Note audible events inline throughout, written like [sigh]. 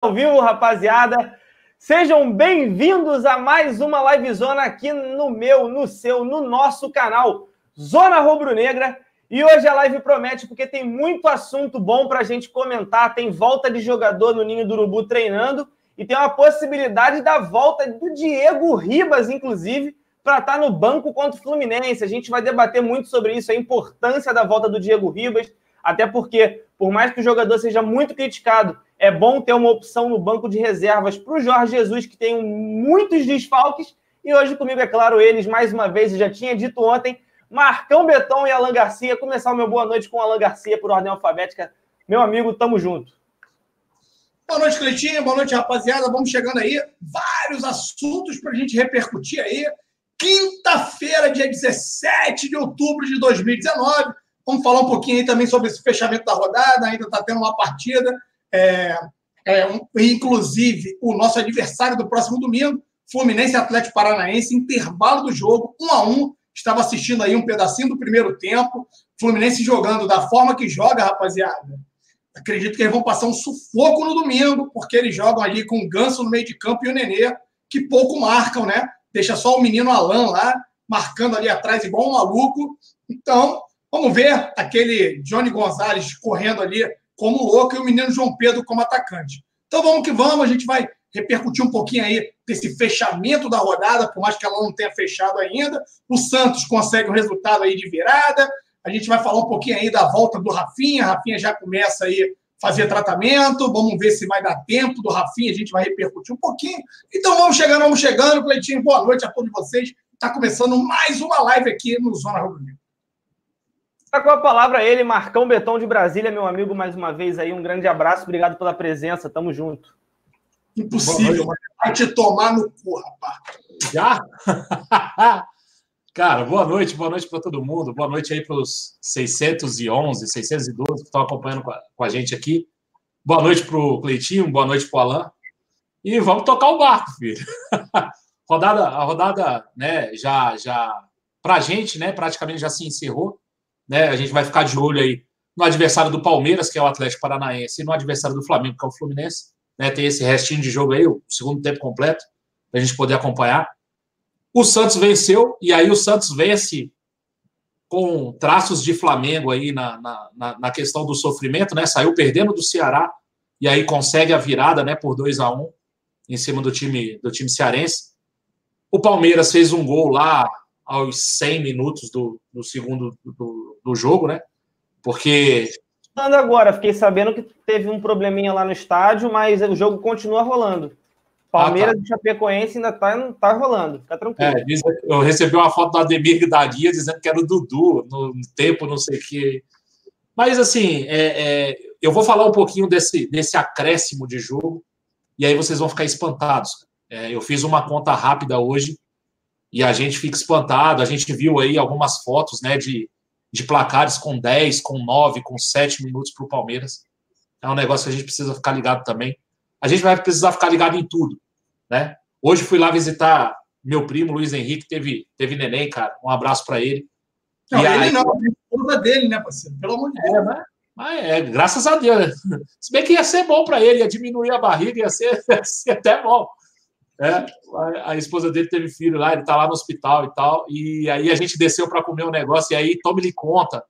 ao vivo, rapaziada. Sejam bem-vindos a mais uma livezona aqui no meu, no seu, no nosso canal Zona Rubro Negra. E hoje a live promete porque tem muito assunto bom para a gente comentar. Tem volta de jogador no Ninho do Urubu treinando e tem uma possibilidade da volta do Diego Ribas, inclusive, para estar tá no banco contra o Fluminense. A gente vai debater muito sobre isso, a importância da volta do Diego Ribas, até porque, por mais que o jogador seja muito criticado, é bom ter uma opção no banco de reservas para o Jorge Jesus, que tem muitos desfalques. E hoje comigo, é claro, eles, mais uma vez, já tinha dito ontem, Marcão Betão e Alan Garcia. Começar o meu boa noite com Alan Garcia por ordem alfabética. Meu amigo, tamo junto. Boa noite, Cleitinho. Boa noite, rapaziada. Vamos chegando aí. Vários assuntos para a gente repercutir aí. Quinta-feira, dia 17 de outubro de 2019. Vamos falar um pouquinho aí também sobre esse fechamento da rodada. Ainda está tendo uma partida. É, é, um, inclusive, o nosso adversário do próximo domingo, Fluminense Atlético Paranaense, intervalo do jogo, um a um. Estava assistindo aí um pedacinho do primeiro tempo. Fluminense jogando da forma que joga, rapaziada. Acredito que eles vão passar um sufoco no domingo, porque eles jogam ali com o Ganso no meio de campo e o Nenê, que pouco marcam, né? Deixa só o menino Alan lá, marcando ali atrás, igual um maluco. Então, vamos ver aquele Johnny Gonzalez correndo ali como louco e o menino João Pedro como atacante. Então vamos que vamos, a gente vai repercutir um pouquinho aí desse fechamento da rodada, por mais que ela não tenha fechado ainda. O Santos consegue um resultado aí de virada. A gente vai falar um pouquinho aí da volta do Rafinha. A Rafinha já começa aí a fazer tratamento. Vamos ver se vai dar tempo do Rafinha. A gente vai repercutir um pouquinho. Então vamos chegando, vamos chegando. Cleitinho, boa noite a todos vocês. Está começando mais uma live aqui no Zona Rubro Negro. Está com a palavra ele, Marcão Betão de Brasília, meu amigo, mais uma vez aí. Um grande abraço, obrigado pela presença, tamo junto. Impossível, vai te tomar no cu, rapaz. Já? [laughs] Cara, boa noite, boa noite para todo mundo. Boa noite aí para os 611, 612 que estão acompanhando com a, com a gente aqui. Boa noite para o Cleitinho, boa noite para o Alain. E vamos tocar o barco, filho. [laughs] rodada, a rodada, né, já, já, para a gente, né, praticamente já se encerrou. Né? A gente vai ficar de olho aí no adversário do Palmeiras, que é o Atlético Paranaense, e no adversário do Flamengo, que é o Fluminense. Né? Tem esse restinho de jogo aí, o segundo tempo completo, para a gente poder acompanhar. O Santos venceu, e aí o Santos vence com traços de Flamengo aí na, na, na questão do sofrimento, né? Saiu perdendo do Ceará e aí consegue a virada, né, por 2 a 1 um, em cima do time do time cearense. O Palmeiras fez um gol lá aos 100 minutos do, do segundo do, do jogo, né? Porque. Agora, fiquei sabendo que teve um probleminha lá no estádio, mas o jogo continua rolando. Palmeiras ah, tá. e Chapecoense ainda tá, tá rolando, fica tranquilo. É, eu recebi uma foto do Ademir da Guia dizendo que era o Dudu, no tempo, não sei o quê. Mas, assim, é, é, eu vou falar um pouquinho desse, desse acréscimo de jogo, e aí vocês vão ficar espantados. É, eu fiz uma conta rápida hoje, e a gente fica espantado. A gente viu aí algumas fotos né, de, de placares com 10, com 9, com 7 minutos para o Palmeiras. É um negócio que a gente precisa ficar ligado também. A gente vai precisar ficar ligado em tudo. Né? Hoje fui lá visitar meu primo, Luiz Henrique, teve, teve neném, cara. Um abraço para ele. Não, e ele aí, não, a esposa dele, né, parceiro? Pelo amor de Deus. É, né? Mas é, graças a Deus. [laughs] Se bem que ia ser bom para ele, ia diminuir a barriga, ia ser, [laughs] ia ser até bom. É, a, a, esposa dele teve filho lá, ele tá lá no hospital e tal. E aí a gente desceu para comer um negócio, e aí tome-lhe conta,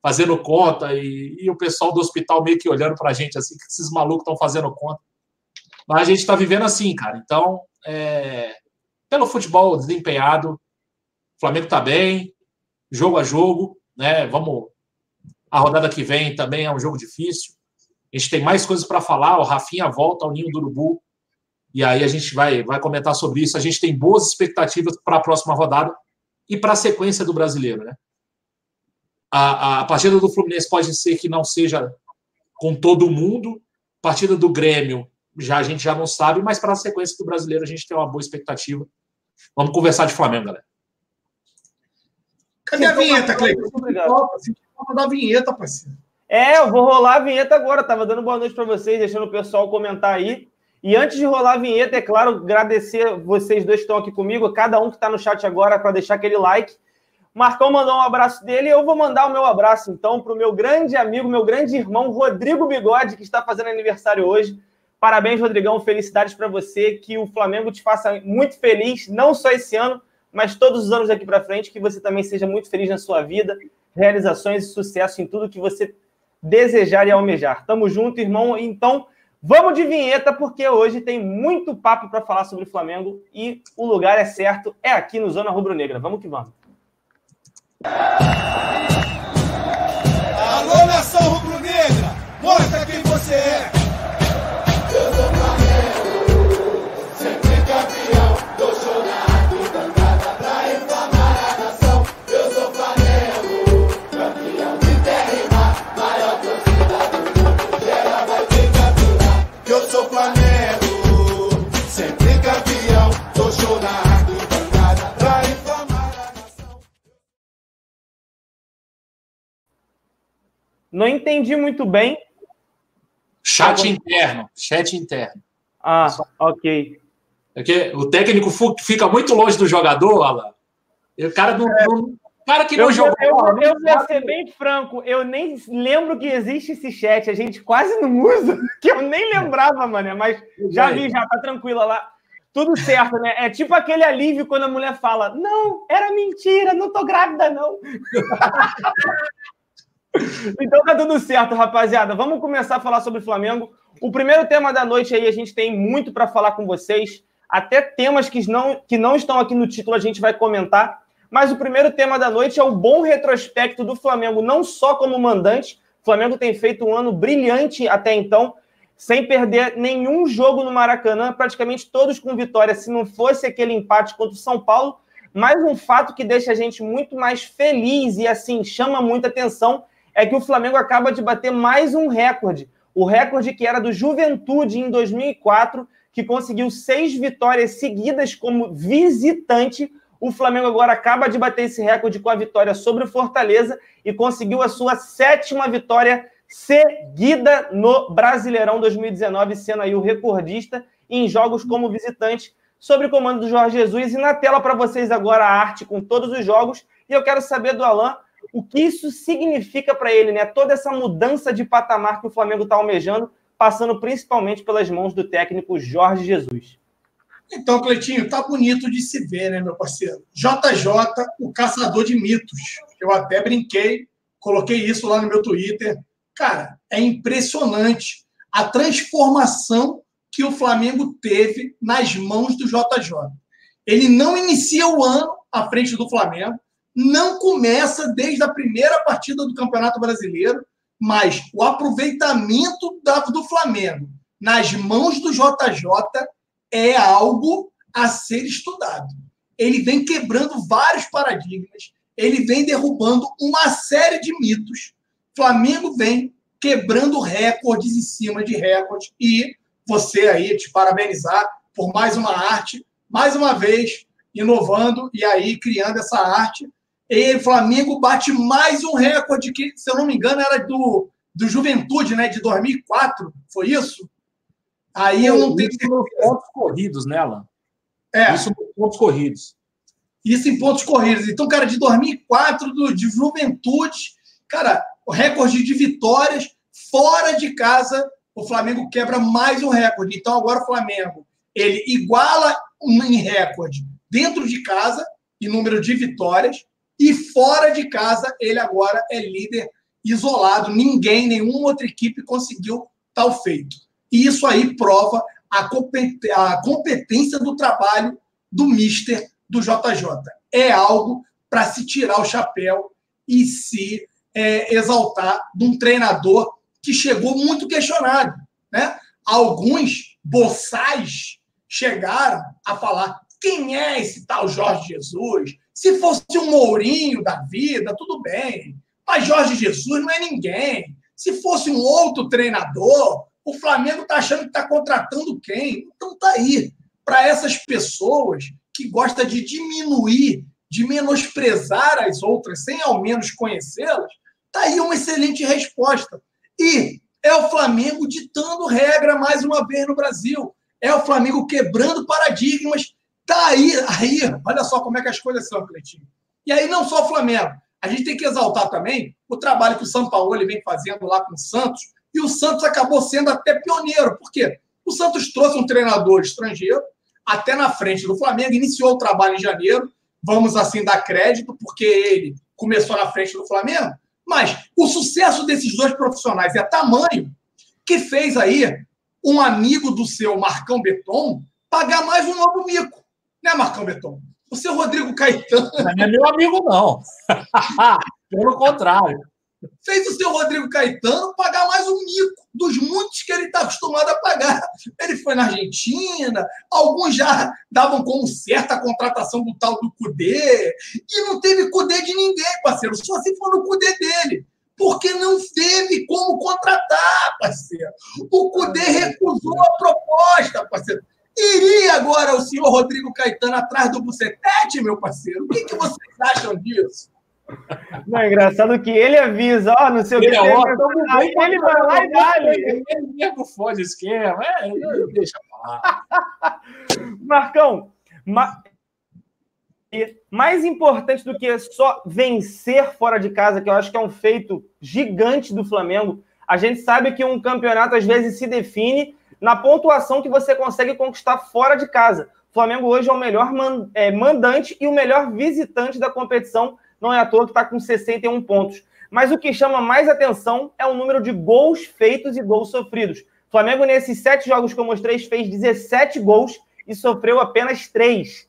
fazendo conta, e, e, o pessoal do hospital meio que olhando pra gente assim, que esses malucos estão fazendo conta. Mas a gente tá vivendo assim, cara. Então, é, pelo futebol desempenhado, o Flamengo tá bem, jogo a jogo, né? Vamos. A rodada que vem também é um jogo difícil. A gente tem mais coisas para falar. O Rafinha volta ao ninho do Urubu e aí a gente vai, vai comentar sobre isso. A gente tem boas expectativas para a próxima rodada e para a sequência do brasileiro, né? A, a partida do Fluminense pode ser que não seja com todo mundo. A partida do Grêmio já a gente já não sabe, mas para a sequência do brasileiro a gente tem uma boa expectativa. Vamos conversar de Flamengo, galera. Cadê a vinheta, Cleiton? Obrigado. Vamos a vinheta, parceiro. É, eu vou rolar a vinheta agora. Tava dando boa noite para vocês, deixando o pessoal comentar aí. E antes de rolar a vinheta, é claro, agradecer vocês dois que estão aqui comigo, cada um que está no chat agora, para deixar aquele like. Marcão mandou um abraço dele, eu vou mandar o meu abraço, então, para o meu grande amigo, meu grande irmão, Rodrigo Bigode, que está fazendo aniversário hoje. Parabéns, Rodrigão. Felicidades para você. Que o Flamengo te faça muito feliz, não só esse ano, mas todos os anos daqui para frente. Que você também seja muito feliz na sua vida, realizações e sucesso em tudo que você desejar e almejar. Tamo junto, irmão. Então, vamos de vinheta, porque hoje tem muito papo para falar sobre o Flamengo e o lugar é certo, é aqui no Zona Rubro Negra. Vamos que vamos. Alô, nação rubro-negra, mostra quem você é. Não entendi muito bem. Chat interno, chat interno. Ah, ok. Porque o técnico fica muito longe do jogador, Alan. O cara não, é. não cara que não eu, jogou. Eu, eu, eu vou ser bem franco, eu nem lembro que existe esse chat, a gente quase não usa, [laughs] que eu nem lembrava, mano. Mas já vi, já tá tranquila lá. Tudo certo, né? É tipo aquele alívio quando a mulher fala: Não, era mentira, não tô grávida, não. [laughs] Então tá tudo certo, rapaziada. Vamos começar a falar sobre o Flamengo. O primeiro tema da noite aí, a gente tem muito para falar com vocês. Até temas que não, que não estão aqui no título a gente vai comentar. Mas o primeiro tema da noite é o bom retrospecto do Flamengo, não só como mandante. O Flamengo tem feito um ano brilhante até então, sem perder nenhum jogo no Maracanã, praticamente todos com vitória, se não fosse aquele empate contra o São Paulo. Mas um fato que deixa a gente muito mais feliz e assim chama muita atenção é que o Flamengo acaba de bater mais um recorde. O recorde que era do Juventude em 2004, que conseguiu seis vitórias seguidas como visitante. O Flamengo agora acaba de bater esse recorde com a vitória sobre o Fortaleza e conseguiu a sua sétima vitória seguida no Brasileirão 2019, sendo aí o recordista em jogos como visitante, sobre o comando do Jorge Jesus. E na tela para vocês agora a arte com todos os jogos. E eu quero saber do Alain o que isso significa para ele, né? Toda essa mudança de patamar que o Flamengo está almejando, passando principalmente pelas mãos do técnico Jorge Jesus. Então, Cleitinho, tá bonito de se ver, né, meu parceiro? JJ, o caçador de mitos. Eu até brinquei, coloquei isso lá no meu Twitter. Cara, é impressionante a transformação que o Flamengo teve nas mãos do JJ. Ele não inicia o ano à frente do Flamengo, não começa desde a primeira partida do Campeonato Brasileiro, mas o aproveitamento do Flamengo nas mãos do JJ é algo a ser estudado. Ele vem quebrando vários paradigmas, ele vem derrubando uma série de mitos. Flamengo vem quebrando recordes em cima de recordes e você aí te parabenizar por mais uma arte, mais uma vez inovando e aí criando essa arte e o Flamengo bate mais um recorde que, se eu não me engano, era do, do Juventude, né? De 2004. Foi isso? Aí eu não tenho. Isso nos pontos corridos, né, Alan? É. Isso nos pontos corridos. Isso em pontos corridos. Então, cara, de 2004, do, de Juventude, cara, o recorde de vitórias fora de casa, o Flamengo quebra mais um recorde. Então, agora o Flamengo, ele iguala um em recorde dentro de casa, em número de vitórias, e fora de casa, ele agora é líder isolado. Ninguém, nenhuma outra equipe conseguiu tal feito. E isso aí prova a competência do trabalho do Mister do JJ. É algo para se tirar o chapéu e se é, exaltar de um treinador que chegou muito questionado. Né? Alguns boçais chegaram a falar: quem é esse tal Jorge Jesus? Se fosse um Mourinho da vida, tudo bem. Mas Jorge Jesus não é ninguém. Se fosse um outro treinador, o Flamengo está achando que está contratando quem? Então está aí. Para essas pessoas que gostam de diminuir, de menosprezar as outras sem ao menos conhecê-las, está aí uma excelente resposta. E é o Flamengo ditando regra mais uma vez no Brasil. É o Flamengo quebrando paradigmas Tá aí, aí, olha só como é que as coisas são, Cleitinho. E aí, não só o Flamengo. A gente tem que exaltar também o trabalho que o São Paulo ele vem fazendo lá com o Santos. E o Santos acabou sendo até pioneiro. Por quê? O Santos trouxe um treinador estrangeiro, até na frente do Flamengo, iniciou o trabalho em janeiro. Vamos assim dar crédito, porque ele começou na frente do Flamengo. Mas o sucesso desses dois profissionais é tamanho que fez aí um amigo do seu Marcão Beton pagar mais um novo mico. Né, Marcão Beton? O seu Rodrigo Caetano. Não é meu amigo, não. [laughs] Pelo contrário fez o seu Rodrigo Caetano pagar mais um mico dos muitos que ele está acostumado a pagar. Ele foi na Argentina, alguns já davam como certa a contratação do tal do Cudê, e não teve Cudê de ninguém, parceiro, só se for no Cudê dele. Porque não teve como contratar, parceiro. O Cudê recusou a proposta, parceiro. Iria agora o senhor Rodrigo Caetano atrás do Bucetete, meu parceiro? O que, que vocês acham disso? Não, é engraçado que ele avisa, ó, não sei o que. Ele, é aí ele vai lá e dá. Ele mesmo fode esquema, é, deixa falar. [laughs] Marcão, ma... mais importante do que só vencer fora de casa, que eu acho que é um feito gigante do Flamengo, a gente sabe que um campeonato às vezes se define na pontuação que você consegue conquistar fora de casa. O Flamengo hoje é o melhor é, mandante e o melhor visitante da competição não é à toa que está com 61 pontos. Mas o que chama mais atenção é o número de gols feitos e gols sofridos. O Flamengo, nesses sete jogos que eu mostrei, fez 17 gols e sofreu apenas três.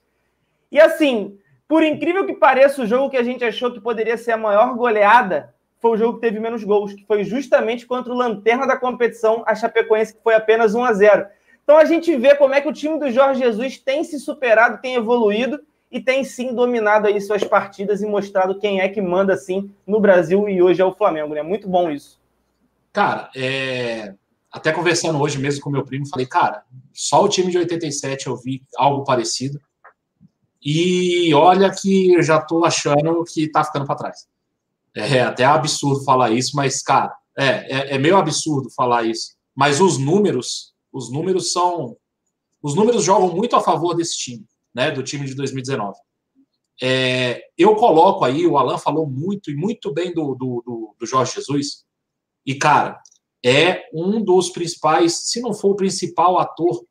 E assim, por incrível que pareça, o jogo que a gente achou que poderia ser a maior goleada foi o jogo que teve menos gols, que foi justamente contra o lanterna da competição, a Chapecoense, que foi apenas 1 a 0. Então a gente vê como é que o time do Jorge Jesus tem se superado, tem evoluído e tem sim dominado aí suas partidas e mostrado quem é que manda assim no Brasil e hoje é o Flamengo, né? Muito bom isso. Cara, é... até conversando hoje mesmo com meu primo, falei, cara, só o time de 87 eu vi algo parecido. E olha que eu já tô achando que tá ficando para trás. É até absurdo falar isso, mas, cara, é, é, é meio absurdo falar isso. Mas os números, os números são. Os números jogam muito a favor desse time né, do time de 2019. É, eu coloco aí, o Alan falou muito e muito bem do, do, do, do Jorge Jesus, e cara, é um dos principais, se não for o principal ator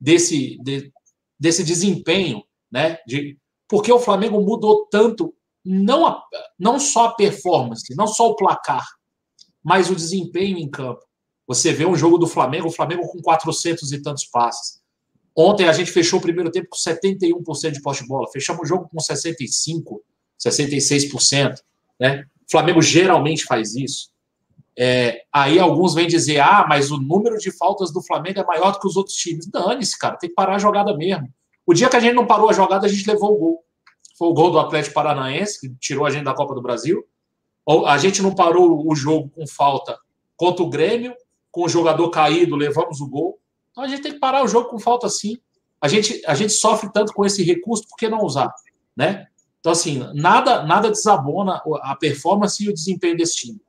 desse, de, desse desempenho, né? De, porque o Flamengo mudou tanto, não, a, não só a performance, não só o placar, mas o desempenho em campo. Você vê um jogo do Flamengo, o Flamengo com 400 e tantos passes. Ontem a gente fechou o primeiro tempo com 71% de poste de bola, fechamos o jogo com 65%, 66%. Né? O Flamengo geralmente faz isso. É, aí alguns vêm dizer: ah, mas o número de faltas do Flamengo é maior do que os outros times. Dane-se, cara, tem que parar a jogada mesmo. O dia que a gente não parou a jogada, a gente levou o gol. Foi o gol do Atlético Paranaense, que tirou a gente da Copa do Brasil. A gente não parou o jogo com falta contra o Grêmio, com o jogador caído, levamos o gol. Então a gente tem que parar o jogo com falta assim. A gente, a gente sofre tanto com esse recurso, por que não usar? Né? Então, assim, nada, nada desabona a performance e o desempenho desse time.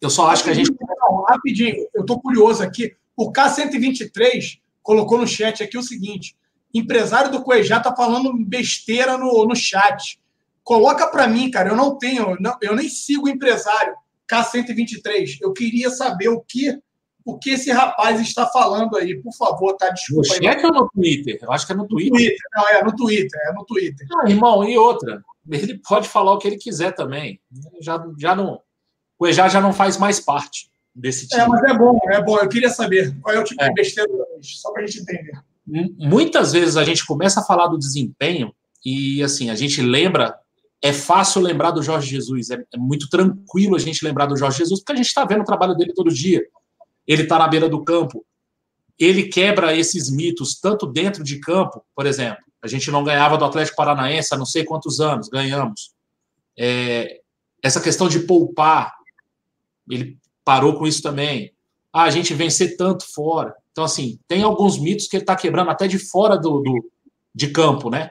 Eu só acho que a gente. Não, rapidinho, eu estou curioso aqui. O K123 colocou no chat aqui o seguinte: empresário do Cuejá está falando besteira no, no chat. Coloca para mim, cara. Eu não tenho, não, eu nem sigo o empresário K123. Eu queria saber o que o que esse rapaz está falando aí. Por favor, tá? Desculpa. No chat ou no Twitter? Eu acho que é no Twitter. No Twitter. Não, é no Twitter. É no Twitter. Ah, irmão, e outra. Ele pode falar o que ele quiser também. Já, já não. O Ejá já não faz mais parte desse é, time. É, mas é bom, é bom. Eu queria saber qual é o tipo é. de besteira só para a gente entender. Muitas vezes a gente começa a falar do desempenho e assim, a gente lembra é fácil lembrar do Jorge Jesus, é, é, muito tranquilo a gente lembrar do Jorge Jesus, porque a gente está vendo o trabalho dele todo dia ele está na beira do campo. Ele quebra esses mitos, tanto dentro de campo, por exemplo. A gente não ganhava do Atlético Paranaense há não sei quantos anos, ganhamos. É, essa questão de poupar, ele parou com isso também. Ah, a gente vencer tanto fora. Então, assim, tem alguns mitos que ele está quebrando até de fora do, do, de campo, né?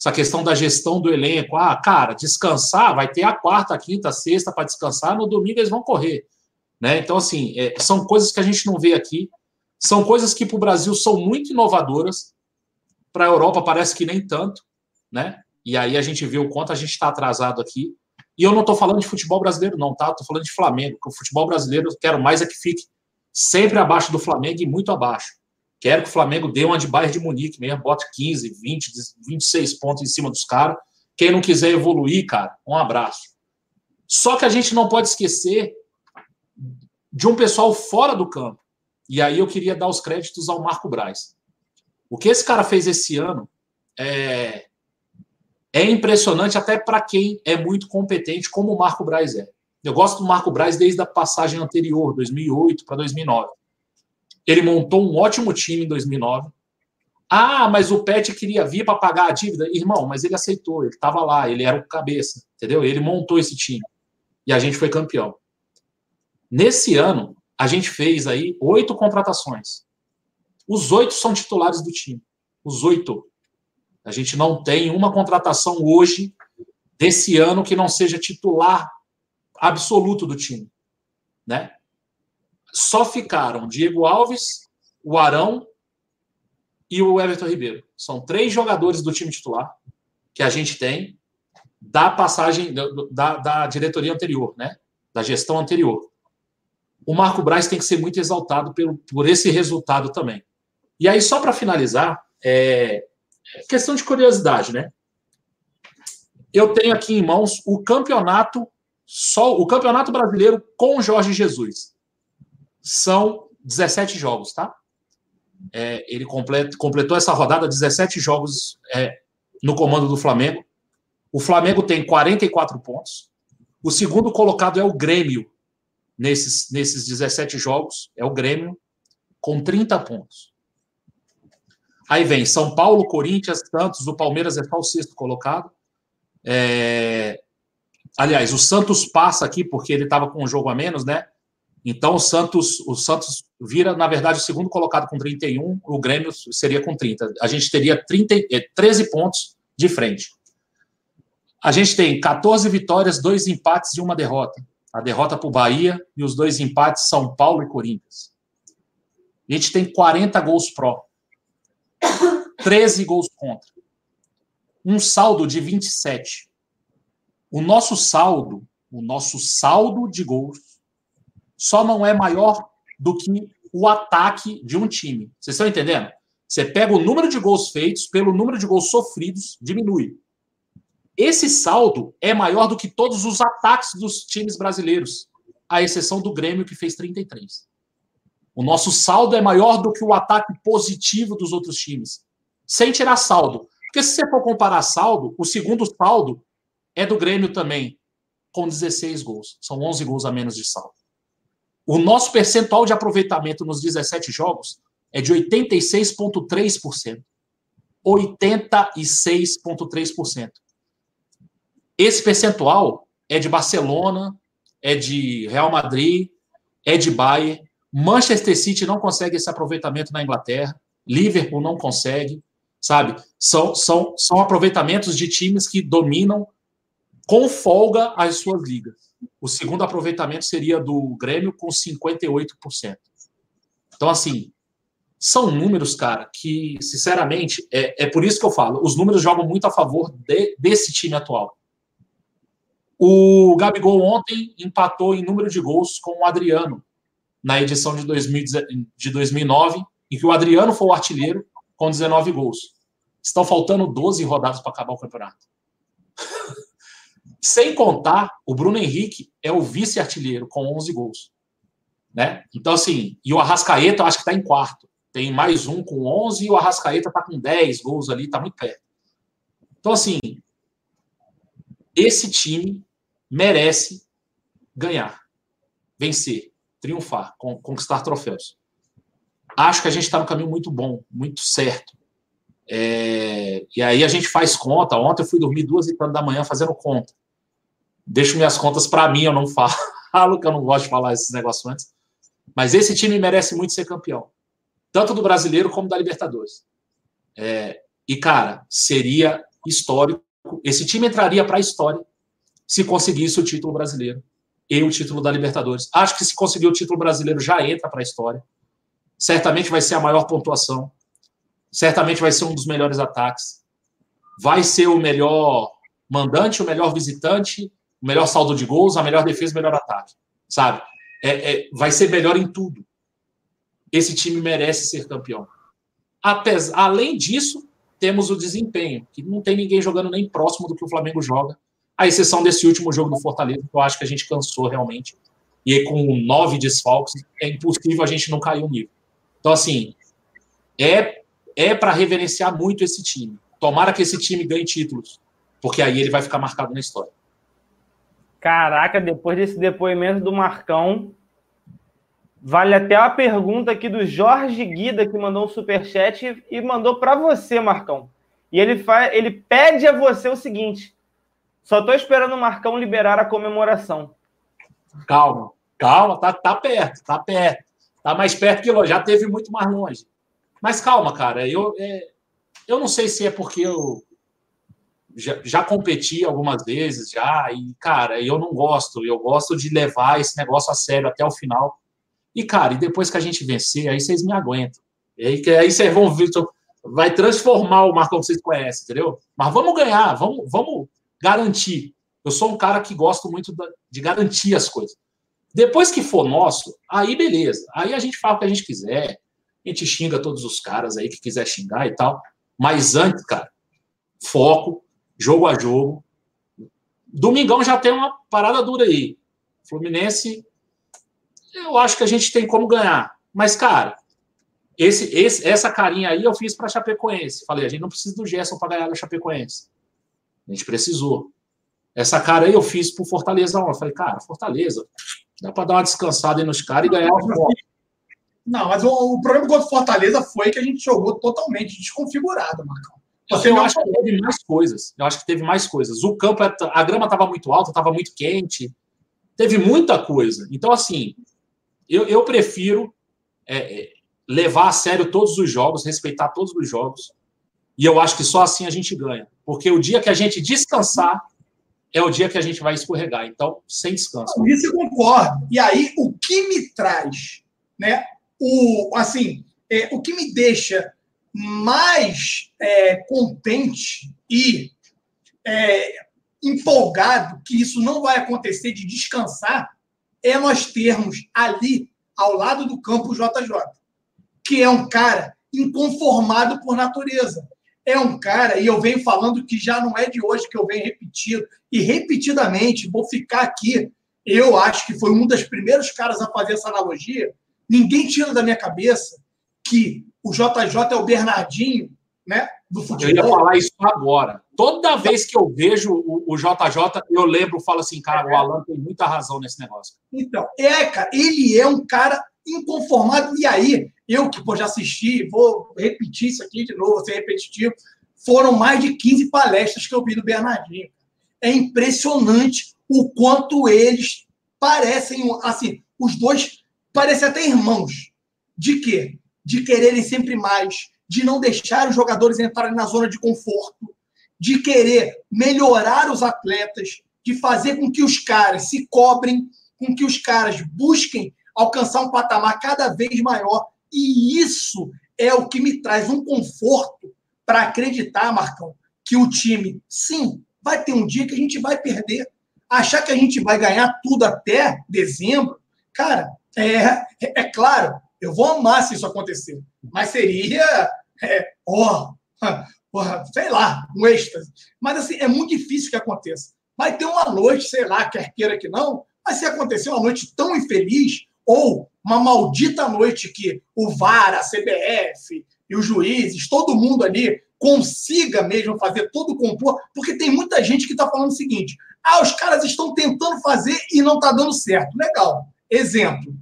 Essa questão da gestão do elenco. Ah, cara, descansar, vai ter a quarta, a quinta, a sexta para descansar, no domingo eles vão correr. Né? Então, assim, é, são coisas que a gente não vê aqui, são coisas que para o Brasil são muito inovadoras, para a Europa parece que nem tanto, né? E aí a gente vê o quanto a gente está atrasado aqui. E eu não estou falando de futebol brasileiro, não, tá? Estou falando de Flamengo, que o futebol brasileiro quero mais é que fique sempre abaixo do Flamengo e muito abaixo. Quero que o Flamengo dê uma de Bayern de Munique mesmo, bote 15, 20, 26 pontos em cima dos caras. Quem não quiser evoluir, cara, um abraço. Só que a gente não pode esquecer de um pessoal fora do campo. E aí eu queria dar os créditos ao Marco Braz. O que esse cara fez esse ano é, é impressionante até para quem é muito competente, como o Marco Braz é. Eu gosto do Marco Braz desde a passagem anterior, 2008 para 2009. Ele montou um ótimo time em 2009. Ah, mas o Pet queria vir para pagar a dívida. Irmão, mas ele aceitou, ele estava lá, ele era o cabeça, entendeu? Ele montou esse time. E a gente foi campeão. Nesse ano, a gente fez aí oito contratações. Os oito são titulares do time. Os oito. A gente não tem uma contratação hoje, desse ano, que não seja titular absoluto do time. Né? Só ficaram Diego Alves, o Arão e o Everton Ribeiro. São três jogadores do time titular que a gente tem da passagem da, da diretoria anterior, né? Da gestão anterior. O Marco Braz tem que ser muito exaltado pelo, por esse resultado também. E aí, só para finalizar, é questão de curiosidade, né? Eu tenho aqui em mãos o campeonato só o Campeonato Brasileiro com Jorge Jesus. São 17 jogos, tá? É, ele complet, completou essa rodada 17 jogos é, no comando do Flamengo. O Flamengo tem 44 pontos. O segundo colocado é o Grêmio nesses, nesses 17 jogos. É o Grêmio com 30 pontos. Aí vem São Paulo, Corinthians, Santos, o Palmeiras é só o sexto colocado. É, Aliás, o Santos passa aqui porque ele estava com um jogo a menos, né? Então o Santos, o Santos vira, na verdade, o segundo colocado com 31, o Grêmio seria com 30. A gente teria 30, 13 eh, pontos de frente. A gente tem 14 vitórias, dois empates e uma derrota. A derrota para o Bahia e os dois empates São Paulo e Corinthians. A gente tem 40 gols pró, 13 gols contra, um saldo de 27. O nosso saldo, o nosso saldo de gols, só não é maior do que o ataque de um time. Vocês estão entendendo? Você pega o número de gols feitos pelo número de gols sofridos, diminui. Esse saldo é maior do que todos os ataques dos times brasileiros, à exceção do Grêmio, que fez 33. O nosso saldo é maior do que o ataque positivo dos outros times, sem tirar saldo. Porque se você for comparar saldo, o segundo saldo é do Grêmio também, com 16 gols. São 11 gols a menos de saldo. O nosso percentual de aproveitamento nos 17 jogos é de 86,3%. 86,3%. Esse percentual é de Barcelona, é de Real Madrid, é de Bayern. Manchester City não consegue esse aproveitamento na Inglaterra. Liverpool não consegue, sabe? São, são, são aproveitamentos de times que dominam com folga as suas ligas. O segundo aproveitamento seria do Grêmio com 58%. Então, assim, são números, cara, que, sinceramente, é, é por isso que eu falo, os números jogam muito a favor de, desse time atual. O Gabigol ontem empatou em número de gols com o Adriano, na edição de, 2000, de 2009, em que o Adriano foi o artilheiro com 19 gols. Estão faltando 12 rodadas para acabar o campeonato. Sem contar, o Bruno Henrique é o vice-artilheiro com 11 gols. Né? Então, assim, e o Arrascaeta eu acho que está em quarto. Tem mais um com 11 e o Arrascaeta está com 10 gols ali, está muito perto. Então, assim, esse time merece ganhar, vencer, triunfar, conquistar troféus. Acho que a gente está no caminho muito bom, muito certo. É, e aí a gente faz conta. Ontem eu fui dormir duas e tanto da manhã fazendo conta deixo minhas contas para mim, eu não falo, [laughs] que eu não gosto de falar esses negócios antes. Mas esse time merece muito ser campeão, tanto do brasileiro como da Libertadores. É, e, cara, seria histórico. Esse time entraria para a história se conseguisse o título brasileiro e o título da Libertadores. Acho que se conseguir o título brasileiro já entra para a história. Certamente vai ser a maior pontuação. Certamente vai ser um dos melhores ataques. Vai ser o melhor mandante, o melhor visitante o melhor saldo de gols, a melhor defesa, o melhor ataque, sabe? É, é, vai ser melhor em tudo. esse time merece ser campeão. Apesar, além disso, temos o desempenho, que não tem ninguém jogando nem próximo do que o Flamengo joga, à exceção desse último jogo do Fortaleza, que eu acho que a gente cansou realmente. E com nove desfalques, é impossível a gente não cair o nível. Então, assim, é, é para reverenciar muito esse time. Tomara que esse time ganhe títulos, porque aí ele vai ficar marcado na história. Caraca, depois desse depoimento do Marcão, vale até a pergunta aqui do Jorge Guida, que mandou um superchat e mandou para você, Marcão. E ele, faz, ele pede a você o seguinte: só estou esperando o Marcão liberar a comemoração. Calma, calma, tá, tá perto, tá perto. Tá mais perto que longe, já teve muito mais longe. Mas calma, cara, eu, é, eu não sei se é porque eu já, já competi algumas vezes, já, e, cara, eu não gosto, eu gosto de levar esse negócio a sério até o final. E, cara, e depois que a gente vencer, aí vocês me aguentam. E aí, aí vocês vão ver, vai transformar o Marcão que vocês conhecem, entendeu? Mas vamos ganhar, vamos, vamos garantir. Eu sou um cara que gosto muito de garantir as coisas. Depois que for nosso, aí beleza. Aí a gente fala o que a gente quiser. A gente xinga todos os caras aí que quiser xingar e tal. Mas antes, cara, foco, jogo a jogo. Domingão já tem uma parada dura aí. Fluminense, eu acho que a gente tem como ganhar. Mas, cara, esse, esse, essa carinha aí eu fiz para Chapecoense. Falei, a gente não precisa do Gerson para ganhar da Chapecoense. A gente precisou. Essa cara aí eu fiz pro Fortaleza. Eu falei, cara, Fortaleza, dá para dar uma descansada aí nos caras e ganhar o Não, mas o, o problema contra o Fortaleza foi que a gente jogou totalmente desconfigurado, Marcão. Eu acho que teve mais coisas. Eu acho que teve mais coisas. O campo, é a grama estava muito alta, estava muito quente. Teve muita coisa. Então, assim, eu, eu prefiro é, é, levar a sério todos os jogos, respeitar todos os jogos. E eu acho que só assim a gente ganha. Porque o dia que a gente descansar é o dia que a gente vai escorregar. Então, sem descanso. Isso eu concordo. E aí, o que me traz, né? O, assim, é, o que me deixa mais é, contente e é, empolgado que isso não vai acontecer de descansar é nós termos ali, ao lado do campo, o JJ, que é um cara inconformado por natureza. É um cara, e eu venho falando que já não é de hoje que eu venho repetindo, e repetidamente, vou ficar aqui. Eu acho que foi um dos primeiros caras a fazer essa analogia. Ninguém tira da minha cabeça que o JJ é o Bernardinho, né? Do futebol. Eu ia falar isso agora. Toda vez que eu vejo o, o JJ, eu lembro, falo assim, cara, o Alan tem muita razão nesse negócio. Então, é, cara, ele é um cara inconformado. E aí, eu que pô, já assisti, vou repetir isso aqui de novo, vou ser repetitivo. Foram mais de 15 palestras que eu vi do Bernardinho. É impressionante o quanto eles parecem, assim, os dois parecem até irmãos. De quê? De quererem sempre mais, de não deixar os jogadores entrarem na zona de conforto, de querer melhorar os atletas, de fazer com que os caras se cobrem, com que os caras busquem alcançar um patamar cada vez maior. E isso é o que me traz um conforto para acreditar, Marcão, que o time, sim, vai ter um dia que a gente vai perder. Achar que a gente vai ganhar tudo até dezembro, cara, é, é claro, eu vou amar se isso acontecer. Mas seria, é, oh, oh, sei lá, um êxtase. Mas assim, é muito difícil que aconteça. Vai ter uma noite, sei lá, quer queira que não, mas se acontecer uma noite tão infeliz, ou uma maldita noite que o VAR, a CBF e os juízes, todo mundo ali consiga mesmo fazer todo o complô, porque tem muita gente que está falando o seguinte: ah, os caras estão tentando fazer e não está dando certo. Legal. Exemplo: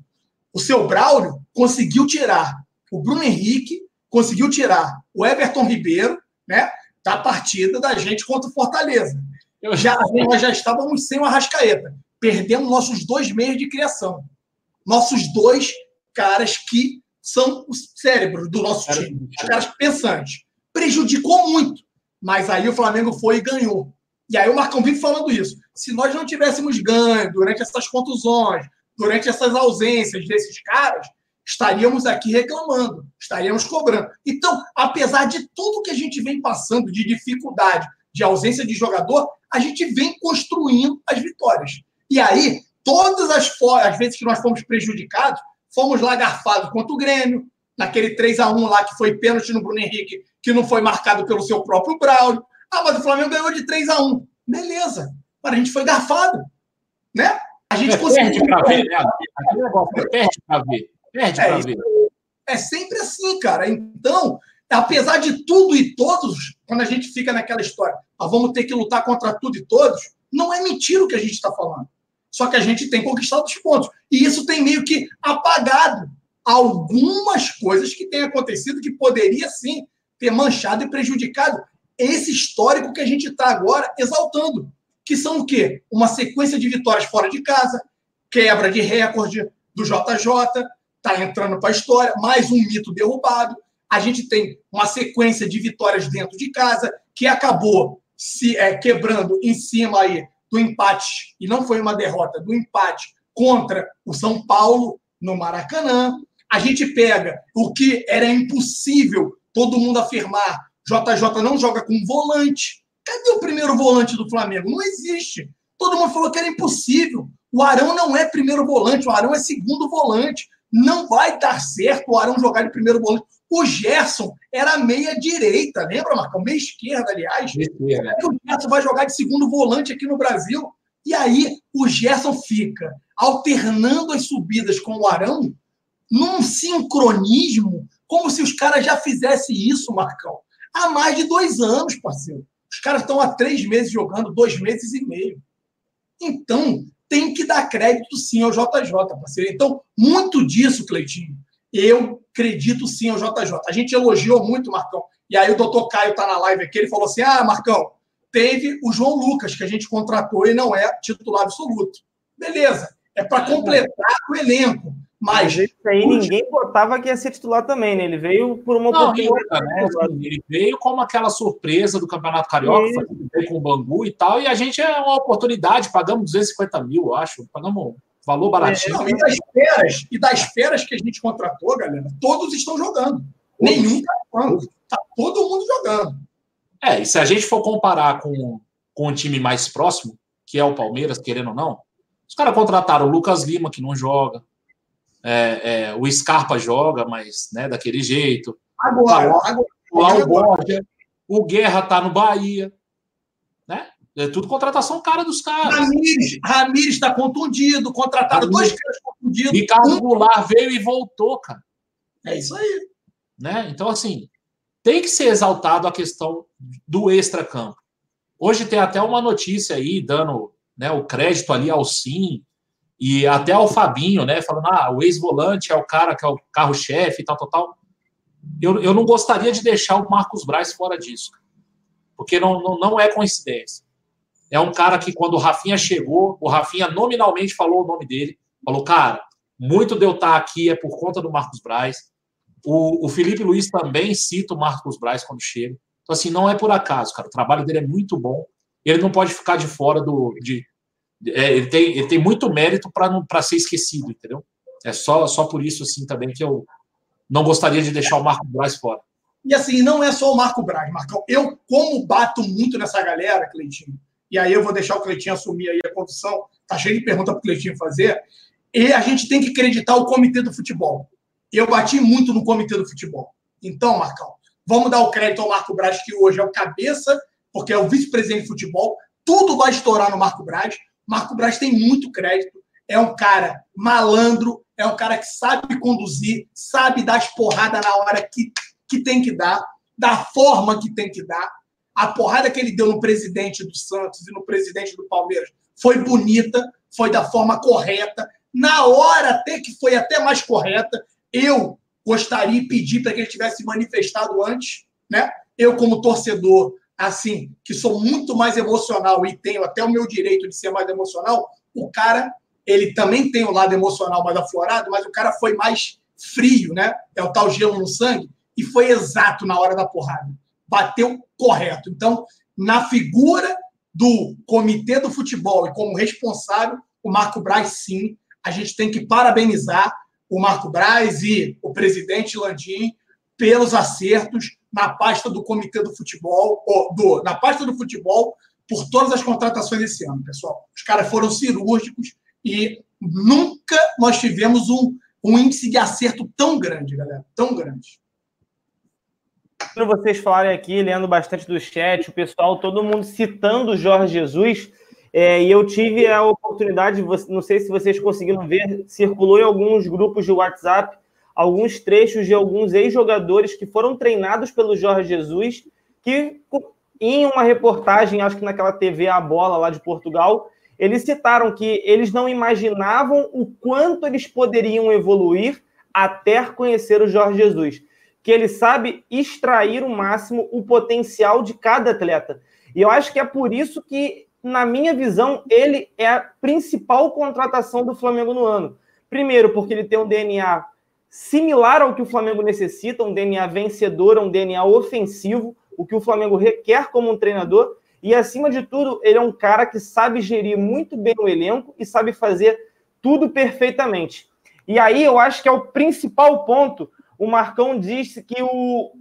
o seu Braulio conseguiu tirar o Bruno Henrique, conseguiu tirar o Everton Ribeiro, né, da partida da gente contra o Fortaleza. Já, nós já estávamos sem o Arrascaeta, perdendo nossos dois meios de criação. Nossos dois caras que são os cérebros do nosso time, os caras pensantes. Prejudicou muito, mas aí o Flamengo foi e ganhou. E aí o Marcão vive falando isso. Se nós não tivéssemos ganho durante essas contusões, durante essas ausências desses caras, estaríamos aqui reclamando, estaríamos cobrando. Então, apesar de tudo que a gente vem passando de dificuldade, de ausência de jogador, a gente vem construindo as vitórias. E aí, todas as, as vezes que nós fomos prejudicados, fomos lá garfados contra o Grêmio, naquele 3 a 1 lá que foi pênalti no Bruno Henrique, que não foi marcado pelo seu próprio Braulio. Ah, mas o Flamengo ganhou de 3 a 1 Beleza. Mas a gente foi garfado. Né? A gente é, conseguiu. Perde pra ver, né? Perde pra ver. Perde é. É sempre assim, cara. Então, apesar de tudo e todos, quando a gente fica naquela história, ah, vamos ter que lutar contra tudo e todos, não é mentira o que a gente está falando. Só que a gente tem conquistado os pontos. E isso tem meio que apagado algumas coisas que têm acontecido que poderia sim ter manchado e prejudicado esse histórico que a gente está agora exaltando. Que são o quê? Uma sequência de vitórias fora de casa, quebra de recorde do JJ, está entrando para a história, mais um mito derrubado. A gente tem uma sequência de vitórias dentro de casa, que acabou se é, quebrando em cima aí do empate, e não foi uma derrota, do empate contra o São Paulo no Maracanã. A gente pega o que era impossível todo mundo afirmar: JJ não joga com volante. Cadê o primeiro volante do Flamengo? Não existe. Todo mundo falou que era impossível. O Arão não é primeiro volante, o Arão é segundo volante. Não vai dar certo o Arão jogar de primeiro volante. O Gerson era meia direita, lembra, Marcão? Meia esquerda, aliás. Como é o Gerson vai jogar de segundo volante aqui no Brasil? E aí o Gerson fica alternando as subidas com o Arão num sincronismo, como se os caras já fizessem isso, Marcão, há mais de dois anos, parceiro. Os caras estão há três meses jogando, dois meses e meio. Então, tem que dar crédito sim ao JJ, parceiro. Então, muito disso, Cleitinho, eu acredito sim ao JJ. A gente elogiou muito, Marcão. E aí o doutor Caio está na live aqui, ele falou assim: ah, Marcão, teve o João Lucas, que a gente contratou e não é titular absoluto. Beleza, é para completar o elenco. Mas, isso aí ninguém botava que ia ser titular também, né? Ele veio por uma não, oportunidade. Né? Assim, ele veio como aquela surpresa do Campeonato Carioca, veio com o Bangu e tal, e a gente é uma oportunidade, pagamos 250 mil, eu acho, pagamos valor baratinho. É, não, e, das feras, e das feras que a gente contratou, galera, todos estão jogando. Nenhum tá jogando. Tá todo mundo jogando. É, e se a gente for comparar com, com o time mais próximo, que é o Palmeiras, querendo ou não, os caras contrataram o Lucas Lima, que não joga. É, é, o Scarpa joga, mas né, daquele jeito. Agora, tá agora, o Lau Borja, o Guerra tá no Bahia. Né? É tudo contratação cara dos caras. Ramires, Ramires está contundido, contratado dois caras contundidos. Ricardo. Goulart veio e voltou, cara. É isso aí. Né? Então, assim, tem que ser exaltado a questão do extra-campo. Hoje tem até uma notícia aí dando né, o crédito ali ao Sim e até ao Fabinho, né, falando, ah, o ex-volante é o cara que é o carro-chefe e tal, tal, tal. Eu, eu não gostaria de deixar o Marcos Braz fora disso, porque não, não, não é coincidência. É um cara que, quando o Rafinha chegou, o Rafinha nominalmente falou o nome dele, falou, cara, muito de eu estar aqui é por conta do Marcos Braz. O, o Felipe Luiz também cita o Marcos Braz quando chega. Então, assim, não é por acaso, cara. O trabalho dele é muito bom. Ele não pode ficar de fora do. De, é, ele, tem, ele tem muito mérito para ser esquecido, entendeu? É só, só por isso, assim, também que eu não gostaria de deixar o Marco Braz fora. E assim, não é só o Marco Braz, Marcão. Eu, como bato muito nessa galera, Cleitinho, e aí eu vou deixar o Cleitinho assumir aí a condução, tá cheio de pergunta para o Cleitinho fazer, e a gente tem que acreditar o comitê do futebol. Eu bati muito no comitê do futebol. Então, Marcão, vamos dar o crédito ao Marco Braz, que hoje é o cabeça, porque é o vice-presidente de futebol. Tudo vai estourar no Marco Braz. Marco Braz tem muito crédito. É um cara malandro, é um cara que sabe conduzir, sabe dar as porradas na hora que, que tem que dar, da forma que tem que dar. A porrada que ele deu no presidente do Santos e no presidente do Palmeiras foi bonita, foi da forma correta, na hora até que foi até mais correta. Eu gostaria de pedir para que ele tivesse manifestado antes, né? Eu, como torcedor, assim, que sou muito mais emocional e tenho até o meu direito de ser mais emocional, o cara, ele também tem o lado emocional mais aflorado, mas o cara foi mais frio, né? É o tal gelo no sangue, e foi exato na hora da porrada. Bateu correto. Então, na figura do comitê do futebol e como responsável, o Marco Braz, sim, a gente tem que parabenizar o Marco Braz e o presidente Landim pelos acertos na pasta do Comitê do Futebol, ou do, na pasta do futebol, por todas as contratações esse ano, pessoal. Os caras foram cirúrgicos e nunca nós tivemos um, um índice de acerto tão grande, galera, tão grande. Quando vocês falarem aqui, lendo bastante do chat, o pessoal, todo mundo citando o Jorge Jesus, é, e eu tive a oportunidade, não sei se vocês conseguiram ver, circulou em alguns grupos de WhatsApp alguns trechos de alguns ex-jogadores que foram treinados pelo Jorge Jesus, que em uma reportagem, acho que naquela TV A Bola lá de Portugal, eles citaram que eles não imaginavam o quanto eles poderiam evoluir até conhecer o Jorge Jesus, que ele sabe extrair o máximo o potencial de cada atleta. E eu acho que é por isso que, na minha visão, ele é a principal contratação do Flamengo no ano. Primeiro, porque ele tem um DNA similar ao que o Flamengo necessita, um DNA vencedor, um DNA ofensivo, o que o Flamengo requer como um treinador. E, acima de tudo, ele é um cara que sabe gerir muito bem o elenco e sabe fazer tudo perfeitamente. E aí eu acho que é o principal ponto. O Marcão disse que o,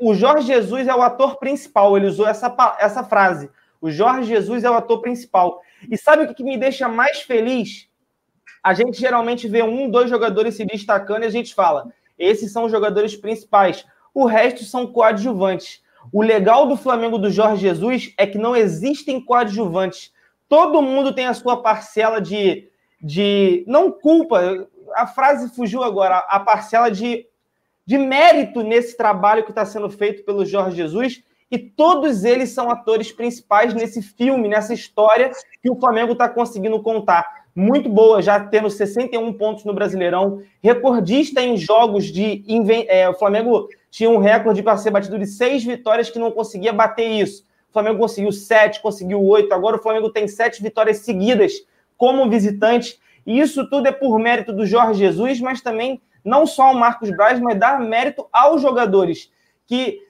o Jorge Jesus é o ator principal. Ele usou essa, essa frase. O Jorge Jesus é o ator principal. E sabe o que, me deixa mais feliz? A gente geralmente vê um, dois jogadores se destacando e a gente fala: esses são os jogadores principais. O resto são coadjuvantes. O legal do Flamengo do Jorge Jesus é que não existem coadjuvantes. Todo mundo tem a sua parcela de. de não culpa, a frase fugiu agora, a parcela de, de mérito nesse trabalho que está sendo feito pelo Jorge Jesus. E todos eles são atores principais nesse filme, nessa história que o Flamengo está conseguindo contar. Muito boa, já tendo 61 pontos no Brasileirão, recordista em jogos de. É, o Flamengo tinha um recorde para ser batido de seis vitórias que não conseguia bater isso. O Flamengo conseguiu sete, conseguiu oito. Agora o Flamengo tem sete vitórias seguidas como visitante. E isso tudo é por mérito do Jorge Jesus, mas também não só ao Marcos Braz, mas dar mérito aos jogadores. Que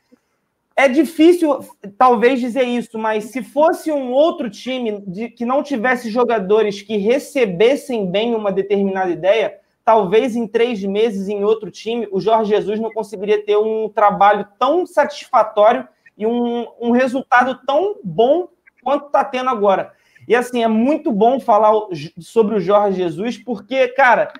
é difícil, talvez, dizer isso, mas se fosse um outro time de, que não tivesse jogadores que recebessem bem uma determinada ideia, talvez em três meses em outro time, o Jorge Jesus não conseguiria ter um trabalho tão satisfatório e um, um resultado tão bom quanto está tendo agora. E assim, é muito bom falar sobre o Jorge Jesus, porque, cara,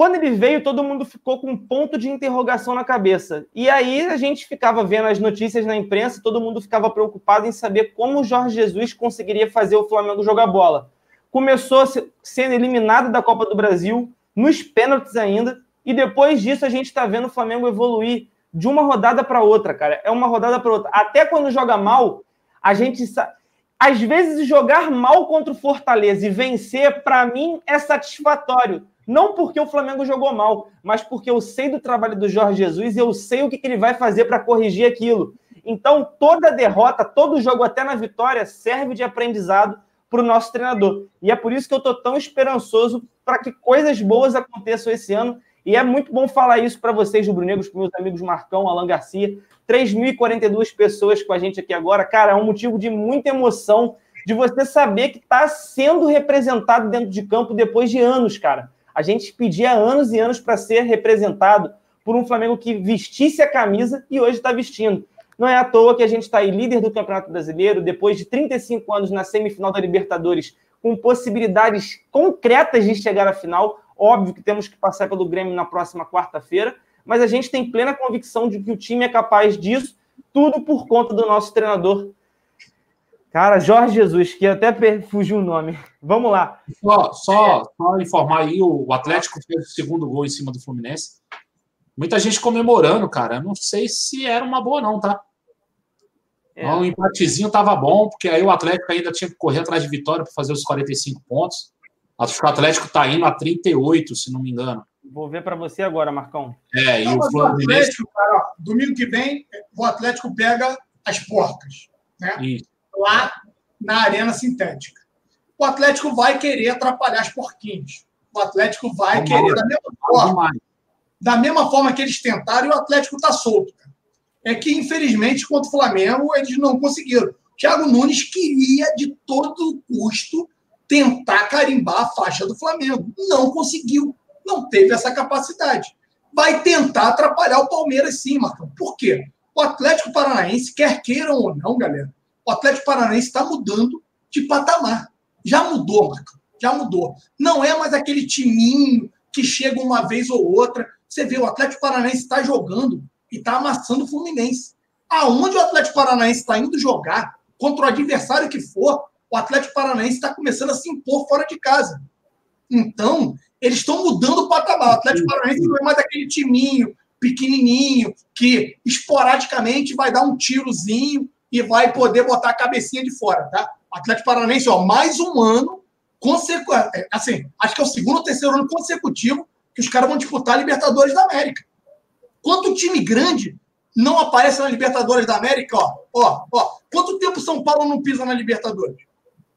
quando ele veio, todo mundo ficou com um ponto de interrogação na cabeça. E aí a gente ficava vendo as notícias na imprensa, todo mundo ficava preocupado em saber como o Jorge Jesus conseguiria fazer o Flamengo jogar bola. Começou sendo eliminado da Copa do Brasil, nos pênaltis ainda, e depois disso a gente está vendo o Flamengo evoluir de uma rodada para outra, cara. É uma rodada para outra. Até quando joga mal, a gente sabe. Às vezes, jogar mal contra o Fortaleza e vencer, para mim, é satisfatório. Não porque o Flamengo jogou mal, mas porque eu sei do trabalho do Jorge Jesus e eu sei o que, ele vai fazer para corrigir aquilo. Então, toda derrota, todo jogo, até na vitória, serve de aprendizado para o nosso treinador. E é por isso que eu estou tão esperançoso para que coisas boas aconteçam esse ano. E é muito bom falar isso para vocês, rubro-negros, para meus amigos Marcão, Alan Garcia. 3.042 pessoas com a gente aqui agora. Cara, é um motivo de muita emoção de você saber que está sendo representado dentro de campo depois de anos, cara. A gente pedia anos e anos para ser representado por um Flamengo que vestisse a camisa e hoje está vestindo. Não é à toa que a gente está aí líder do Campeonato Brasileiro, depois de 35 anos na semifinal da Libertadores, com possibilidades concretas de chegar à final. Óbvio que temos que passar pelo Grêmio na próxima quarta-feira, mas a gente tem plena convicção de que o time é capaz disso, tudo por conta do nosso treinador. Cara, Jorge Jesus, que até fugiu o nome. Vamos lá. Só, só, só informar aí, o Atlético fez o segundo gol em cima do Fluminense. Muita gente comemorando, cara. Não sei se era uma boa, não, tá? É. Um empatezinho tava bom, porque aí o Atlético ainda tinha que correr atrás de vitória para fazer os 45 pontos. Acho que o Atlético tá indo a 38, se não me engano. Vou ver para você agora, Marcão. É, não, e o Fluminense. Atlético, cara, domingo que vem, o Atlético pega as porcas. Né? Isso. Lá na Arena Sintética. O Atlético vai querer atrapalhar as porquinhas. O Atlético vai querer, da mesma forma. Da mesma forma que eles tentaram, e o Atlético está solto. Cara é que, infelizmente, contra o Flamengo, eles não conseguiram. Thiago Nunes queria, de todo custo, tentar carimbar a faixa do Flamengo. Não conseguiu. Não teve essa capacidade. Vai tentar atrapalhar o Palmeiras, sim, Marcão. Por quê? O Atlético Paranaense, quer queiram ou não, galera, o Atlético Paranaense está mudando de patamar. Já mudou, Marcão. Já mudou. Não é mais aquele timinho que chega uma vez ou outra. Você vê, o Atlético Paranaense está jogando e está amassando o Fluminense. Aonde o Atlético Paranaense está indo jogar, contra o adversário que for, o Atlético Paranaense está começando a se impor fora de casa. Então, eles estão mudando o patamar. O Atlético Paranaense não é mais aquele timinho pequenininho que esporadicamente vai dar um tirozinho e vai poder botar a cabecinha de fora, tá? O Atlético Paranaense, ó, mais um ano consecutivo, é, assim, acho que é o segundo ou terceiro ano consecutivo que os caras vão disputar a Libertadores da América. Quanto time grande não aparece na Libertadores da América, ó, ó, ó. Quanto tempo São Paulo não pisa na Libertadores?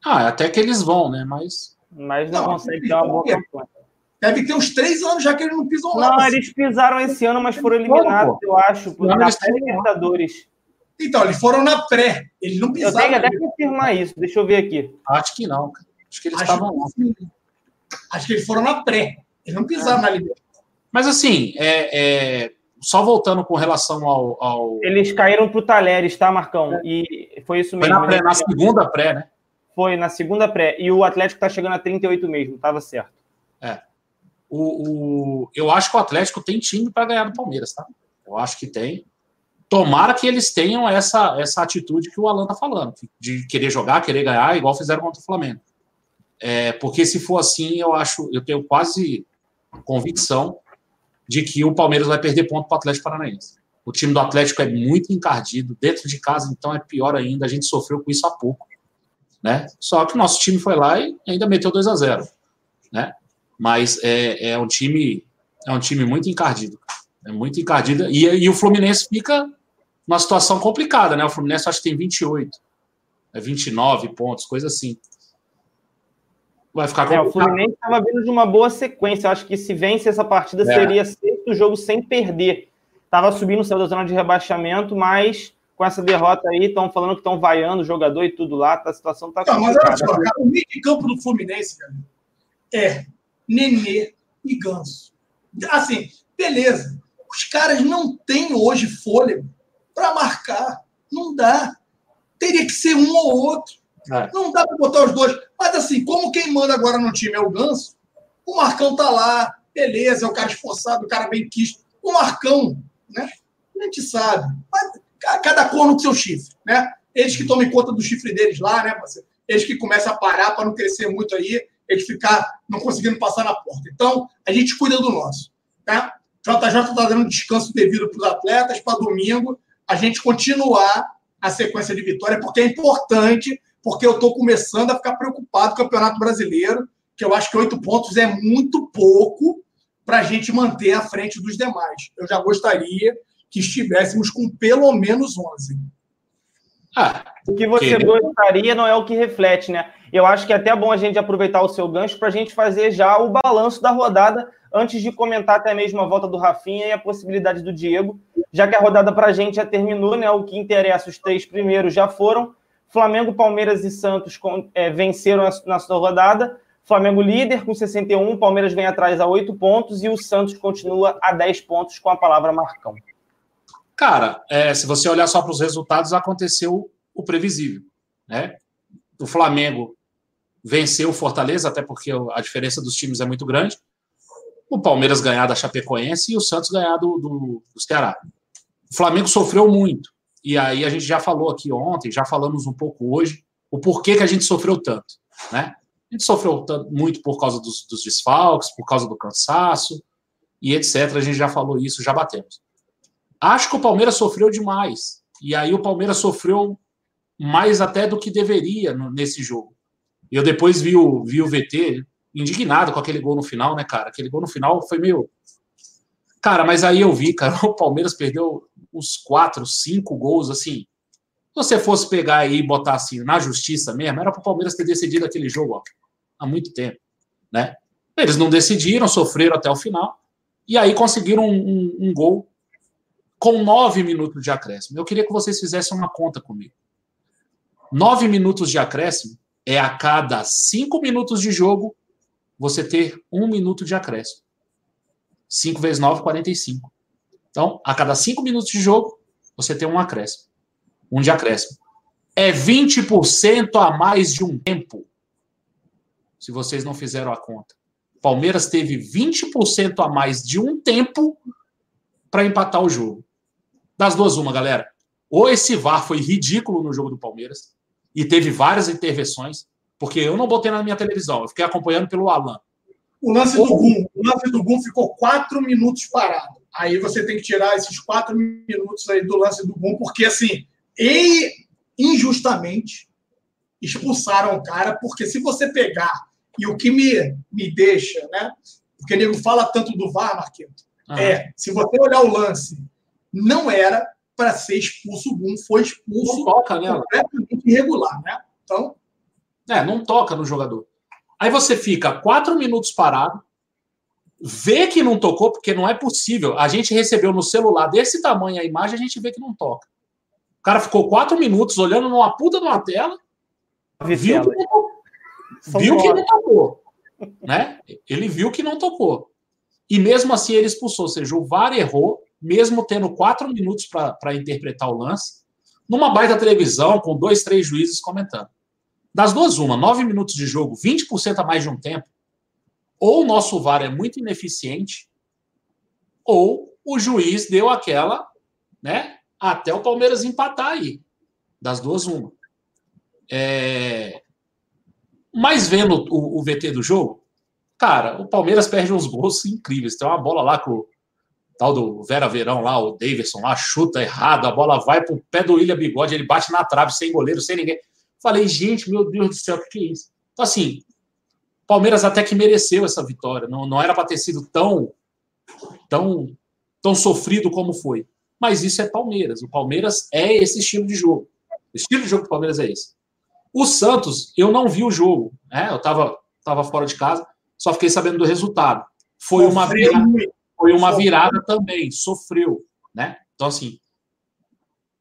Ah, até que eles vão, né? Mas. Mas não, não consegue ter uma boa campanha. Deve ter uns três anos já que eles não pisam lá. Não, eles pisaram esse ano, mas foram eliminados, eu acho, por na Libertadores. Então, eles foram na pré. Eles não pisaram. Eu tenho até que confirmar isso. Deixa eu ver aqui. Acho que não. Acho que eles acho estavam lá. Acho que eles foram na pré. Eles não pisaram é. na Libertadores. Mas assim, é, é, só voltando com relação ao, ao... Eles caíram para o Talheres, tá, Marcão? É. E foi isso mesmo. Foi na, pré, na segunda pré, né? Foi na segunda pré. E o Atlético está chegando a 38 mesmo, estava certo. É. O, o, eu acho que o Atlético tem time para ganhar do Palmeiras, tá? Eu acho que tem. Tomara que eles tenham essa, essa atitude que o Alan tá falando, de querer jogar, querer ganhar, igual fizeram contra o Flamengo. É, porque se for assim, eu acho, eu tenho quase convicção de que o Palmeiras vai perder ponto para o Atlético Paranaense. O time do Atlético é muito encardido, dentro de casa, então é pior ainda. A gente sofreu com isso há pouco. Né? Só que o nosso time foi lá e ainda meteu 2 a 0 né? Mas é, é um time é um time muito encardido. É muito encardido. E, e o Fluminense fica numa situação complicada, né? O Fluminense acho que tem 28, é 29 pontos, coisa assim. Vai ficar complicado. É, o Fluminense estava vindo de uma boa sequência. Eu acho que se vence essa partida, é. seria sexto jogo sem perder. Estava subindo, saiu da zona de rebaixamento, mas com essa derrota aí, estão falando que estão vaiando o jogador e tudo lá, tá, a situação está complicada. Mas olha só, cara, o meio de campo do Fluminense, cara, é Nenê e Ganso. Assim, beleza. Os caras não têm hoje fôlego para marcar. Não dá. Teria que ser um ou outro. É. Não dá para botar os dois. Mas assim, como quem manda agora no time é o Ganso, o Marcão tá lá, beleza, é o cara esforçado, o cara bem quisto. O Marcão, né? A gente sabe. Mas cada corno com seu chifre, né? Eles que tomem conta do chifre deles lá, né, parceiro? Eles que começam a parar para não crescer muito aí, eles ficar não conseguindo passar na porta. Então, a gente cuida do nosso, tá? JJ está dando descanso devido para os atletas para domingo a gente continuar a sequência de vitória, porque é importante, porque eu estou começando a ficar preocupado com o Campeonato Brasileiro, que eu acho que oito pontos é muito pouco para a gente manter à frente dos demais. Eu já gostaria que estivéssemos com pelo menos 11. Ah, o que você que... gostaria não é o que reflete, né? Eu acho que é até bom a gente aproveitar o seu gancho para a gente fazer já o balanço da rodada antes de comentar até mesmo a volta do Rafinha e a possibilidade do Diego, já que a rodada para a gente já terminou, né? O que interessa, os três primeiros já foram. Flamengo, Palmeiras e Santos é, venceram na sua rodada. Flamengo líder com 61, Palmeiras vem atrás a 8 pontos e o Santos continua a 10 pontos com a palavra Marcão. Cara, é, se você olhar só para os resultados, aconteceu o previsível. Né? O Flamengo venceu o Fortaleza, até porque a diferença dos times é muito grande o Palmeiras ganhar da Chapecoense e o Santos ganhar do, do, do Ceará. O Flamengo sofreu muito. E aí a gente já falou aqui ontem, já falamos um pouco hoje, o porquê que a gente sofreu tanto. Né? A gente sofreu tanto, muito por causa dos, dos desfalques, por causa do cansaço e etc. A gente já falou isso, já batemos. Acho que o Palmeiras sofreu demais. E aí o Palmeiras sofreu mais até do que deveria nesse jogo. Eu depois vi o, vi o VT, indignado com aquele gol no final, né, cara? Aquele gol no final foi meio. Cara, mas aí eu vi, cara, [laughs] o Palmeiras perdeu uns quatro, cinco gols, assim. Se você fosse pegar aí e botar assim, na justiça mesmo, era para o Palmeiras ter decidido aquele jogo ó, há muito tempo, né? Eles não decidiram, sofreram até o final, e aí conseguiram um, um, um gol com nove minutos de acréscimo. Eu queria que vocês fizessem uma conta comigo. Nove minutos de acréscimo é a cada cinco minutos de jogo você ter um minuto de acréscimo. 5 vezes 9, 45. Então, a cada 5 minutos de jogo, você tem um acréscimo. Um de acréscimo. É 20% a mais de um tempo. Se vocês não fizeram a conta. Palmeiras teve 20% a mais de um tempo para empatar o jogo. Das duas, uma, galera. Ou esse VAR foi ridículo no jogo do Palmeiras e teve várias intervenções, porque eu não botei na minha televisão, eu fiquei acompanhando pelo Alan. O lance do Gum, o lance do Gum ficou quatro minutos parado. Aí você tem que tirar esses quatro minutos aí do lance do Gum, porque assim, e injustamente expulsaram o cara, porque se você pegar, e o que me, me deixa, né? Porque nego fala tanto do VAR, Marquinhos, ah. é, se você olhar o lance, não era para ser expulso o Gum, foi expulso não toca nela. completamente irregular, né? Então. É, não toca no jogador. Aí você fica quatro minutos parado, vê que não tocou, porque não é possível. A gente recebeu no celular desse tamanho a imagem, a gente vê que não toca. O cara ficou quatro minutos olhando numa puta de uma tela, viu que não tocou. Viu que não tocou. Né? Ele viu que não tocou. E mesmo assim ele expulsou. Ou seja, o VAR errou, mesmo tendo quatro minutos para interpretar o lance, numa baita televisão, com dois, três juízes comentando. Das duas, uma, nove minutos de jogo, 20% a mais de um tempo, ou o nosso VAR é muito ineficiente, ou o juiz deu aquela, né? Até o Palmeiras empatar aí. Das duas, uma. É... Mas vendo o, o VT do jogo, cara, o Palmeiras perde uns gols incríveis. Tem uma bola lá com o tal do Vera Verão lá, o Davidson lá, chuta errado, a bola vai pro pé do William Bigode, ele bate na trave sem goleiro, sem ninguém. Falei, gente, meu Deus do céu, o que é isso? Então, assim, Palmeiras até que mereceu essa vitória. Não, não era para ter sido tão, tão, tão sofrido como foi. Mas isso é Palmeiras. O Palmeiras é esse estilo de jogo. O estilo de jogo do Palmeiras é esse. O Santos, eu não vi o jogo. Né? Eu estava tava fora de casa, só fiquei sabendo do resultado. Foi uma virada, foi uma virada também, sofreu. Né? Então, assim,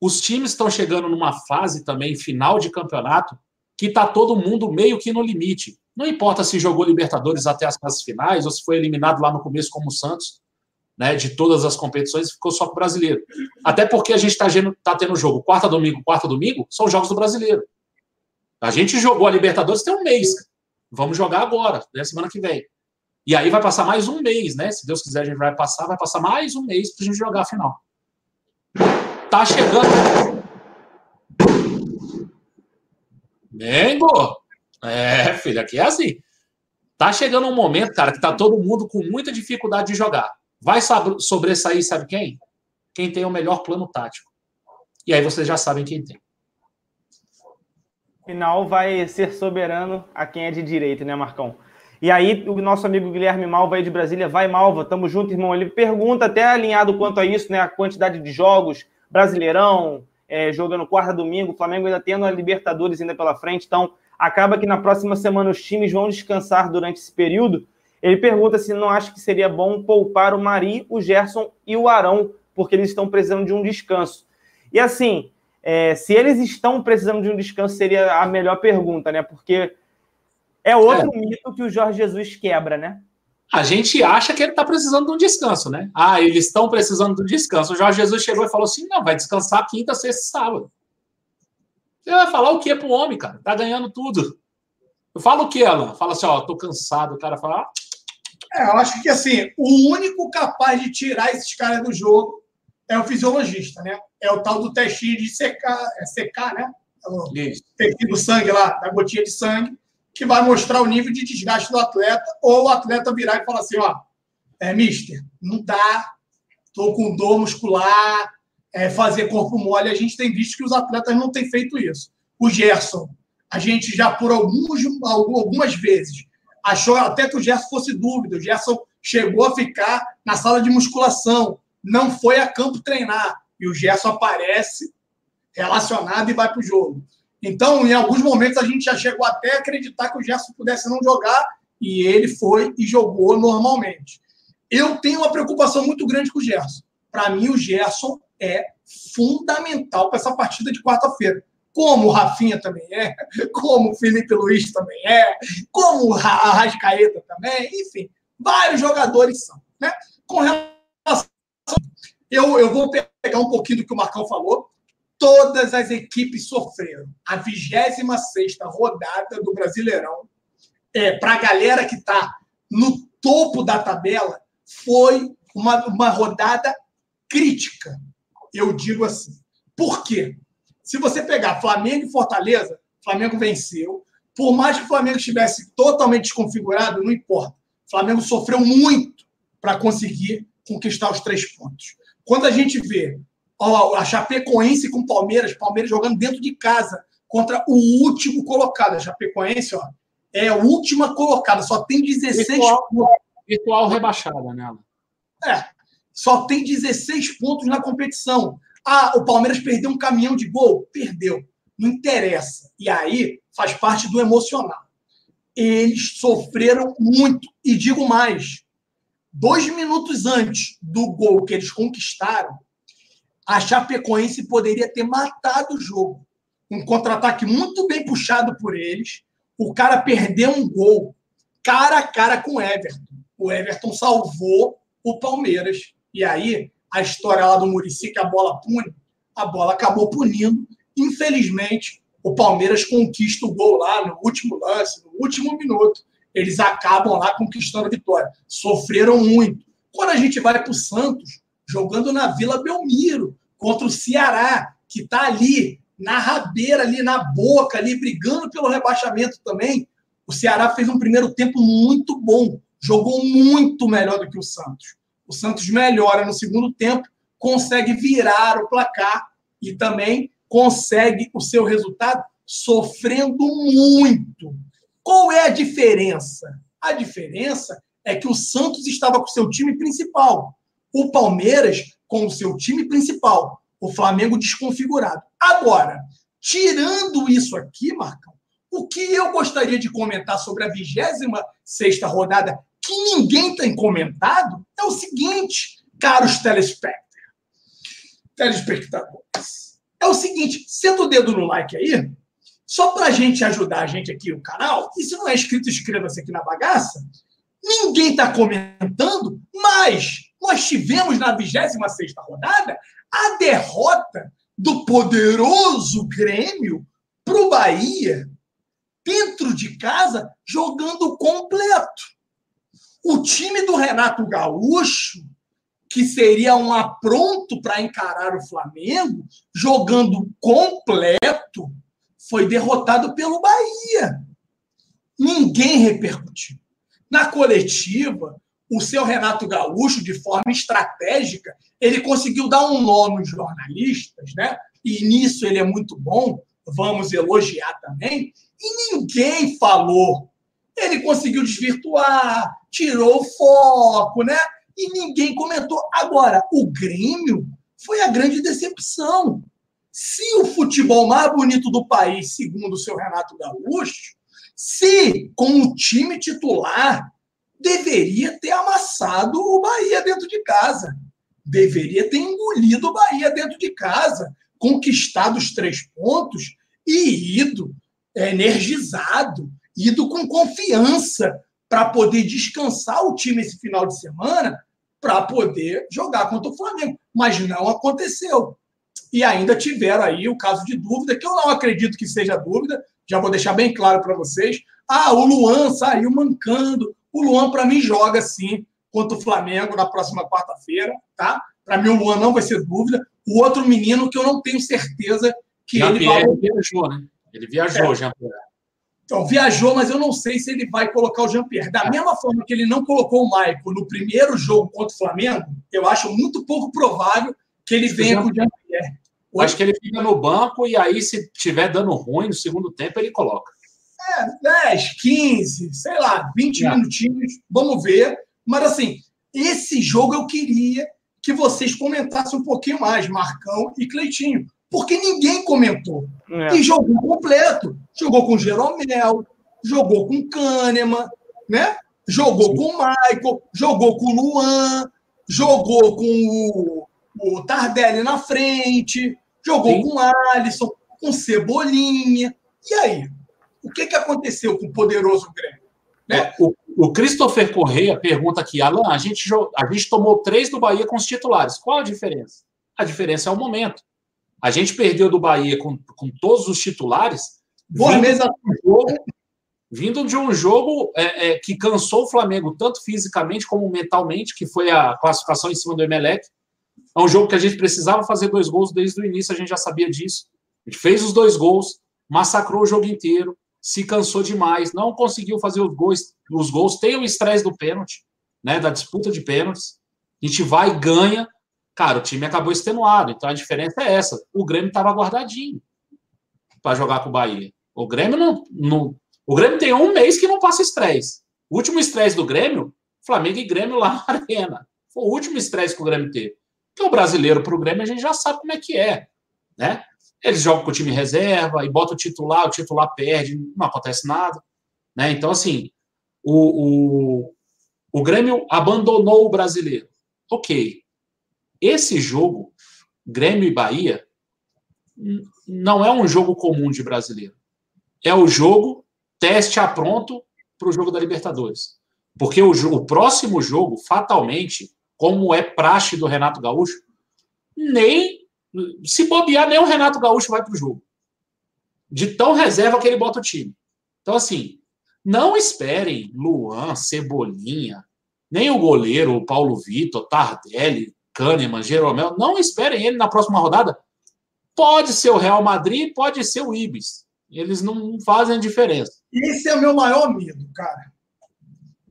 os times estão chegando numa fase também, final de campeonato, que está todo mundo meio que no limite. Não importa se jogou Libertadores até as fases finais ou se foi eliminado lá no começo, como o Santos, né, de todas as competições, ficou só com o brasileiro. Até porque a gente está tá tendo jogo quarta, domingo, quarta, domingo, são jogos do brasileiro. A gente jogou a Libertadores tem um mês. Vamos jogar agora, né, semana que vem. E aí vai passar mais um mês, né? Se Deus quiser, a gente vai passar, vai passar mais um mês para a gente jogar a final tá chegando. Mengo! É, filho, aqui é assim. Tá chegando um momento, cara, que tá todo mundo com muita dificuldade de jogar. Vai sobressair, sabe quem? Quem tem o melhor plano tático. E aí vocês já sabem quem tem. Final vai ser soberano a quem é de direito, né, Marcão? E aí, o nosso amigo Guilherme Malva aí de Brasília, vai Malva, tamo junto, irmão. Ele pergunta, até alinhado quanto a isso, né? A quantidade de jogos, Brasileirão, é, jogando quarta domingo, o Flamengo ainda tendo a Libertadores ainda pela frente, então acaba que na próxima semana os times vão descansar durante esse período. Ele pergunta se não acha que seria bom poupar o Mari, o Gerson e o Arão, porque eles estão precisando de um descanso. E assim, é, se eles estão precisando de um descanso, seria a melhor pergunta, né? Porque é outro é. mito que o Jorge Jesus quebra, né? A gente acha que ele está precisando de um descanso, né? Ah, eles estão precisando de um descanso. O Jorge Jesus chegou e falou assim: não, vai descansar quinta, sexta e sábado. Você vai falar o que pro homem, cara? Tá ganhando tudo. Eu falo o que, Alan? Fala assim, ó, tô cansado. O cara fala. Ah. É, eu acho que assim, o único capaz de tirar esses caras do jogo é o fisiologista, né? É o tal do testinho de secar, é secar, né? O testinho do sangue lá, da gotinha de sangue que vai mostrar o nível de desgaste do atleta, ou o atleta virar e falar assim: ó, é, mister, não dá, tô com dor muscular, é, fazer corpo mole. A gente tem visto que os atletas não têm feito isso. O Gerson, a gente já por alguns, algumas vezes achou até que o Gerson fosse dúvida. O Gerson chegou a ficar na sala de musculação, não foi a campo treinar. E o Gerson aparece relacionado e vai para o jogo. Então, em alguns momentos, a gente já chegou até a acreditar que o Gerson pudesse não jogar, e ele foi e jogou normalmente. Eu tenho uma preocupação muito grande com o Gerson. Para mim, o Gerson é fundamental para essa partida de quarta-feira. Como o Rafinha também é, como o Felipe Luiz também é, como o Arrascaeta também, enfim, vários jogadores são. Né? Com relação. Eu, eu vou pegar um pouquinho do que o Marcão falou todas as equipes sofreram. A 26 rodada do Brasileirão, é, para a galera que está no topo da tabela, foi uma, uma rodada crítica. Eu digo assim. Por quê? Se você pegar Flamengo e Fortaleza, Flamengo venceu. Por mais que o Flamengo estivesse totalmente desconfigurado, não importa. O Flamengo sofreu muito para conseguir conquistar os três pontos. Quando a gente vê ó, a Chapecoense com o Palmeiras, Palmeiras jogando dentro de casa contra o último colocado. A Chapecoense ó, é a última colocada, só tem 16 virtual, pontos. Virtual rebaixada nela. É, só tem 16 pontos na competição. Ah, o Palmeiras perdeu um caminhão de gol? Perdeu. Não interessa. E aí faz parte do emocional. Eles sofreram muito. E digo mais: dois minutos antes do gol que eles conquistaram, a Chapecoense poderia ter matado o jogo. Um contra-ataque muito bem puxado por eles. O cara perdeu um gol cara a cara com o Everton. O Everton salvou o Palmeiras. E aí a história lá do Murici que a bola pune, a bola acabou punindo. Infelizmente, o Palmeiras conquista o gol lá no último lance, no último minuto. Eles acabam lá conquistando a vitória. Sofreram muito. Quando a gente vai para o Santos, jogando na Vila Belmiro, contra o Ceará, que está ali, na rabeira, ali na boca, ali, brigando pelo rebaixamento também. O Ceará fez um primeiro tempo muito bom, jogou muito melhor do que o Santos. O Santos melhora no segundo tempo, consegue virar o placar e também consegue o seu resultado sofrendo muito. Qual é a diferença? A diferença é que o Santos estava com seu time principal, o Palmeiras com o seu time principal, o Flamengo desconfigurado. Agora, tirando isso aqui, Marcão, o que eu gostaria de comentar sobre a 26 rodada que ninguém tem comentado é o seguinte, caros telespectadores. Telespectadores. É o seguinte, senta o dedo no like aí, só para a gente ajudar a gente aqui, o canal, e se não é inscrito, inscreva-se aqui na bagaça. Ninguém está comentando, mas nós tivemos na 26 rodada a derrota do poderoso Grêmio para o Bahia, dentro de casa, jogando completo. O time do Renato Gaúcho, que seria um apronto para encarar o Flamengo, jogando completo, foi derrotado pelo Bahia. Ninguém repercutiu. Na coletiva, o seu Renato Gaúcho, de forma estratégica, ele conseguiu dar um nó nos jornalistas, né? E nisso ele é muito bom, vamos elogiar também. E ninguém falou ele conseguiu desvirtuar, tirou o foco, né? E ninguém comentou. Agora, o Grêmio foi a grande decepção. Se o futebol mais bonito do país, segundo o seu Renato Gaúcho, se com o time titular deveria ter amassado o Bahia dentro de casa. Deveria ter engolido o Bahia dentro de casa, conquistado os três pontos e ido é, energizado, ido com confiança para poder descansar o time esse final de semana para poder jogar contra o Flamengo. Mas não aconteceu. E ainda tiveram aí o caso de dúvida, que eu não acredito que seja dúvida, já vou deixar bem claro para vocês. Ah, o Luan saiu mancando. O Luan, para mim, joga sim contra o Flamengo na próxima quarta-feira, tá? Para mim, o Luan não vai ser dúvida. O outro menino que eu não tenho certeza que Jean ele Pierre vai. viajou, né? Ele viajou, é. Jean-Pierre. Então, viajou, mas eu não sei se ele vai colocar o Jean-Pierre. Da mesma forma que ele não colocou o Maicon no primeiro jogo contra o Flamengo, eu acho muito pouco provável que ele venha com o Jean-Pierre. Acho que ele fica no banco e aí, se tiver dando ruim no segundo tempo, ele coloca. É, 10, 15, sei lá, 20 é. minutinhos, vamos ver. Mas assim, esse jogo eu queria que vocês comentassem um pouquinho mais, Marcão e Cleitinho porque ninguém comentou. É. E jogou completo. Jogou com Jeromel, jogou com Kahneman, né? jogou Sim. com o Michael, jogou com o Luan, jogou com o, o Tardelli na frente, jogou Sim. com o Alisson, com Cebolinha. E aí? O que, que aconteceu com o poderoso Grêmio? Né? O, o Christopher Correia pergunta aqui, Alan, a gente, a gente tomou três do Bahia com os titulares. Qual a diferença? A diferença é o momento. A gente perdeu do Bahia com, com todos os titulares. Duas meses jogo, vindo de um jogo é, é, que cansou o Flamengo, tanto fisicamente como mentalmente, que foi a classificação em cima do Emelec. É um jogo que a gente precisava fazer dois gols desde o início, a gente já sabia disso. A gente fez os dois gols, massacrou o jogo inteiro, se cansou demais, não conseguiu fazer os gols. Os gols tem o estresse do pênalti, né, da disputa de pênaltis. A gente vai e ganha. Cara, o time acabou extenuado, então a diferença é essa. O Grêmio estava guardadinho para jogar com o Bahia. O Grêmio não, não, o Grêmio tem um mês que não passa estresse. O último estresse do Grêmio, Flamengo e Grêmio lá [laughs] na Arena. Foi o último estresse que o Grêmio teve. Porque o brasileiro para o Grêmio a gente já sabe como é que é, né? Eles jogam com o time reserva e bota o titular, o titular perde, não acontece nada, né? Então, assim, o, o, o Grêmio abandonou o brasileiro. Ok. Esse jogo, Grêmio e Bahia, não é um jogo comum de brasileiro. É o jogo teste a pronto para o jogo da Libertadores. Porque o, o próximo jogo, fatalmente, como é praxe do Renato Gaúcho, nem se bobear, nem o Renato Gaúcho vai para o jogo. De tão reserva que ele bota o time. Então, assim, não esperem Luan, Cebolinha, nem o goleiro, o Paulo Vitor, Tardelli, Kahneman, Jeromel, não esperem ele na próxima rodada. Pode ser o Real Madrid, pode ser o Ibis. Eles não fazem diferença. Esse é o meu maior medo, cara.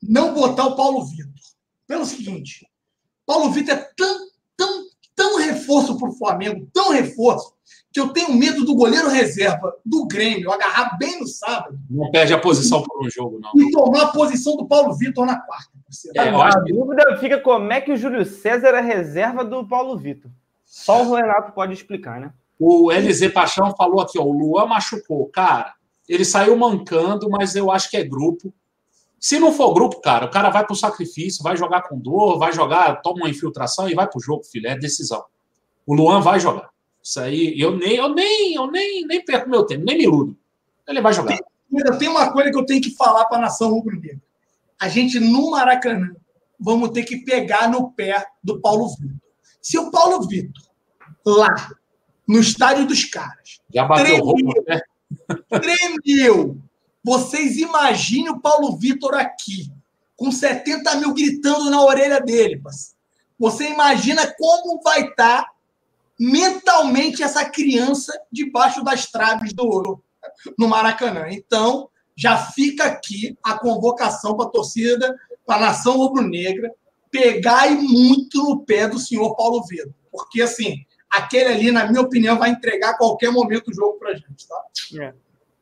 Não botar o Paulo Vitor. Pelo seguinte, Paulo Vitor é tão, tão, reforço para o Flamengo, tão reforço, que eu tenho medo do goleiro reserva do Grêmio agarrar bem no sábado. Não perde a posição por um jogo, não. E tomar a posição do Paulo Vitor na quarta. É, a dúvida fica como é que o Júlio César é reserva do Paulo Vitor. Só o Renato pode explicar, né? O LZ Paixão falou aqui, ó, o Luan machucou. Cara, ele saiu mancando, mas eu acho que é grupo. Se não for grupo, cara, o cara vai para o sacrifício, vai jogar com dor, vai jogar, toma uma infiltração e vai para o jogo, filho. É decisão. O Luan vai jogar. Isso aí, eu nem, eu nem, eu nem, nem perco meu tempo, nem me iludo. Ele vai jogar. Tem, tem uma coisa que eu tenho que falar para a nação rubro-negra. A gente no Maracanã vamos ter que pegar no pé do Paulo Vitor. Se o Paulo Vitor lá no estádio dos caras já bateu tremeu, roupa, né? tremeu vocês imaginem o Paulo Vitor aqui, com 70 mil gritando na orelha dele. Você imagina como vai estar tá mentalmente essa criança debaixo das traves do ouro no Maracanã. Então, já fica aqui a convocação para a torcida, para a nação rubro-negra, pegar e muito no pé do senhor Paulo Vitor. Porque, assim, aquele ali, na minha opinião, vai entregar a qualquer momento o jogo para a gente. Tá? É.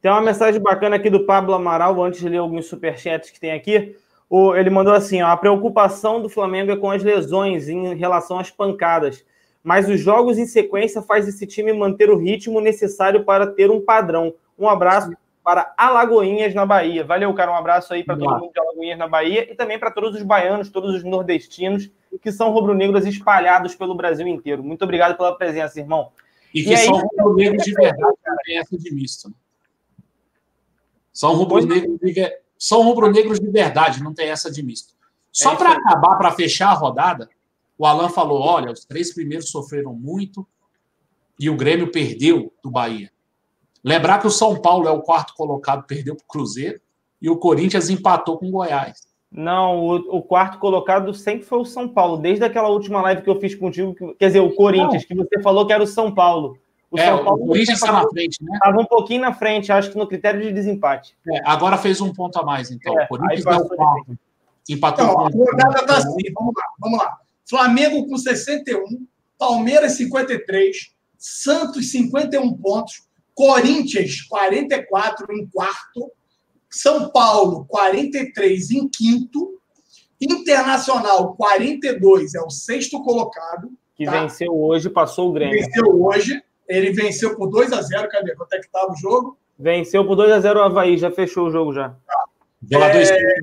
Tem uma mensagem bacana aqui do Pablo Amaral, antes de ler alguns superchats que tem aqui. O, ele mandou assim: ó, a preocupação do Flamengo é com as lesões em relação às pancadas, mas os jogos em sequência faz esse time manter o ritmo necessário para ter um padrão. Um abraço para Alagoinhas na Bahia. Valeu, cara. Um abraço aí para todo mundo de Alagoinhas na Bahia e também para todos os baianos, todos os nordestinos que são rubro-negros espalhados pelo Brasil inteiro. Muito obrigado pela presença, irmão. E que e são rubro-negros de verdade, cara, essa de misto. São rubro-negros de, são rubro-negros de verdade, não tem essa de misto. Só é para acabar, para fechar a rodada, o Alan falou: olha, os três primeiros sofreram muito e o Grêmio perdeu do Bahia. Lembrar que o São Paulo é o quarto colocado, perdeu para o Cruzeiro, e o Corinthians empatou com o Goiás. Não, o, o, quarto colocado sempre foi o São Paulo, desde aquela última live que eu fiz contigo, que, quer dizer, o Corinthians, não. que você falou que era o São Paulo. O é, São Paulo o Corinthians está na frente, né? Estava um pouquinho na frente, acho que no critério de desempate. É, agora fez um ponto a mais, então. É, o Corinthians deu quatro. Empatou então. A rodada está assim, vamos lá, vamos lá. Flamengo com 61, Palmeiras 53, Santos 51 pontos, Corinthians 44 em quarto, São Paulo 43 em quinto, Internacional 42 é o sexto colocado. Que tá? venceu hoje, passou o Grêmio. Venceu hoje. Ele venceu por 2 a 0 Cadê? Quanto é que estava o jogo? Venceu por 2 a 0 o Havaí, já fechou o jogo já. Tá. É...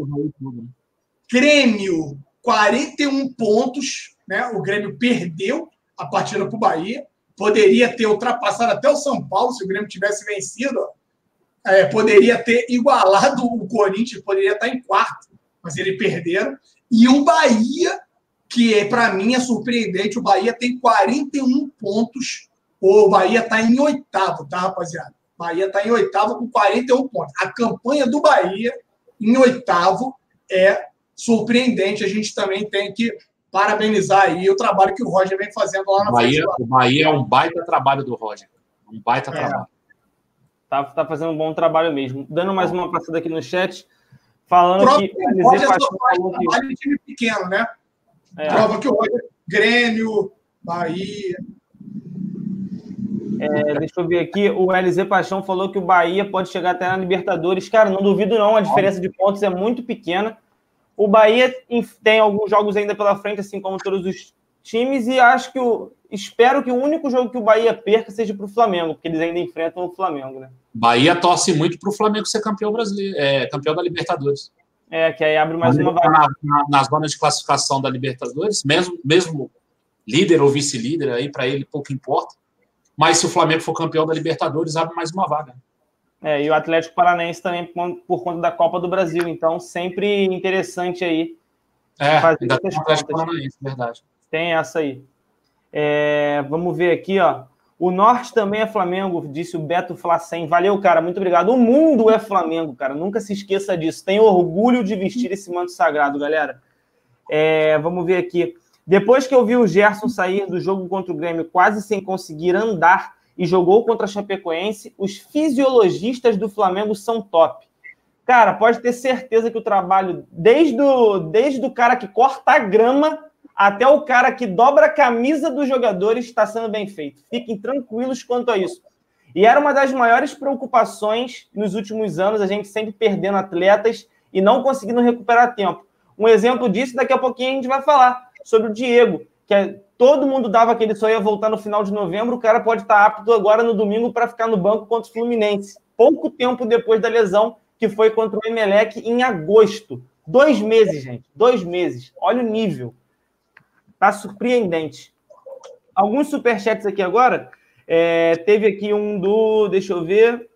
Grêmio, 41 pontos. Né? O Grêmio perdeu a partida para o Bahia. Poderia ter ultrapassado até o São Paulo se o Grêmio tivesse vencido. É, poderia ter igualado o Corinthians, poderia estar em quarto, mas ele perderam. E o Bahia, que é, para mim é surpreendente, o Bahia tem 41 pontos o Bahia está em oitavo, tá, rapaziada? Bahia está em oitavo com 41 pontos. A campanha do Bahia em oitavo é surpreendente. A gente também tem que parabenizar aí o trabalho que o Roger vem fazendo lá na Bahia. O Bahia é um baita trabalho do Roger. Um baita é. trabalho. Tá, tá fazendo um bom trabalho mesmo. Dando mais uma passada aqui no chat, falando que. O Roger só faz trabalho de time pequeno, né? É. Prova que o Roger, Grêmio, Bahia. É, deixa eu ver aqui. O LZ Paixão falou que o Bahia pode chegar até na Libertadores. Cara, não duvido não. A diferença de pontos é muito pequena. O Bahia tem alguns jogos ainda pela frente, assim como todos os times, e acho que o. Espero que o único jogo que o Bahia perca seja para o Flamengo, porque eles ainda enfrentam o Flamengo, né? Bahia torce muito para o Flamengo ser campeão brasileiro, é, campeão da Libertadores. É, que aí abre mais uma vaga. Na, na, na zona de classificação da Libertadores, mesmo, mesmo líder ou vice-líder, aí para ele pouco importa. Mas se o Flamengo for campeão da Libertadores, abre mais uma vaga. É, e o Atlético Paranaense também por conta da Copa do Brasil. Então, sempre interessante aí. É, fazer ainda tem o Atlético contas. Paranaense, verdade. Tem essa aí. É, vamos ver aqui, ó. O Norte também é Flamengo, disse o Beto Flacem. Valeu, cara, muito obrigado. O mundo é Flamengo, cara. Nunca se esqueça disso. Tenho orgulho de vestir esse manto sagrado, galera. É, vamos ver aqui. Depois que eu vi o Gerson sair do jogo contra o Grêmio quase sem conseguir andar e jogou contra a Chapecoense, os fisiologistas do Flamengo são top. Cara, pode ter certeza que o trabalho, desde o, desde o cara que corta a grama até o cara que dobra a camisa dos jogadores, está sendo bem feito. Fiquem tranquilos quanto a isso. E era uma das maiores preocupações nos últimos anos, a gente sempre perdendo atletas e não conseguindo recuperar tempo. Um exemplo disso, daqui a pouquinho a gente vai falar sobre o Diego, que é, todo mundo dava que ele só ia voltar no final de novembro, o cara pode estar apto agora no domingo para ficar no banco contra o Fluminense. Pouco tempo depois da lesão, que foi contra o Emelec em agosto. Dois meses, gente. Dois meses. Olha o nível. Tá surpreendente. Alguns superchats aqui agora. É, teve aqui um do. Deixa eu ver.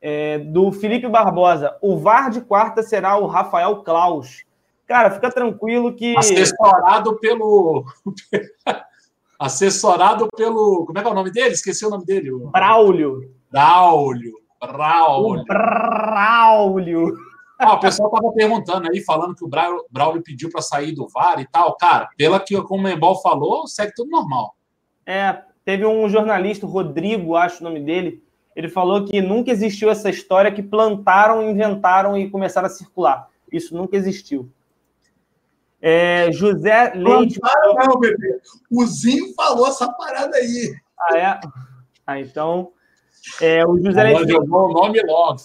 É, do Felipe Barbosa. O VAR de quarta será o Rafael Klaus. Cara, fica tranquilo que. Assessorado pelo. [laughs] Assessorado pelo. Como é que é o nome dele? Esqueci o nome dele. Braulio. Braulio. Braulio. O Braulio. Ah, o pessoal estava perguntando aí, falando que o Braulio pediu para sair do VAR e tal. Cara, pela que o Membol falou, segue tudo normal. É, teve um jornalista, Rodrigo, acho o nome dele, ele falou que nunca existiu essa história que plantaram, inventaram e começaram a circular. Isso nunca existiu. É, José Leite. Não, não, bebê. O Zinho falou essa parada aí. Ah, é? Ah, então. É, o José Leite. Eu o nome logo.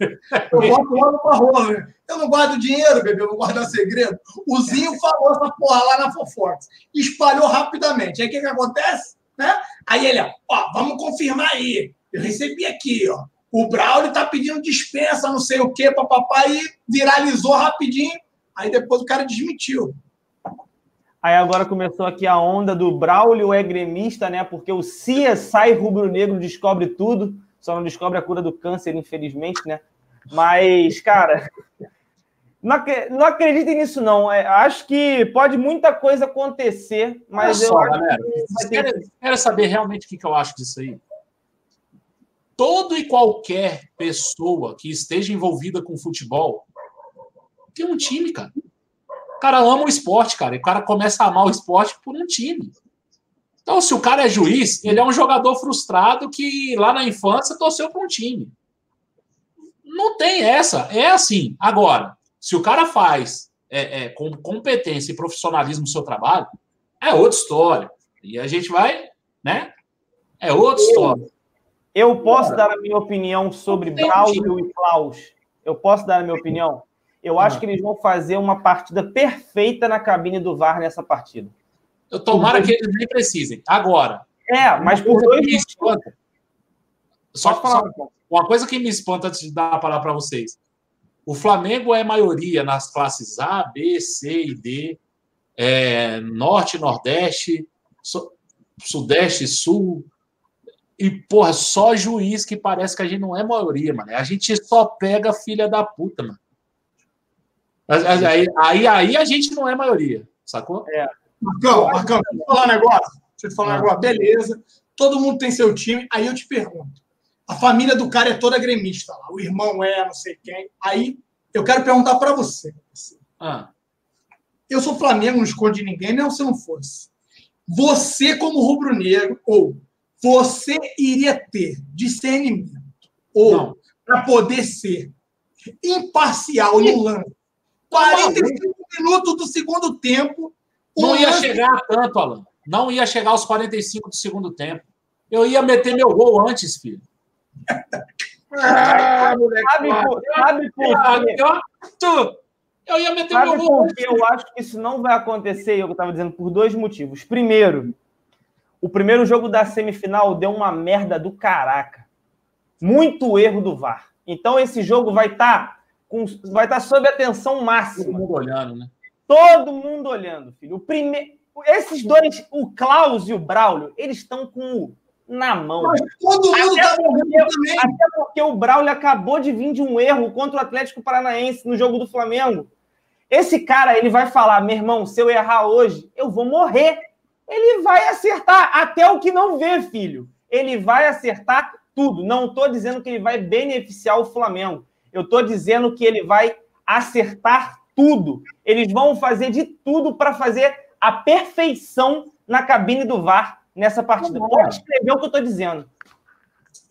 Eu boto logo pra rola. Né? Eu não guardo dinheiro, bebê, eu não guardo segredo. O Zinho falou essa porra lá na Fofox. Espalhou rapidamente. Aí o que, que acontece? Né? Aí ele, ó, vamos confirmar aí. Eu recebi aqui, ó. O Braulio tá pedindo dispensa, não sei o quê, papapá, e viralizou rapidinho Aí depois o cara desmentiu. Aí agora começou aqui a onda do Braulio é gremista, né? Porque o CIA sai rubro-negro descobre tudo, só não descobre a cura do câncer, infelizmente, né? Mas, cara, não, não acreditem nisso, não. É, acho que pode muita coisa acontecer, mas Olha eu só, acho galera, que ter... saber realmente o que, que eu acho disso aí. Todo e qualquer pessoa que esteja envolvida com futebol tem um time, cara. O cara ama o esporte, cara. E o cara começa a amar o esporte por um time. Então, se o cara é juiz, ele é um jogador frustrado que lá na infância torceu para um time. Não tem essa. É assim. Agora, se o cara faz é, é, com competência e profissionalismo o seu trabalho, é outra história. E a gente vai, né? É outra história. Eu posso dar a minha opinião sobre Braulio e Klaus? Eu posso dar a minha opinião? Eu acho que eles vão fazer uma partida perfeita na cabine do VAR nessa partida. Eu tomara que eles nem precisem. Agora. É, mas por dois. Me espanta. Só, falar, só uma coisa que me espanta antes de dar a palavra para vocês. O Flamengo é maioria nas classes A, B, C e D, é, Norte, Nordeste, Sudeste, Sul. E, porra, só juiz que parece que a gente não é maioria, mano. A gente só pega filha da puta, mano. Aí, aí, aí a gente não é maioria, sacou? É. Marcão, Marcão, deixa eu te falar um negócio. Deixa eu te falar um ah. negócio. Beleza, todo mundo tem seu time. Aí eu te pergunto: a família do cara é toda gremista lá, o irmão é, não sei quem. Aí eu quero perguntar para você. Ah. Eu sou Flamengo, não esconde ninguém, não se não fosse. Você, como rubro-negro, ou você iria ter discernimento, ou para poder ser imparcial no lance. 45 minutos do segundo tempo. Não ia lance... chegar tanto, Alan. Não ia chegar aos 45 do segundo tempo. Eu ia meter meu gol antes, filho. [laughs] Ah, sabe, por, sabe por Eu ia meter sabe meu gol. Porque eu acho que isso não vai acontecer, eu estava dizendo, por dois motivos. Primeiro, o primeiro jogo da semifinal deu uma merda do caraca. Muito erro do VAR. Então esse jogo vai estar tá com, vai estar sob atenção máxima. Todo mundo olhando, né? Todo mundo olhando, filho. O primeiro, esses dois, o Klaus e o Braulio, eles estão com o na mão. Mas todo mundo até, tá porque, também. até porque o Braulio acabou de vir de um erro contra o Atlético Paranaense no jogo do Flamengo. Esse cara, ele vai falar, meu irmão, se eu errar hoje, eu vou morrer. Ele vai acertar até o que não vê, filho. Ele vai acertar tudo. Não estou dizendo que ele vai beneficiar o Flamengo. Eu estou dizendo que ele vai acertar tudo. Eles vão fazer de tudo para fazer a perfeição na cabine do VAR nessa partida. Pode escrever o que eu estou dizendo.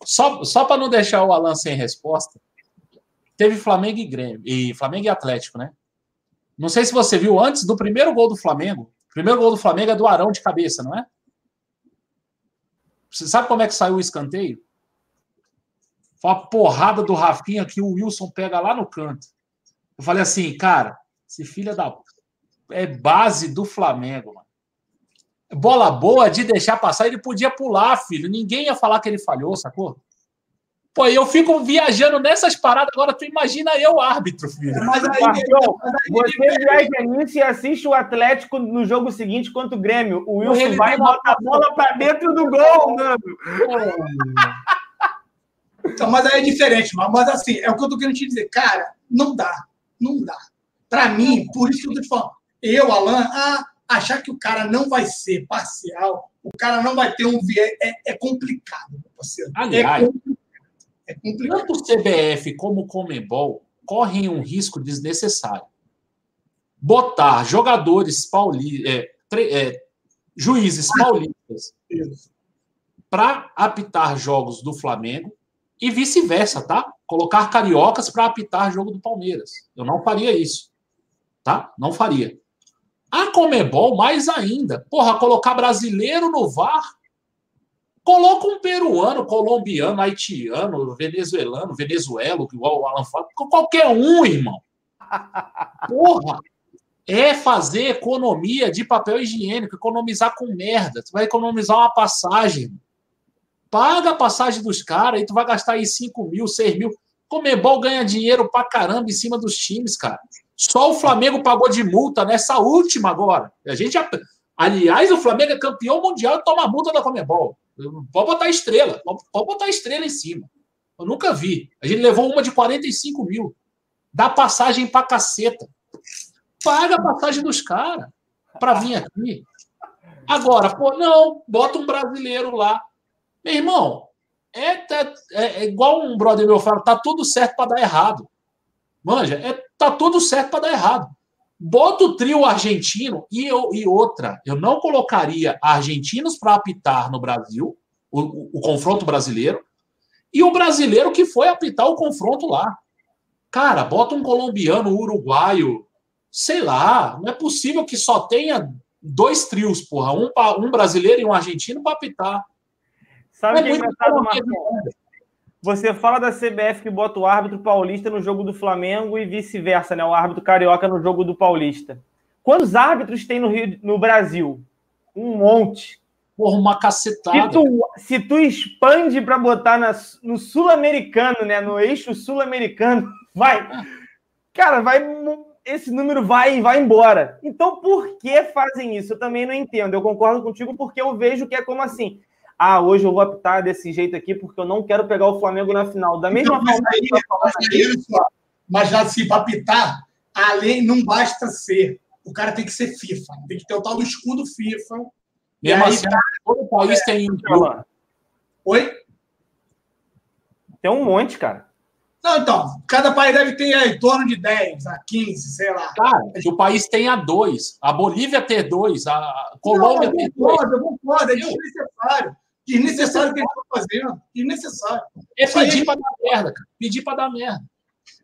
Só, só para não deixar o Alan sem resposta, teve Flamengo e Grêmio, e Flamengo e Atlético, né? Não sei se você viu antes do primeiro gol do Flamengo. O primeiro gol do Flamengo é do Arão de cabeça, não é? Você sabe como é que saiu o escanteio? Foi uma porrada do Rafinha que o Wilson pega lá no canto. Eu falei assim, cara, esse filho da. É base do Flamengo, mano. Bola boa de deixar passar, ele podia pular, filho. Ninguém ia falar que ele falhou, sacou? Pô, eu fico viajando nessas paradas, agora tu imagina eu, árbitro, filho. Mas aí, Marcão, você viaja nisso e assiste o Atlético no jogo seguinte contra o Grêmio. O Wilson vai e bota a bola pra dentro do gol, mano. Então, mas aí é diferente, mas assim, é o que eu tô querendo te dizer. Cara, não dá. Não dá. Para mim, por isso que eu tô te falando. Eu, Alan, ah, achar que o cara não vai ser parcial, o cara não vai ter um viés, é, é complicado, meu parceiro. Aliás, é complicado. É complicado. Tanto o CBF como o Comebol correm um risco desnecessário. Botar jogadores paulistas, é, é, juízes paulistas para apitar jogos do Flamengo e vice-versa, tá? Colocar cariocas para apitar jogo do Palmeiras. Eu não faria isso, tá? Não faria. A Comebol, mais ainda. Porra, colocar brasileiro no VAR. Coloca um peruano, colombiano, haitiano, venezuelano, venezuelo, igual o Alan fala. Qualquer um, irmão. Porra. É fazer economia de papel higiênico, economizar com merda. Tu vai economizar uma passagem. Paga a passagem dos caras, aí tu vai gastar aí 5 mil, 6 mil. Comebol ganha dinheiro pra caramba em cima dos times, cara. Só o Flamengo pagou de multa nessa última agora. A gente já... Aliás, o Flamengo é campeão mundial e toma multa da Comebol. Pode botar estrela, pode botar estrela em cima. Eu nunca vi. A gente levou uma de 45 mil. Dá passagem pra caceta. Paga a passagem dos caras para vir aqui. Agora, pô, não, bota um brasileiro lá. Irmão, é, é, é igual um brother meu fala, tá tudo certo para dar errado. Manja, é, tá tudo certo para dar errado. Bota o trio argentino e, eu, e outra. Eu não colocaria argentinos para apitar no Brasil, o, o, o, confronto brasileiro, e o brasileiro que foi apitar o confronto lá. Cara, bota um colombiano, um uruguaio, sei lá. Não é possível que só tenha dois trios, porra. Um, um brasileiro e um argentino para apitar. Sabe o que é engraçado, Você fala da CBF que bota o árbitro paulista no jogo do Flamengo e vice-versa, né? O árbitro carioca no jogo do Paulista. Quantos árbitros tem no, Rio, no Brasil? Um monte. Porra, uma cacetada. Se tu, se tu expande para botar na, no sul-americano, né? No eixo sul-americano, [laughs] vai. Cara, vai. Esse número vai vai embora. Então, por que fazem isso? Eu também não entendo. Eu concordo contigo porque eu vejo que é como assim ah, hoje eu vou optar desse jeito aqui porque eu não quero pegar o Flamengo na final. Da mesma então, forma. Aí, mas, mas já se apitar, além não basta ser. O cara tem que ser FIFA, tem que ter o tal do escudo FIFA. Mesmo aí, assim, todo país é, tem um. Oi? Tem um monte, cara. Não, então, cada país deve ter em torno de 10 a 15, sei lá. Cara, que o país tenha dois. A Bolívia ter dois, a Colômbia não, ter dois. Eu concordo, é desnecessário. Desnecessário o que eles estão fazendo. Desnecessário. É pedir para dar merda, cara. Pedir para dar merda.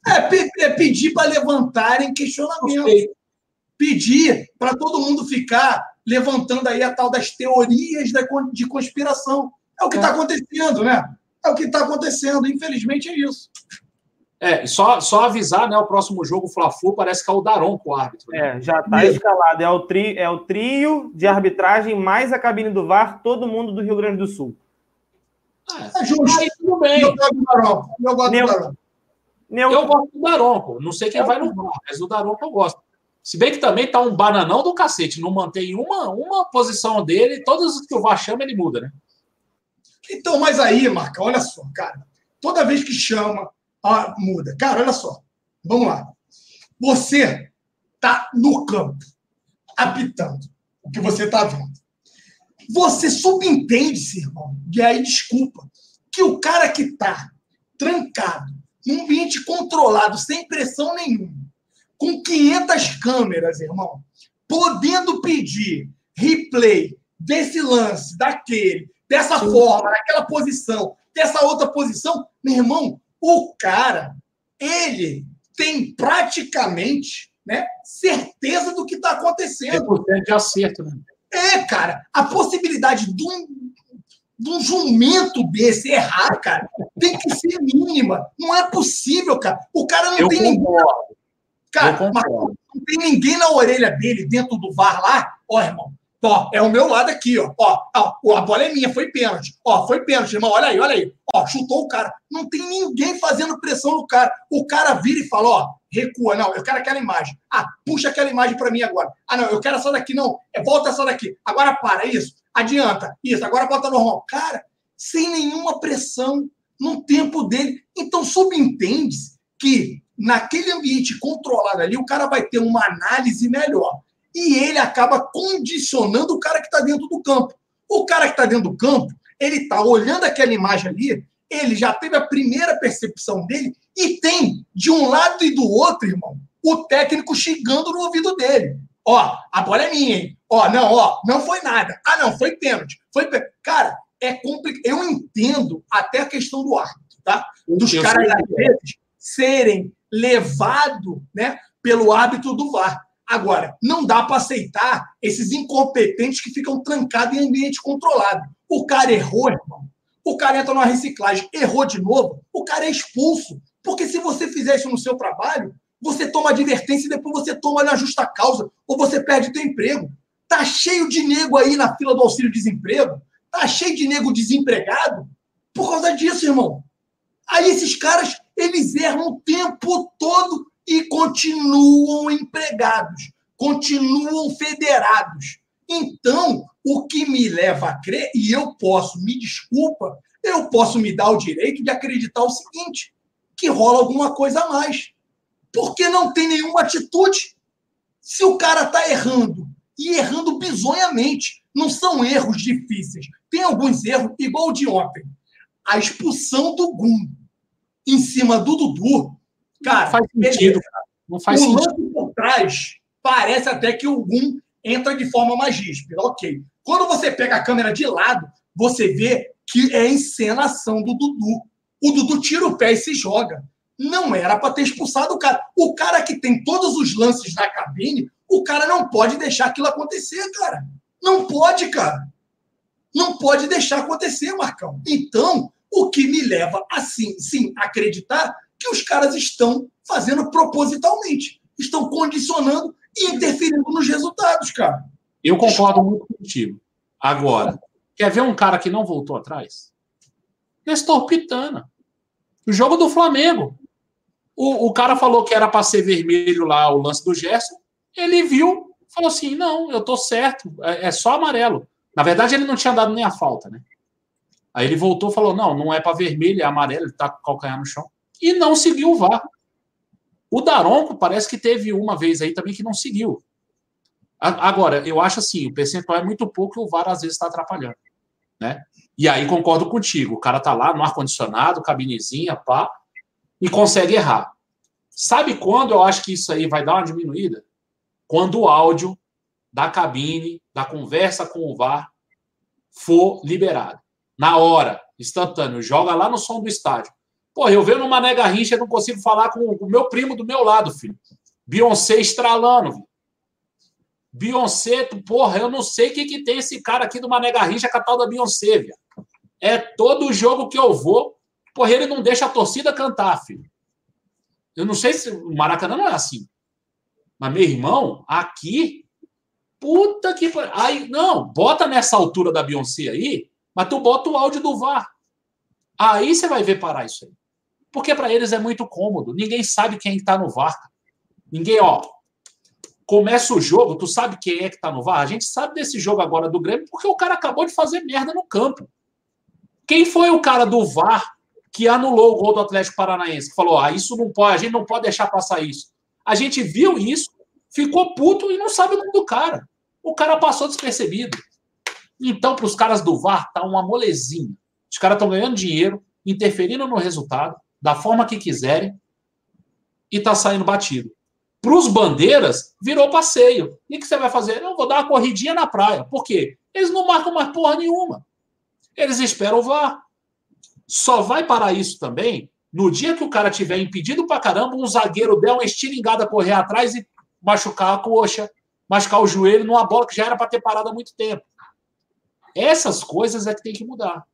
É, é pedir para levantarem questionamento. Pedir para todo mundo ficar levantando aí a tal das teorias de conspiração. É o que está é. acontecendo, né? É o que está acontecendo. Infelizmente é isso. É, só, só avisar, né? O próximo jogo, o Fla-Flu, parece que é o Daronco o árbitro. Né? É, já está escalado. É o, tri, é o trio de arbitragem mais a cabine do VAR, todo mundo do Rio Grande do Sul. É, é justo. Aí, tudo bem. Eu gosto do Daronco. Eu gosto Neu... do Daronco. Neu... Eu gosto do Daronco. Não sei quem vai no VAR, mas o Daronco eu gosto. Se bem que também tá um bananão do cacete. Não mantém uma, uma posição dele, todas as que o VAR chama, ele muda, né? Então, mas aí, Marca, olha só, cara. Toda vez que chama, muda. Cara, olha só. Vamos lá. Você tá no campo, apitando o que você tá vendo. Você subentende-se, irmão, e aí desculpa, que o cara que tá trancado, num ambiente controlado, sem pressão nenhuma, com 500 câmeras, irmão, podendo pedir replay desse lance, daquele, dessa Sim. forma, naquela posição, dessa outra posição, meu irmão, o cara, ele tem praticamente né, certeza do que está acontecendo. É de acerto, né? É, cara, a possibilidade de um, de um jumento desse errar, cara, tem que ser mínima. Não é possível, cara. O cara não Eu tem ninguém. Cara, não tem ninguém na orelha dele dentro do VAR lá. Ó, irmão, Ó, é o meu lado aqui, ó. Ó, ó. A bola é minha, foi pênalti. Ó, foi pênalti, irmão. Olha aí, olha aí. Ó, chutou o cara. Não tem ninguém fazendo pressão no cara. O cara vira e fala, ó, recua. Não, eu quero aquela imagem. Ah, puxa aquela imagem para mim agora. Ah, não, eu quero essa daqui, não. É, volta essa daqui. Agora para, isso. Adianta. Isso, agora bota normal. Cara, sem nenhuma pressão no tempo dele. Então, subentende que naquele ambiente controlado ali, o cara vai ter uma análise melhor e ele acaba condicionando o cara que está dentro do campo. O cara que está dentro do campo, ele está olhando aquela imagem ali, ele já teve a primeira percepção dele e tem, de um lado e do outro, irmão, o técnico xingando no ouvido dele. Ó, a bola é minha, hein? Ó, não, ó, não foi nada. Ah, não, foi pênalti. Foi pênalti. Cara, é complicado. Eu entendo até a questão do árbitro, tá? Dos caras, às vezes, serem levados né, pelo árbitro do VAR. Agora, não dá para aceitar esses incompetentes que ficam trancados em ambiente controlado. O cara errou, irmão. O cara entra numa reciclagem, errou de novo, o cara é expulso. Porque se você fizer isso no seu trabalho, você toma advertência e depois você toma na justa causa, ou você perde teu emprego. Tá cheio de nego aí na fila do auxílio-desemprego, tá cheio de nego desempregado por causa disso, irmão. Aí esses caras, eles erram o tempo todo e continuam empregados, continuam federados. Então, o que me leva a crer, e eu posso, me desculpa, eu posso me dar o direito de acreditar o seguinte: que rola alguma coisa a mais. Porque não tem nenhuma atitude. Se o cara está errando, e errando bizonhamente, não são erros difíceis. Tem alguns erros, igual o de ontem. A expulsão do Gum em cima do Dudu Cara, não faz sentido. Cara. Não faz o sentido. lance por trás parece até que o Gum entra de forma mais ríspida. Ok. Quando você pega a câmera de lado, você vê que é encenação do Dudu. O Dudu tira o pé e se joga. Não era para ter expulsado o cara. O cara que tem todos os lances na cabine, o cara não pode deixar aquilo acontecer, cara. Não pode, cara. Não pode deixar acontecer, Marcão. Então, o que me leva, assim, sim, acreditar que os caras estão fazendo propositalmente. Estão condicionando e interferindo nos resultados, cara. Eu concordo muito contigo. Agora, quer ver um cara que não voltou atrás? Nestor Pitana. O jogo do Flamengo. O, o cara falou que era para ser vermelho lá o lance do Gerson. Ele viu, falou assim: não, eu tô certo, é, é só amarelo. Na verdade, ele não tinha dado nem a falta, né? Aí ele voltou falou: não, não é para vermelho, é amarelo, ele tá com o calcanhar no chão e não seguiu o VAR. O Daronco parece que teve uma vez aí também que não seguiu. Agora, eu acho assim, o percentual é muito pouco e o VAR às vezes está atrapalhando. Né? E aí concordo contigo. O cara tá lá no ar-condicionado, cabinezinha, pá, e consegue errar. Sabe quando eu acho que isso aí vai dar uma diminuída? Quando o áudio da cabine, da conversa com o VAR, for liberado. Na hora, instantâneo, joga lá no som do estádio. Pô, eu vejo numa nega rincha, não consigo falar com o meu primo do meu lado, filho. Beyoncé estralando. Beyoncé, porra, eu não sei o que, que tem esse cara aqui do Mané Garrincha com a tal da Beyoncé, viu? É todo jogo que eu vou, porra, ele não deixa a torcida cantar, filho. Eu não sei se o Maracanã não é assim. Mas, meu irmão, aqui, puta que. Aí, não, bota nessa altura da Beyoncé aí, mas tu bota o áudio do VAR. Aí você vai ver parar isso aí. Porque para eles é muito cômodo. Ninguém sabe quem está no VAR. Ninguém, ó, começa o jogo, tu sabe quem é que tá no VAR? A gente sabe desse jogo agora do Grêmio porque o cara acabou de fazer merda no campo. Quem foi o cara do VAR que anulou o gol do Atlético Paranaense? Que falou: ah, isso não pode, a gente não pode deixar passar isso. A gente viu isso, ficou puto e não sabe o nome do cara. O cara passou despercebido. Então, para os caras do VAR, tá uma molezinha. Os caras estão ganhando dinheiro, interferindo no resultado, da forma que quiserem, e tá saindo batido. Para os bandeiras, virou passeio. E o que você vai fazer? Eu vou dar uma corridinha na praia. Por quê? Eles não marcam mais porra nenhuma. Eles esperam o. Só vai parar isso também no dia que o cara tiver impedido pra caramba, um zagueiro der uma estilingada correr atrás e machucar a coxa, machucar o joelho numa bola que já era para ter parado há muito tempo. Essas coisas é que tem que mudar.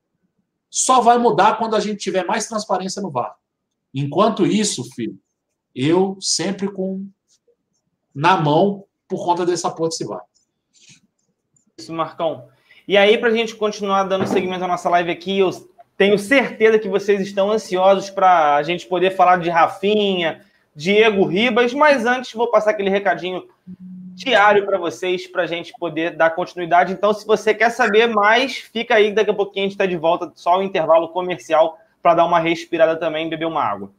Só vai mudar quando a gente tiver mais transparência no VAR. Enquanto isso, filho, eu sempre com na mão por conta dessa porra desse VAR. Isso, Marcão. E aí, para a gente continuar dando seguimento à nossa live aqui, eu tenho certeza que vocês estão ansiosos para a gente poder falar de Rafinha, Diego Ribas, mas antes vou passar aquele recadinho diário para vocês, para a gente poder dar continuidade. Então, se você quer saber mais, fica aí, daqui a pouquinho a gente está de volta, só o intervalo comercial para dar uma respirada também e beber uma água.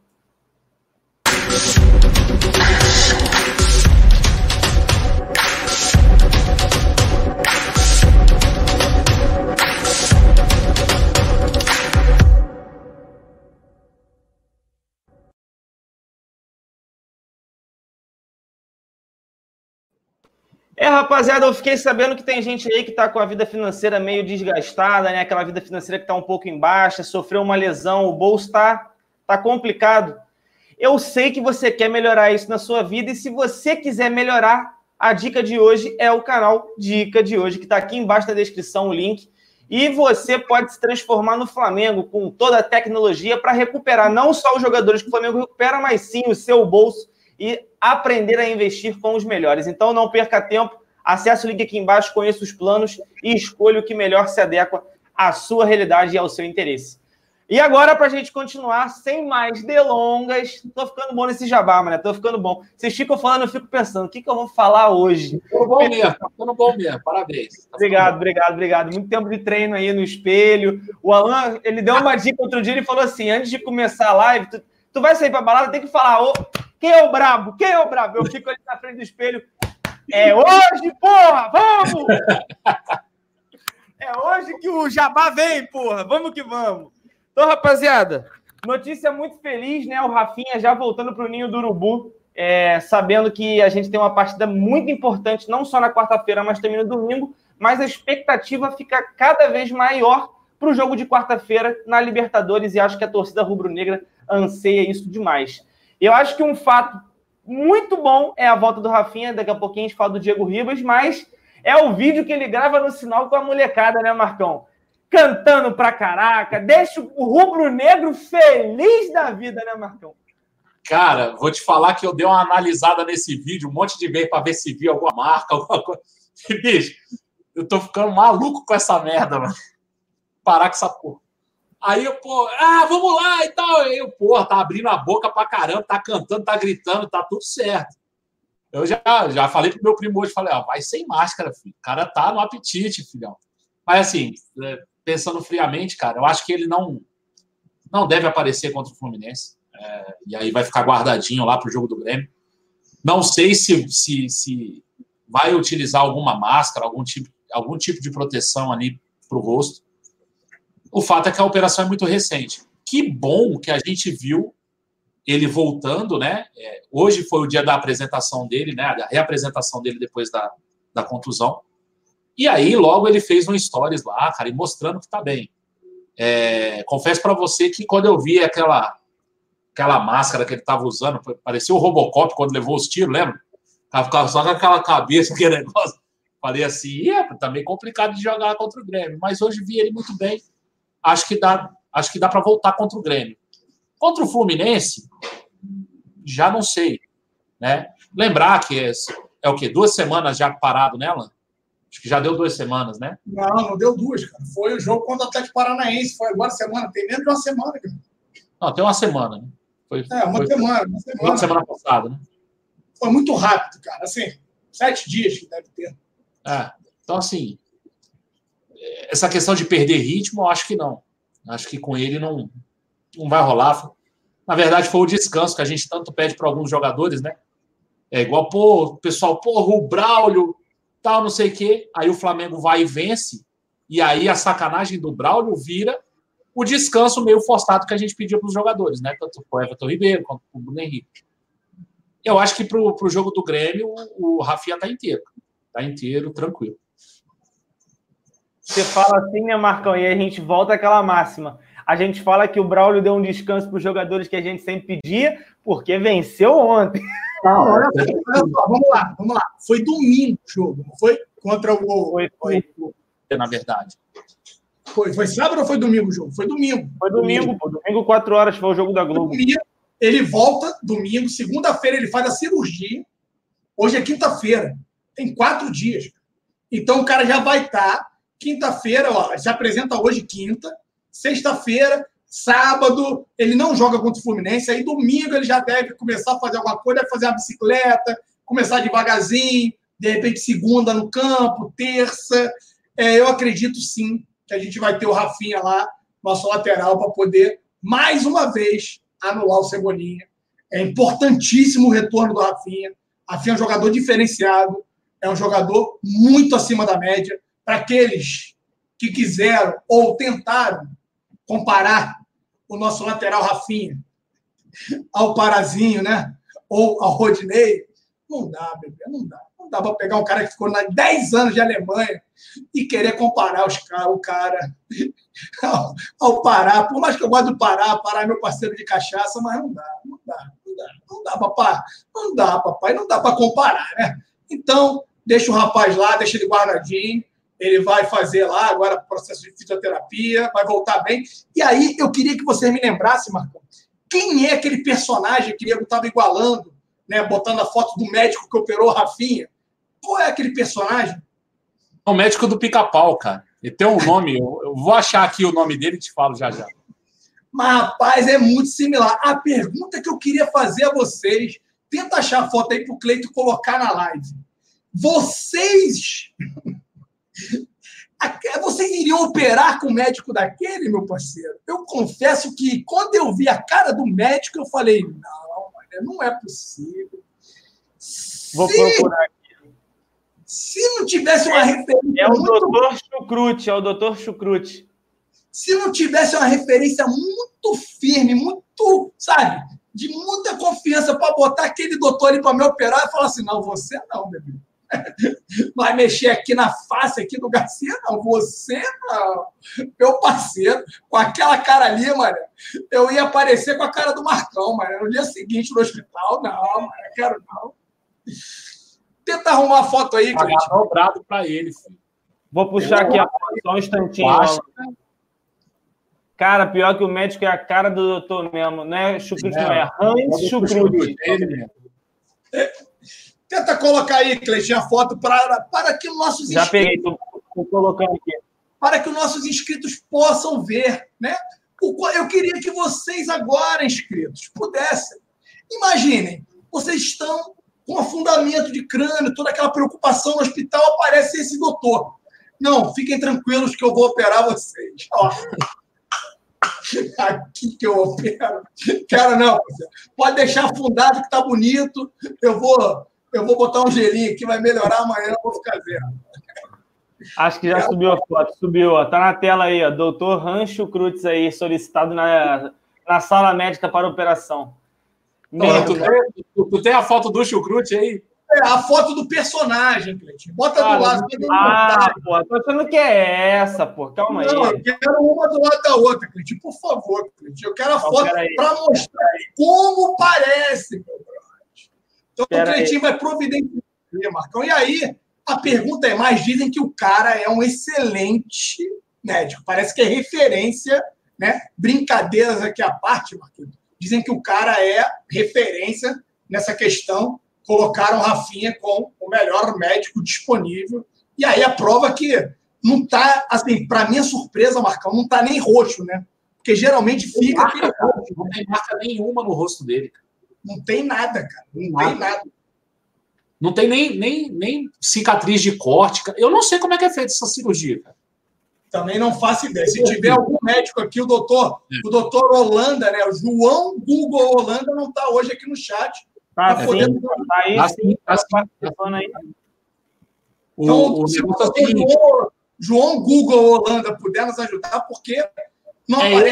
É, rapaziada, eu fiquei sabendo que tem gente aí que tá com a vida financeira meio desgastada, né? Aquela vida financeira que tá um pouco em baixa, sofreu uma lesão, o bolso tá, tá complicado. Eu sei que você quer melhorar isso na sua vida e se você quiser melhorar, a dica de hoje é o canal Dica de hoje, que está aqui embaixo na descrição o link. E você pode se transformar no Flamengo com toda a tecnologia para recuperar não só os jogadores que o Flamengo recupera, mas sim o seu bolso e aprender a investir com os melhores. Então não perca tempo, acesse o link aqui embaixo, conheça os planos e escolha o que melhor se adequa à sua realidade e ao seu interesse. E agora, para a gente continuar, sem mais delongas, tô ficando bom nesse jabá, mano. Tô ficando bom. Vocês ficam falando, eu fico pensando, o que, que eu vou falar hoje? Tô bom mesmo, tô bom mesmo, parabéns. Tá obrigado, obrigado, obrigado. Muito tempo de treino aí no espelho. O Alan, ele deu uma dica outro dia, ele falou assim: antes de começar a live, tu, tu vai sair pra balada, tem que falar, ô, quem é o brabo? Quem é o brabo? Eu fico ali na frente do espelho. É hoje, porra! Vamos! [laughs] É hoje que o jabá vem, porra! Vamos que vamos! Então, rapaziada, notícia muito feliz, né? O Rafinha já voltando para o ninho do Urubu, é, sabendo que a gente tem uma partida muito importante, não só na quarta-feira, mas também no domingo. Mas a expectativa fica cada vez maior para o jogo de quarta-feira na Libertadores e acho que a torcida rubro-negra anseia isso demais. Eu acho que um fato muito bom é a volta do Rafinha. Daqui a pouquinho a gente fala do Diego Ribas, mas é o vídeo que ele grava no sinal com a molecada, né, Marcão? cantando pra caraca, deixa o rubro-negro feliz da vida, né, Marcão? Cara, vou te falar que eu dei uma analisada nesse vídeo, um monte de vezes para ver se viu alguma marca, alguma coisa. [laughs] Bicho, eu tô ficando maluco com essa merda, mano. Parar com essa porra. Aí eu, pô, ah, vamos lá e tal. Aí eu, porra, tá abrindo a boca pra caramba, tá cantando, tá gritando, tá tudo certo. Eu já, já falei pro meu primo hoje, falei, ó, vai sem máscara, filho. O cara tá no apetite, filhão. Mas assim, é, pensando friamente, cara, eu acho que ele não não deve aparecer contra o Fluminense. É, e aí vai ficar guardadinho lá para o jogo do Grêmio. Não sei se, se, se vai utilizar alguma máscara, algum tipo, algum tipo de proteção ali para o rosto. O fato é que a operação é muito recente. Que bom que a gente viu ele voltando, né? É, hoje foi o dia da apresentação dele, né? Da reapresentação dele depois da, da contusão. E aí, logo ele fez um stories lá, cara, e mostrando que tá bem. É, confesso para você que quando eu vi aquela aquela máscara que ele tava usando, parecia o Robocop quando levou os tiros, lembra? Ficava só com aquela cabeça, [laughs] aquele negócio. Falei assim, é, tá meio complicado de jogar contra o Grêmio, mas hoje vi ele muito bem. Acho que dá, acho que dá para voltar contra o Grêmio. Contra o Fluminense, já não sei, né? Lembrar que é, é o quê? Duas semanas já parado nela? Acho que já deu duas semanas, né? Não, não deu duas, cara. Foi o jogo contra o Atlético Paranaense, foi agora semana, tem menos de uma semana, cara. Não, tem uma semana, né? Foi, é, uma foi, semana, uma semana. Uma semana passada, né? Foi muito rápido, cara. Assim, sete dias que deve ter. É, então, assim, essa questão de perder ritmo, eu acho que não. Acho que com ele não, não vai rolar. Na verdade, foi o descanso que a gente tanto pede para alguns jogadores, né? É igual, pô, o pessoal, porra, o Braulio, tal, não sei o quê. Aí o Flamengo vai e vence. E aí a sacanagem do Braulio vira o descanso meio forçado que a gente pediu para os jogadores, né? Tanto o Everton Ribeiro quanto o Bruno Henrique. Eu acho que para o jogo do Grêmio, o Rafinha está inteiro. Está inteiro, tranquilo. Você fala assim, né, Marcão? E a gente volta àquela máxima. A gente fala que o Braulio deu um descanso para os jogadores que a gente sempre pedia, porque venceu ontem. Não, olha só, vamos lá, vamos lá. Foi domingo o jogo, não foi? Contra o. Foi, foi. Na verdade. Foi, foi sábado ou foi domingo o jogo? Foi domingo. Foi domingo, pô. Domingo, 4 horas, foi o jogo da Globo. Domingo, ele volta domingo, segunda-feira ele faz a cirurgia. Hoje é quinta-feira. Tem quatro dias. Então o cara já vai estar. Tá, quinta-feira, ó, se apresenta hoje quinta. Sexta-feira, sábado, ele não joga contra o Fluminense. Aí domingo ele já deve começar a fazer alguma coisa, fazer uma bicicleta, começar devagarzinho. De repente, segunda no campo, terça. É, eu acredito sim que a gente vai ter o Rafinha lá, nosso lateral, para poder, mais uma vez, anular o Cebolinha. É importantíssimo o retorno do Rafinha. Rafinha é um jogador diferenciado, é um jogador muito acima da média. Para aqueles que quiseram ou tentaram comparar o nosso lateral Rafinha ao Parazinho, né? Ou ao Rodinei, não dá, bebê, não dá. Não dá para pegar um cara que ficou 10 anos de Alemanha e querer comparar os, o cara [laughs] ao, ao Pará. Por mais que eu goste do Pará, Pará é meu parceiro de cachaça, mas não dá, não dá, não dá, não dá, papai. Não dá, papai, não dá para comparar, né? Então, deixa o rapaz lá, deixa ele guardadinho. Ele vai fazer lá agora processo de fisioterapia, vai voltar bem. E aí eu queria que você me lembrasse, Marcão, quem é aquele personagem que ele estava igualando, né, botando a foto do médico que operou o Rafinha? Qual é aquele personagem? o médico do pica-pau, cara. Ele tem um nome, eu, vou achar aqui o nome dele e te falo já já. Mas, rapaz, é muito similar. A pergunta que eu queria fazer a vocês, tenta achar a foto aí para o Cleito colocar na live. Vocês. Vocês iriam operar com o médico daquele, meu parceiro? Eu confesso que quando eu vi a cara do médico, eu falei: não, não é possível. Vou Se... procurar aqui. Se não tivesse uma referência. É o muito... doutor Chucrute, é o doutor Chucrute. Se não tivesse uma referência muito firme, muito, sabe, de muita confiança para botar aquele doutor ali para me operar e falar assim: não, você não, bebê. [laughs] Vai mexer aqui na face aqui do Garcia, não. Você não. Meu parceiro, com aquela cara ali, mano, eu ia aparecer com a cara do Marcão, mano. No dia seguinte no hospital, não, mano, eu quero não. Tenta arrumar a foto aí, Pagar dobrado para ele. Filho. Vou puxar aqui a foto, só um instantinho. Cara, pior que o médico é a cara do doutor mesmo, né? Chucrute não é. Hans Chucrute. Tenta colocar aí, Cleitinho, a foto para, para que nossos Já inscritos... peguei, tô colocando aqui. Para que os nossos inscritos possam ver, né? Eu queria que vocês agora, inscritos, pudessem. Imaginem, vocês estão com afundamento de crânio, toda aquela preocupação no hospital, aparece esse doutor. Não, fiquem tranquilos que eu vou operar vocês. Ó. Aqui que eu opero. Cara, não, pode deixar afundado que tá bonito. Eu vou, eu vou botar um gelinho aqui, vai melhorar amanhã, eu vou ficar vendo. Acho que já subiu a foto, subiu, ó. Tá na tela aí, ó. Doutor Rancho Cruz aí, solicitado na, na sala médica para operação. Não, tu, tem, tu, tu, tem, a foto do Chucrute aí? É, a foto do personagem, Cleitinho. Bota ah, do lado. Ah, pô, tô achando que é essa, pô. Calma não, aí. Eu quero uma do lado da outra, Cleitinho. Por favor, Cleitinho. Eu quero a foto para mostrar como parece, meu. Então, pera o Cleitinho vai providenciar, Marcão. E aí, a pergunta é mais, dizem que o cara é um excelente médico. Parece que é referência, né? Brincadeiras aqui à parte, Marquinhos. Dizem que o cara é referência nessa questão colocaram Rafinha com o melhor médico disponível. E aí a prova que não tá, assim, para minha surpresa, Marcão, não tá nem roxo, né? Porque geralmente fica aquele roxo. Não tem marca nenhuma no rosto dele. Não tem nada, cara. Não nada. tem nada. Não tem nem, nem, nem cicatriz de corte. Eu não sei como é que é feita essa cirurgia, cara. Também não faço ideia. Se tiver algum médico aqui, o doutor, o doutor Holanda, né? O João Google Holanda não está hoje aqui no chat. Tá, tá poder... tá aí, tá sim, tá, tá participando aí. Então, o, se você, João, João Google Holanda puder nos ajudar, porque não é aqui,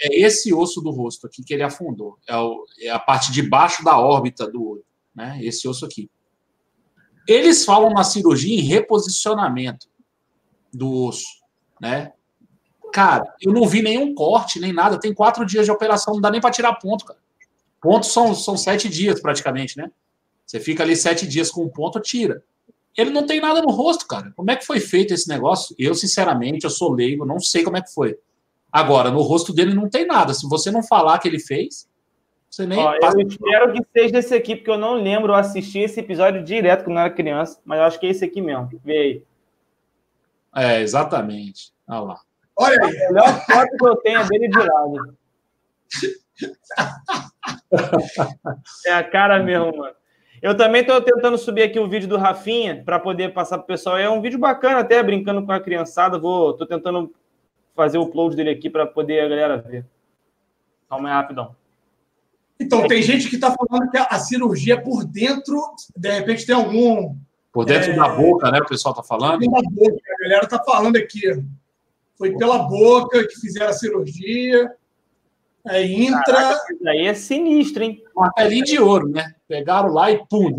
É esse osso do rosto aqui que ele afundou. É, o, é, a parte de baixo da órbita do olho. Né? Esse osso aqui. Eles falam na cirurgia em reposicionamento do osso. Né? Cara, eu não vi nenhum corte, nem nada. Tem quatro dias de operação, não dá nem para tirar ponto, cara. Pontos são, são sete dias, praticamente, né? Você fica ali sete dias com um ponto, tira. Ele não tem nada no rosto, cara. Como é que foi feito esse negócio? Eu, sinceramente, eu sou leigo, não sei como é que foi. Agora, no rosto dele não tem nada. Se você não falar que ele fez, você nem. Ó, eu espero que seja esse aqui, porque eu não lembro. Eu assisti esse episódio direto quando eu era criança, mas eu acho que é esse aqui mesmo. Vê aí. É, exatamente. Olha lá. Olha aí. A melhor foto que eu tenho é dele de lado. [laughs] é a cara mesmo, mano. Eu também estou tentando subir aqui o vídeo do Rafinha para poder passar para o pessoal. É um vídeo bacana, até brincando com a criançada. Vou, tô tentando fazer o upload dele aqui para poder a galera ver. Calma aí, rapidão. Então, tem gente que está falando que a cirurgia por dentro, de repente tem algum. Por dentro é... da boca, né? O pessoal está falando. Por dentro da boca, a galera está falando aqui. Foi pela boca que fizeram a cirurgia. É intra. Caraca, isso aí é sinistro, hein? Martelinho de ouro, né? Pegaram lá e pum.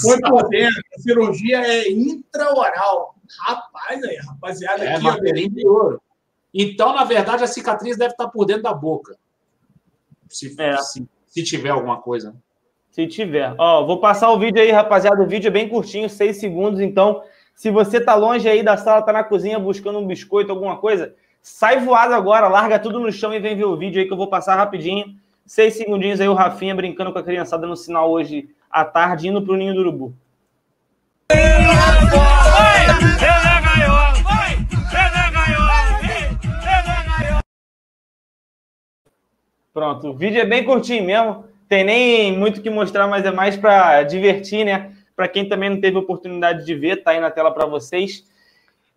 Foi por dentro. A cirurgia é intraoral. Rapaz, aí, rapaziada. É, aqui, ouro. Então, na verdade, a cicatriz deve estar por dentro da boca. Se, é. se, se tiver alguma coisa. Se tiver. Ó, vou passar o vídeo aí, rapaziada. O vídeo é bem curtinho, seis segundos. Então, se você tá longe aí da sala, tá na cozinha buscando um biscoito, alguma coisa, Sai voado agora, larga tudo no chão e vem ver o vídeo aí que eu vou passar rapidinho. Seis segundinhos aí o Rafinha brincando com a criançada no sinal hoje à tarde, indo pro Ninho do Urubu. Pronto, o vídeo é bem curtinho mesmo. Tem nem muito que mostrar, mas é mais para divertir, né? Para quem também não teve oportunidade de ver, tá aí na tela para vocês.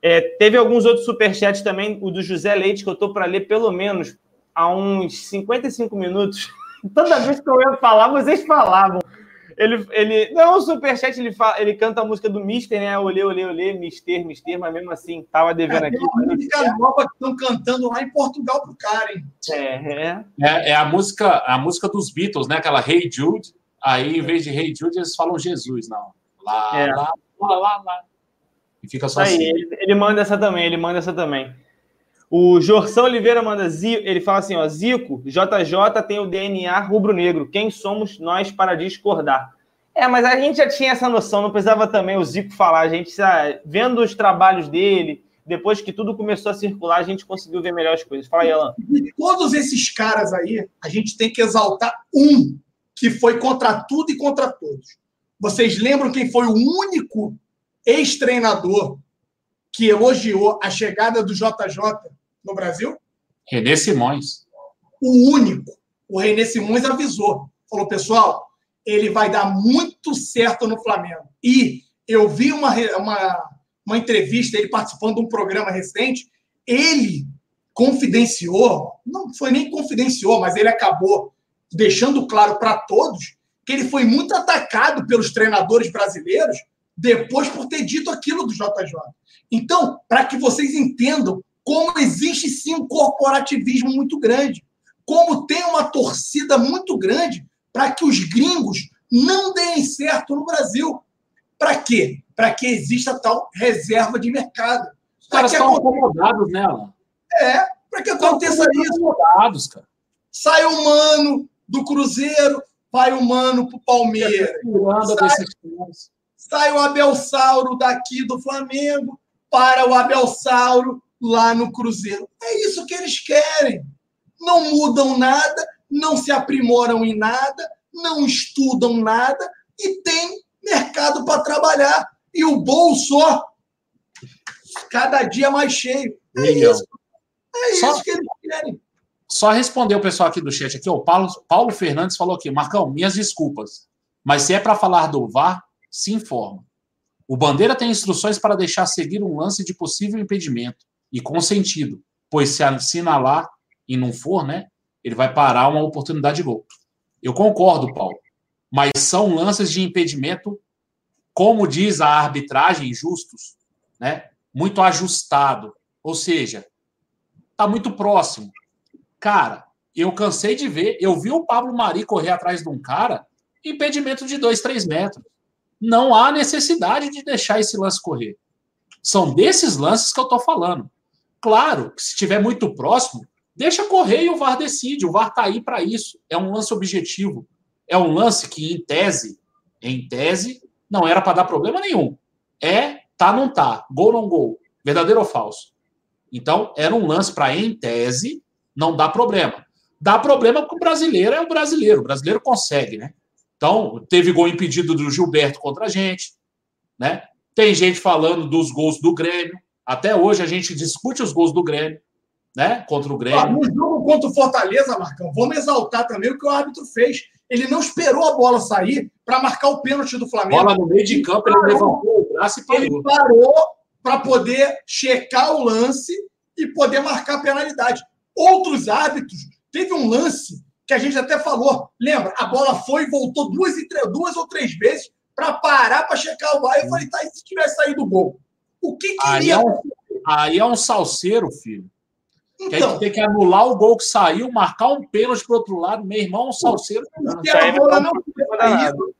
É, teve alguns outros superchats também, o do José Leite, que eu estou para ler pelo menos há uns 55 minutos. [laughs] Toda vez que eu ia falar, vocês falavam. Ele, ele não, o superchat ele, fala, ele canta a música do Mister, né? Olê, olê, olê, Mister, Mister, mas mesmo assim, tava devendo é, aqui. Tem uma música nova que estão cantando lá em Portugal pro cara, hein? É, é. é, é a, música, a música dos Beatles, né? Aquela Hey Jude. Aí, em vez de Hey Jude, eles falam Jesus, não. Lá, é. lá, lá, lá, lá. E fica só Aí, assim. Ele, ele, manda essa também, ele manda essa também. O Jorção Oliveira manda, ele fala assim, ó, Zico, JJ tem o DNA rubro-negro. Quem somos nós para discordar? É, mas a gente já tinha essa noção, não precisava também o Zico falar. A gente, vendo os trabalhos dele, depois que tudo começou a circular, a gente conseguiu ver melhores coisas. Fala aí, Alan. De todos esses caras aí, a gente tem que exaltar um que foi contra tudo e contra todos. Vocês lembram quem foi o único ex-treinador que elogiou a chegada do JJ no Brasil? Renê Simões. O único. O Renê Simões avisou. Falou, pessoal, ele vai dar muito certo no Flamengo. E eu vi uma, uma, uma entrevista, ele participando de um programa recente, ele confidenciou, não foi nem confidenciou, mas ele acabou deixando claro para todos que ele foi muito atacado pelos treinadores brasileiros depois por ter dito aquilo do JJ. Então, para que vocês entendam como existe sim um corporativismo muito grande, como tem uma torcida muito grande para que os gringos não deem certo no Brasil. Para quê? Para que exista tal reserva de mercado. Os caras estão acomodados nela. É, para que aconteça isso. Acomodados, cara. Sai o mano do Cruzeiro, vai o mano pro Palmeiras. Sai, sai o Abel Sauro daqui do Flamengo para o Abel Sauro lá no Cruzeiro. É isso que eles querem. Não mudam nada, não se aprimoram em nada, não estudam nada e tem mercado para trabalhar. E o bolso, ó, cada dia mais cheio. É isso. É isso Só... que eles querem. Só responder o pessoal aqui do chat aqui, o Paulo, Paulo Fernandes falou aqui, Marcão, minhas desculpas, mas se é para falar do VAR, se informa. O Bandeira tem instruções para deixar seguir um lance de possível impedimento e com sentido, pois se assinalar e não for, né, ele vai parar uma oportunidade de gol. Eu concordo, Paulo, mas são lances de impedimento, como diz a arbitragem, justos, né, muito ajustado, ou seja, está muito próximo. Cara, eu cansei de ver, eu vi o Pablo Mari correr atrás de um cara, impedimento de dois, três metros. Não há necessidade de deixar esse lance correr. São desses lances que eu estou falando. Claro que se estiver muito próximo, deixa correr e o VAR decide. O VAR está aí para isso. É um lance objetivo. É um lance que, em tese, em tese, não era para dar problema nenhum. É, tá, não tá. Gol, não gol. Verdadeiro ou falso? Então, era um lance para, em tese, não dá problema. Dá problema porque o brasileiro é o brasileiro. O brasileiro consegue, né? Então, teve gol impedido do Gilberto contra a gente, né? Tem gente falando dos gols do Grêmio. Até hoje a gente discute os gols do Grêmio, né? Contra o Grêmio. Ah, no jogo contra o Fortaleza, Marcão, vamos exaltar também o que o árbitro fez. Ele não esperou a bola sair para marcar o pênalti do Flamengo. Bola no meio de campo, ele, ele levantou o braço e parou. Ele parou para poder checar o lance e poder marcar a penalidade. Outros árbitros, teve um lance que a gente até falou, lembra? A bola foi e voltou duas, e duas ou três vezes para parar para checar o VAR. Eu falei, tá, e se tivesse saído o gol? O que queria? Aí é um, aí é um salseiro, filho. Então, que tem que anular o gol que saiu, marcar um pênalti para outro lado, meu irmão, um salseiro. Porque a, bola não tinha saído,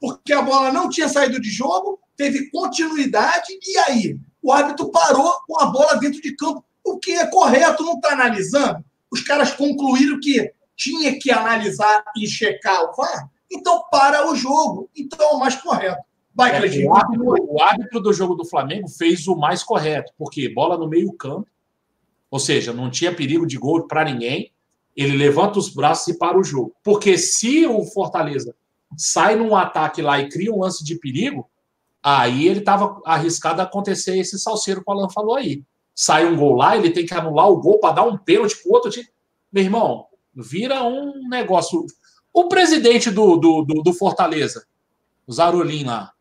porque a bola não tinha saído de jogo, teve continuidade, e aí? O árbitro parou com a bola dentro de campo o que é correto, não está analisando. Os caras concluíram que tinha que analisar e checar o VAR, então para o jogo. Então é o mais correto. Vai, é, o, árbitro, o árbitro do jogo do Flamengo fez o mais correto, porque bola no meio-campo, ou seja, não tinha perigo de gol para ninguém. Ele levanta os braços e para o jogo. Porque se o Fortaleza sai num ataque lá e cria um lance de perigo, aí ele estava arriscado a acontecer esse salseiro que o Alan falou aí sai um gol lá, ele tem que anular o gol para dar um pênalti para o outro time. Meu irmão, vira um negócio. O presidente do, do, do, do Fortaleza, o Zarolim lá,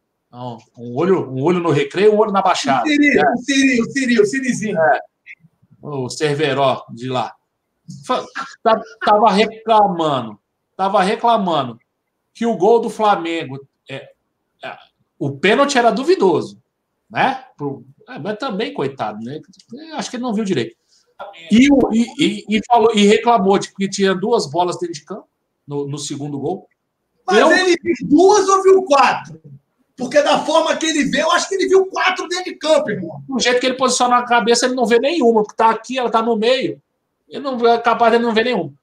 um olho, um olho no recreio, um olho na baixada. O Siri, é. o Siri, o Siri, o Sirizinho. É. O Cerveró de lá. Tava reclamando, tava reclamando que o gol do Flamengo, é, é, o pênalti era duvidoso, né? Pro, é, mas também, coitado, né? Acho que ele não viu direito. E, e, e, falou, e reclamou de que tinha duas bolas dentro de campo no, no segundo gol. Mas eu... ele viu duas ou viu quatro? Porque da forma que ele vê, eu acho que ele viu quatro dentro de campo, irmão. Do jeito que ele posiciona a cabeça, ele não vê nenhuma, porque tá aqui, ela tá no meio. Ele não é capaz de não ver nenhuma.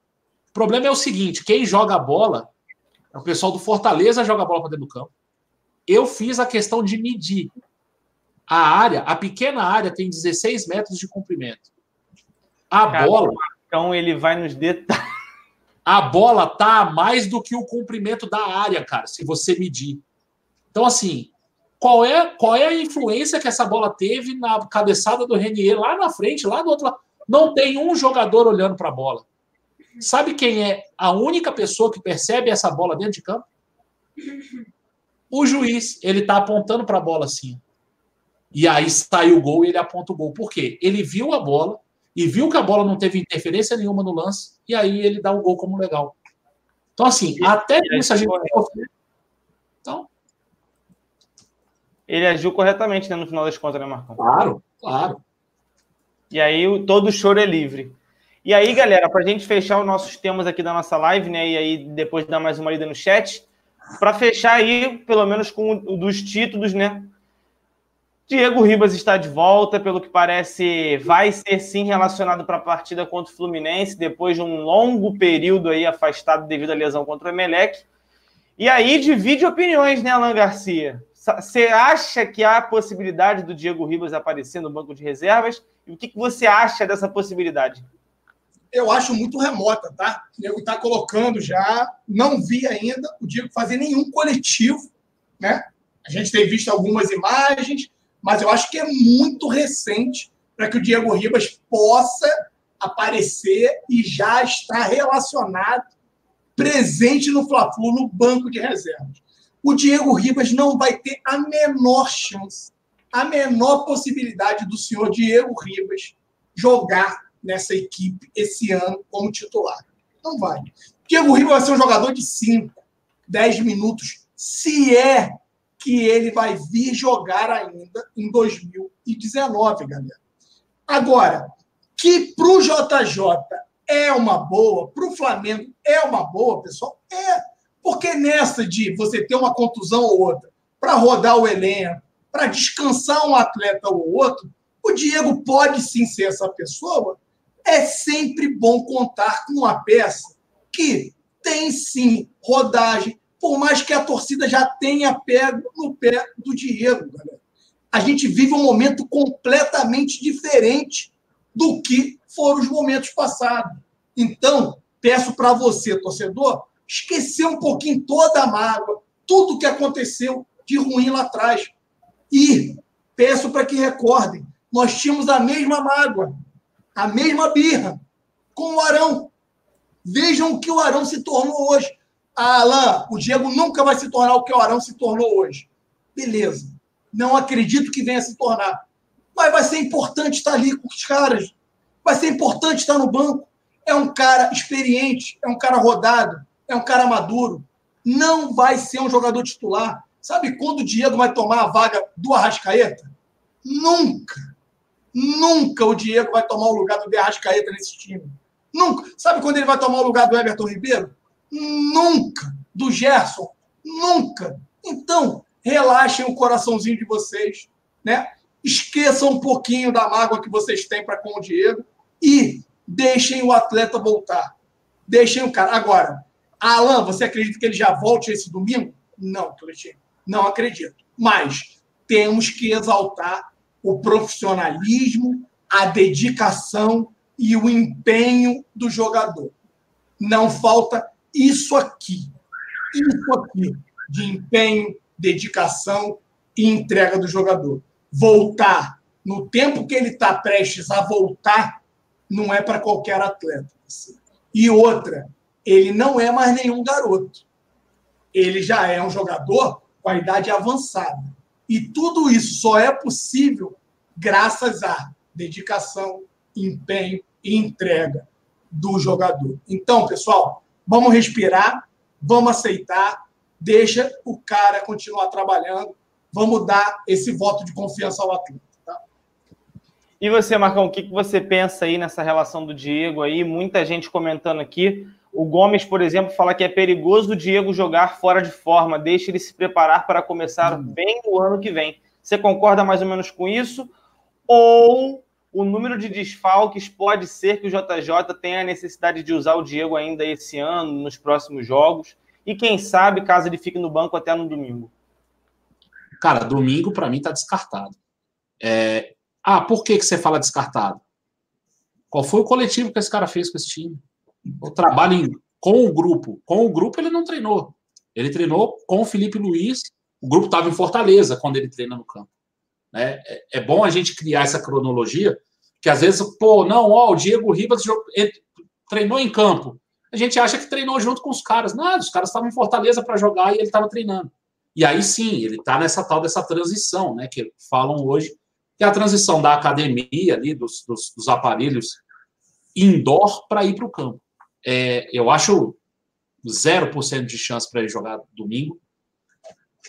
O problema é o seguinte: quem joga a bola, é o pessoal do Fortaleza joga a bola para dentro do campo. Eu fiz a questão de medir. A área, a pequena área tem 16 metros de comprimento. A Cara, bola. Então ele vai nos detalhes. A bola tá a mais do que o comprimento da área, cara, se você medir. Então, assim, qual é, qual é a influência que essa bola teve na cabeçada do Renier lá na frente, lá do outro lado? Não tem um jogador olhando para a bola. Sabe quem é a única pessoa que percebe essa bola dentro de campo? O juiz. Ele está apontando para a bola assim. E aí sai o gol e ele aponta o gol. Por quê? Ele viu a bola e viu que a bola não teve interferência nenhuma no lance, e aí ele dá o gol como legal. Então, assim, até isso a gente. Então. Ele agiu corretamente né, no final das contas, né, Marcão? Claro, claro. E aí todo choro é livre. E aí, galera, para a gente fechar os nossos temas aqui da nossa live, né? E aí depois dar mais uma lida no chat, para fechar aí, pelo menos com o dos títulos, né? Diego Ribas está de volta, pelo que parece, vai ser sim relacionado para a partida contra o Fluminense, depois de um longo período aí afastado devido à lesão contra o Emelec. E aí divide opiniões, né, Alan Garcia? Você acha que há possibilidade do Diego Ribas aparecer no banco de reservas? E o que você acha dessa possibilidade? Eu acho muito remota, tá? Diego está colocando já, não vi ainda o Diego fazer nenhum coletivo, né? A gente tem visto algumas imagens, mas eu acho que é muito recente para que o Diego Ribas possa aparecer e já está relacionado, presente no Fla-Flu, no banco de reservas. O Diego Ribas não vai ter a menor chance, a menor possibilidade do senhor Diego Ribas jogar nessa equipe esse ano como titular. Não vai. Diego Ribas vai ser um jogador de 5, 10 minutos, se é que ele vai vir jogar ainda em 2019, galera. Agora, que para o JJ é uma boa, para o Flamengo é uma boa, pessoal, é. Porque nessa de você ter uma contusão ou outra, para rodar o elenco, para descansar um atleta ou outro, o Diego pode sim ser essa pessoa. É sempre bom contar com uma peça que tem sim rodagem, por mais que a torcida já tenha pego no pé do Diego, galera. A gente vive um momento completamente diferente do que foram os momentos passados. Então, peço para você, torcedor, esquecer um pouquinho toda a mágoa, tudo o que aconteceu de ruim lá atrás. E peço para que recordem, nós tínhamos a mesma mágoa, a mesma birra com o Arão. Vejam o que o Arão se tornou hoje. Ah, Alain, o Diego nunca vai se tornar o que o Arão se tornou hoje. Beleza. Não acredito que venha se tornar. Mas vai ser importante estar ali com os caras. Vai ser importante estar no banco. É um cara experiente, é um cara rodado, é um cara maduro. Não vai ser um jogador titular. Sabe quando o Diego vai tomar a vaga do Arrascaeta? Nunca. Nunca o Diego vai tomar o lugar do Arrascaeta nesse time. Nunca. Sabe quando ele vai tomar o lugar do Everton Ribeiro? Nunca. Do Gerson? Nunca. Então, relaxem o coraçãozinho de vocês, né? Esqueçam um pouquinho da mágoa que vocês têm para com o Diego e deixem o atleta voltar. Deixem o cara. Agora, Alan, você acredita que ele já volte esse domingo? Não, Cleitinho. Não acredito. Mas temos que exaltar o profissionalismo, a dedicação e o empenho do jogador. Não falta isso aqui, isso aqui, de empenho, dedicação e entrega do jogador. Voltar no tempo que ele está prestes a voltar, não é para qualquer atleta. E outra, ele não é mais nenhum garoto. Ele já é um jogador com a idade avançada. E tudo isso só é possível graças à dedicação, empenho e entrega do jogador. Então, pessoal, Vamos respirar, vamos aceitar, deixa o cara continuar trabalhando, vamos dar esse voto de confiança ao atleta. Tá? E você, Marcão, o que você pensa aí nessa relação do Diego aí? Muita gente comentando aqui. O Gomes, por exemplo, fala que é perigoso o Diego jogar fora de forma, deixa ele se preparar para começar hum. bem o ano que vem. Você concorda mais ou menos com isso? Ou o número de desfalques pode ser que o JJ tenha a necessidade de usar o Diego ainda esse ano, nos próximos jogos. E quem sabe, caso ele fique no banco até no domingo. Cara, domingo para mim tá descartado. É... Ah, por que, que você fala descartado? Qual foi o coletivo que esse cara fez com esse time? O trabalho em... com o grupo. Com o grupo ele não treinou. Ele treinou com o Felipe Luiz. O grupo estava em Fortaleza quando ele treina no campo. Né? É, é bom a gente criar essa cronologia, que às vezes, pô, não, ó, o Diego Ribas treinou em campo. A gente acha que treinou junto com os caras. Não, os caras estavam em Fortaleza para jogar e ele estava treinando. E aí sim, ele está nessa tal dessa transição, né? Que falam hoje, que é a transição da academia ali, dos, dos, dos aparelhos indoor para ir para o campo. É, eu acho 0% de chance para ele jogar domingo.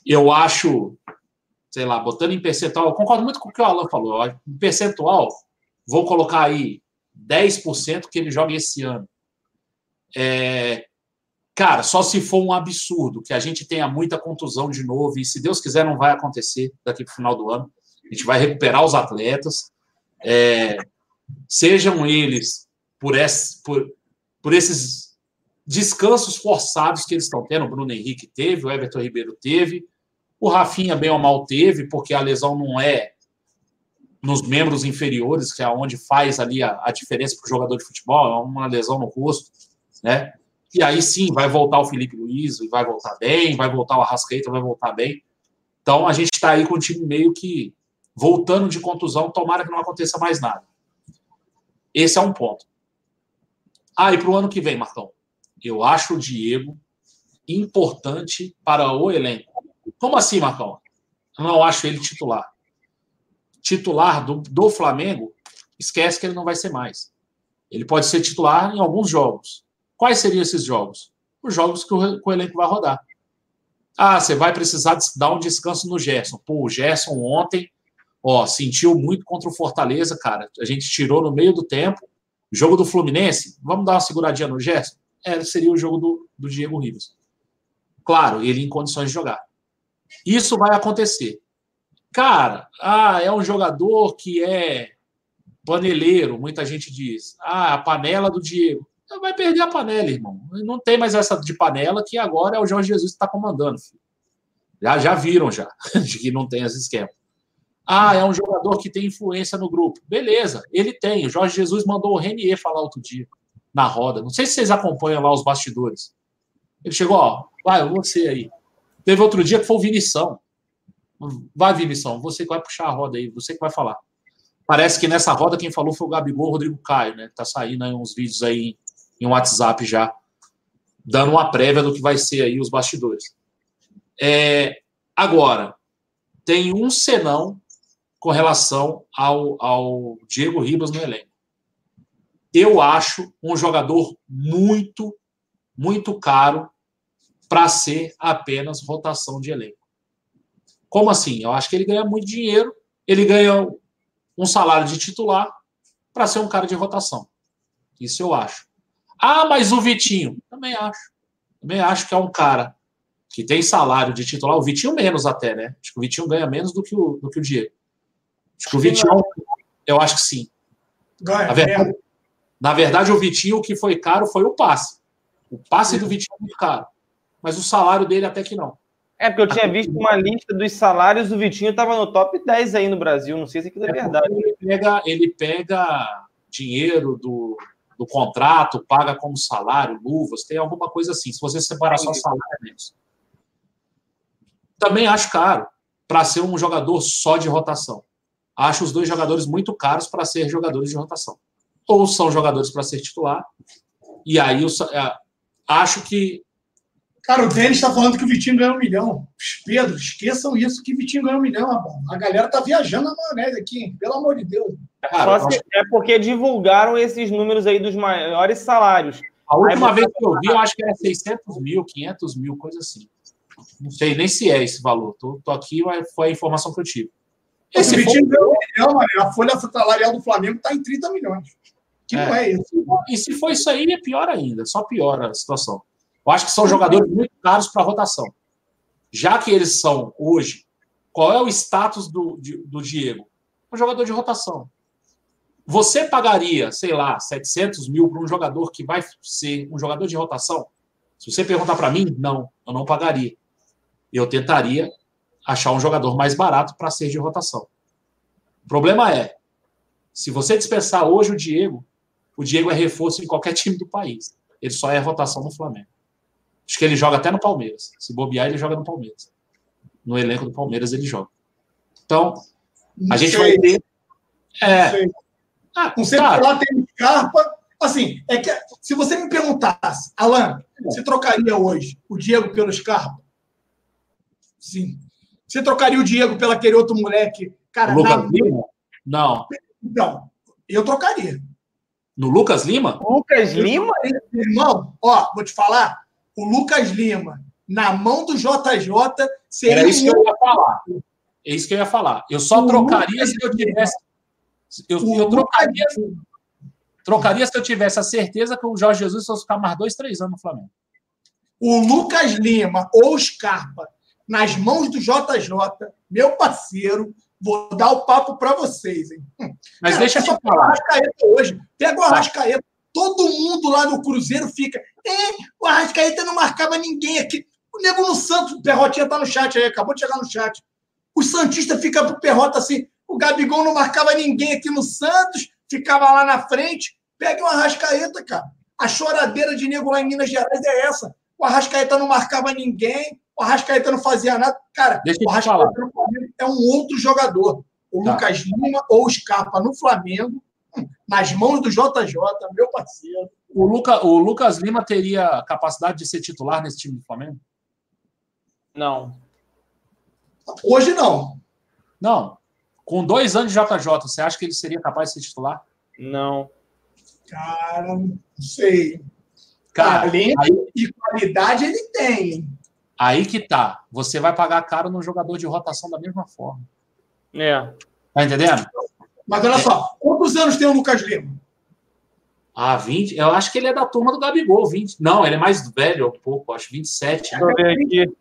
Eu acho sei lá, botando em percentual, eu concordo muito com o que o Alan falou. Em percentual, vou colocar aí 10% que ele joga esse ano. É, cara, só se for um absurdo, que a gente tenha muita contusão de novo, e se Deus quiser, não vai acontecer daqui para o final do ano. A gente vai recuperar os atletas, é, sejam eles por, esse, por, por esses descansos forçados que eles estão tendo. O Bruno Henrique teve, o Everton Ribeiro teve, o Rafinha, bem ou mal, teve, porque a lesão não é nos membros inferiores, que é onde faz ali a, a diferença para o jogador de futebol, é uma lesão no rosto, né? E aí sim, vai voltar o Felipe Luiz, vai voltar bem, vai voltar o Arrascaeta, vai voltar bem. Então a gente está aí com o time meio que voltando de contusão, tomara que não aconteça mais nada. Esse é um ponto. Ah, e para o ano que vem, Marcão, eu acho o Diego importante para o elenco. Como assim, Marcão? Eu não acho ele titular. Titular do, do Flamengo, esquece que ele não vai ser mais. Ele pode ser titular em alguns jogos. Quais seriam esses jogos? Os jogos que o, que o elenco vai rodar. Ah, você vai precisar dar um descanso no Gerson. Pô, o Gerson ontem, ó, sentiu muito contra o Fortaleza, cara. A gente tirou no meio do tempo. Jogo do Fluminense, vamos dar uma seguradinha no Gerson? É, seria o jogo do, do Diego Ribas. Claro, ele em condições de jogar. Isso vai acontecer. Cara, ah, é um jogador que é paneleiro, muita gente diz. Ah, a panela do Diego. Vai perder a panela, irmão. Não tem mais essa de panela que agora é o Jorge Jesus que está comandando. Filho. Já, já viram já, [laughs] de que não tem esse esquema. Ah, é um jogador que tem influência no grupo. Beleza, ele tem. O Jorge Jesus mandou o Renier falar outro dia, na roda. Não sei se vocês acompanham lá os bastidores. Ele chegou, ó, vai, você aí. Teve outro dia que foi o Vinição. Vai, Vinição, você que vai puxar a roda aí, você que vai falar. Parece que nessa roda quem falou foi o Gabigol Rodrigo Caio, né? Tá saindo aí uns vídeos aí em WhatsApp já, dando uma prévia do que vai ser aí os bastidores. É, agora, tem um senão com relação ao, ao Diego Ribas no elenco. Eu acho um jogador muito, muito caro para ser apenas rotação de elenco. Como assim? Eu acho que ele ganha muito dinheiro, ele ganha um salário de titular para ser um cara de rotação. Isso eu acho. Ah, mas o Vitinho, também acho. Também acho que é um cara que tem salário de titular, o Vitinho menos até, né? Acho que o Vitinho ganha menos do que o, do que o Diego. Acho que o Vitinho, eu acho que sim. Ganha, na, verdade, na verdade, o Vitinho, o que foi caro foi o passe. O passe do Vitinho é muito caro. Mas o salário dele até que não. É, porque eu tinha visto uma lista dos salários, o Vitinho estava no top 10 aí no Brasil. Não sei se aquilo é, é verdade. Ele pega, ele pega dinheiro do, do contrato, paga como salário, luvas, tem alguma coisa assim. Se você separar só salário, é menos. Também acho caro para ser um jogador só de rotação. Acho os dois jogadores muito caros para ser jogadores de rotação. Ou são jogadores para ser titular, e aí eu, é, acho que Cara, o Denis está falando que o Vitinho ganhou um milhão. Pedro, esqueçam isso, que o Vitinho ganhou um milhão. A galera tá viajando na maionese aqui, hein? pelo amor de Deus. Cara, é porque divulgaram esses números aí dos maiores salários. A última aí, vez que eu vi, eu acho que era 600 mil, 500 mil, coisa assim. Não sei nem se é esse valor. Tô, tô aqui, mas foi a informação que eu tive. Esse o Vitinho ganhou um milhão, a folha salarial do Flamengo está em 30 milhões. Que é. não é isso. E se for isso aí, é pior ainda. Só piora a situação. Eu acho que são jogadores muito caros para rotação. Já que eles são hoje, qual é o status do, do Diego? Um jogador de rotação. Você pagaria, sei lá, 700 mil para um jogador que vai ser um jogador de rotação? Se você perguntar para mim, não, eu não pagaria. Eu tentaria achar um jogador mais barato para ser de rotação. O problema é, se você dispensar hoje o Diego, o Diego é reforço em qualquer [laughs] time do país. Ele só é rotação no Flamengo. Acho que ele joga até no Palmeiras. Se bobear, ele joga no Palmeiras. No elenco do Palmeiras ele joga. Então, a gente vai ter. É. Ah, não sei tá. lá tem Scarpa. Assim, é que se você me perguntasse, Alan, você trocaria hoje o Diego pelo Scarpa? Sim. Você trocaria o Diego pelo aquele outro moleque? Cara, Lucas na... Lima? Não. Então, eu trocaria. No Lucas Lima? Lucas Lima? Irmão, ó, vou te falar o Lucas Lima na mão do JJ seria Era isso um... que eu ia falar. É isso que eu ia falar. Eu só o trocaria Lucas se eu tivesse. Eu, eu trocaria, trocaria se eu tivesse a certeza que o Jorge Jesus fosse ficar mais dois, três anos no Flamengo. O Lucas Lima ou Scarpa nas mãos do JJ, meu parceiro, vou dar o papo para vocês, hein? Mas Cara, deixa eu te falar. Arrascaeta hoje. Pega o Arrascaeta. Todo mundo lá no Cruzeiro fica. O Arrascaeta não marcava ninguém aqui. O Nego no Santos, o Perrotinha tá no chat aí, acabou de chegar no chat. O Santista fica pro Perrota assim. O Gabigol não marcava ninguém aqui no Santos, ficava lá na frente. Pega o Arrascaeta, cara. A choradeira de nego lá em Minas Gerais é essa. O Arrascaeta não marcava ninguém, o Arrascaeta não fazia nada. Cara, Deixa o Arrascaeta é um outro jogador. O tá. Lucas Lima ou o Scarpa no Flamengo, hum, nas mãos do JJ, meu parceiro. O, Luca, o Lucas Lima teria capacidade de ser titular nesse time do Flamengo? Não. Hoje não. Não. Com dois anos de JJ, você acha que ele seria capaz de ser titular? Não. Cara, não sei. Cara, Talento aí, e qualidade ele tem. Aí que tá. Você vai pagar caro no jogador de rotação da mesma forma. É. Tá entendendo? Mas olha é. só, quantos anos tem o Lucas Lima? Ah, 20. Eu acho que ele é da turma do Gabigol, 20. Não, ele é mais velho um pouco, acho 27. Deixa eu ver aqui.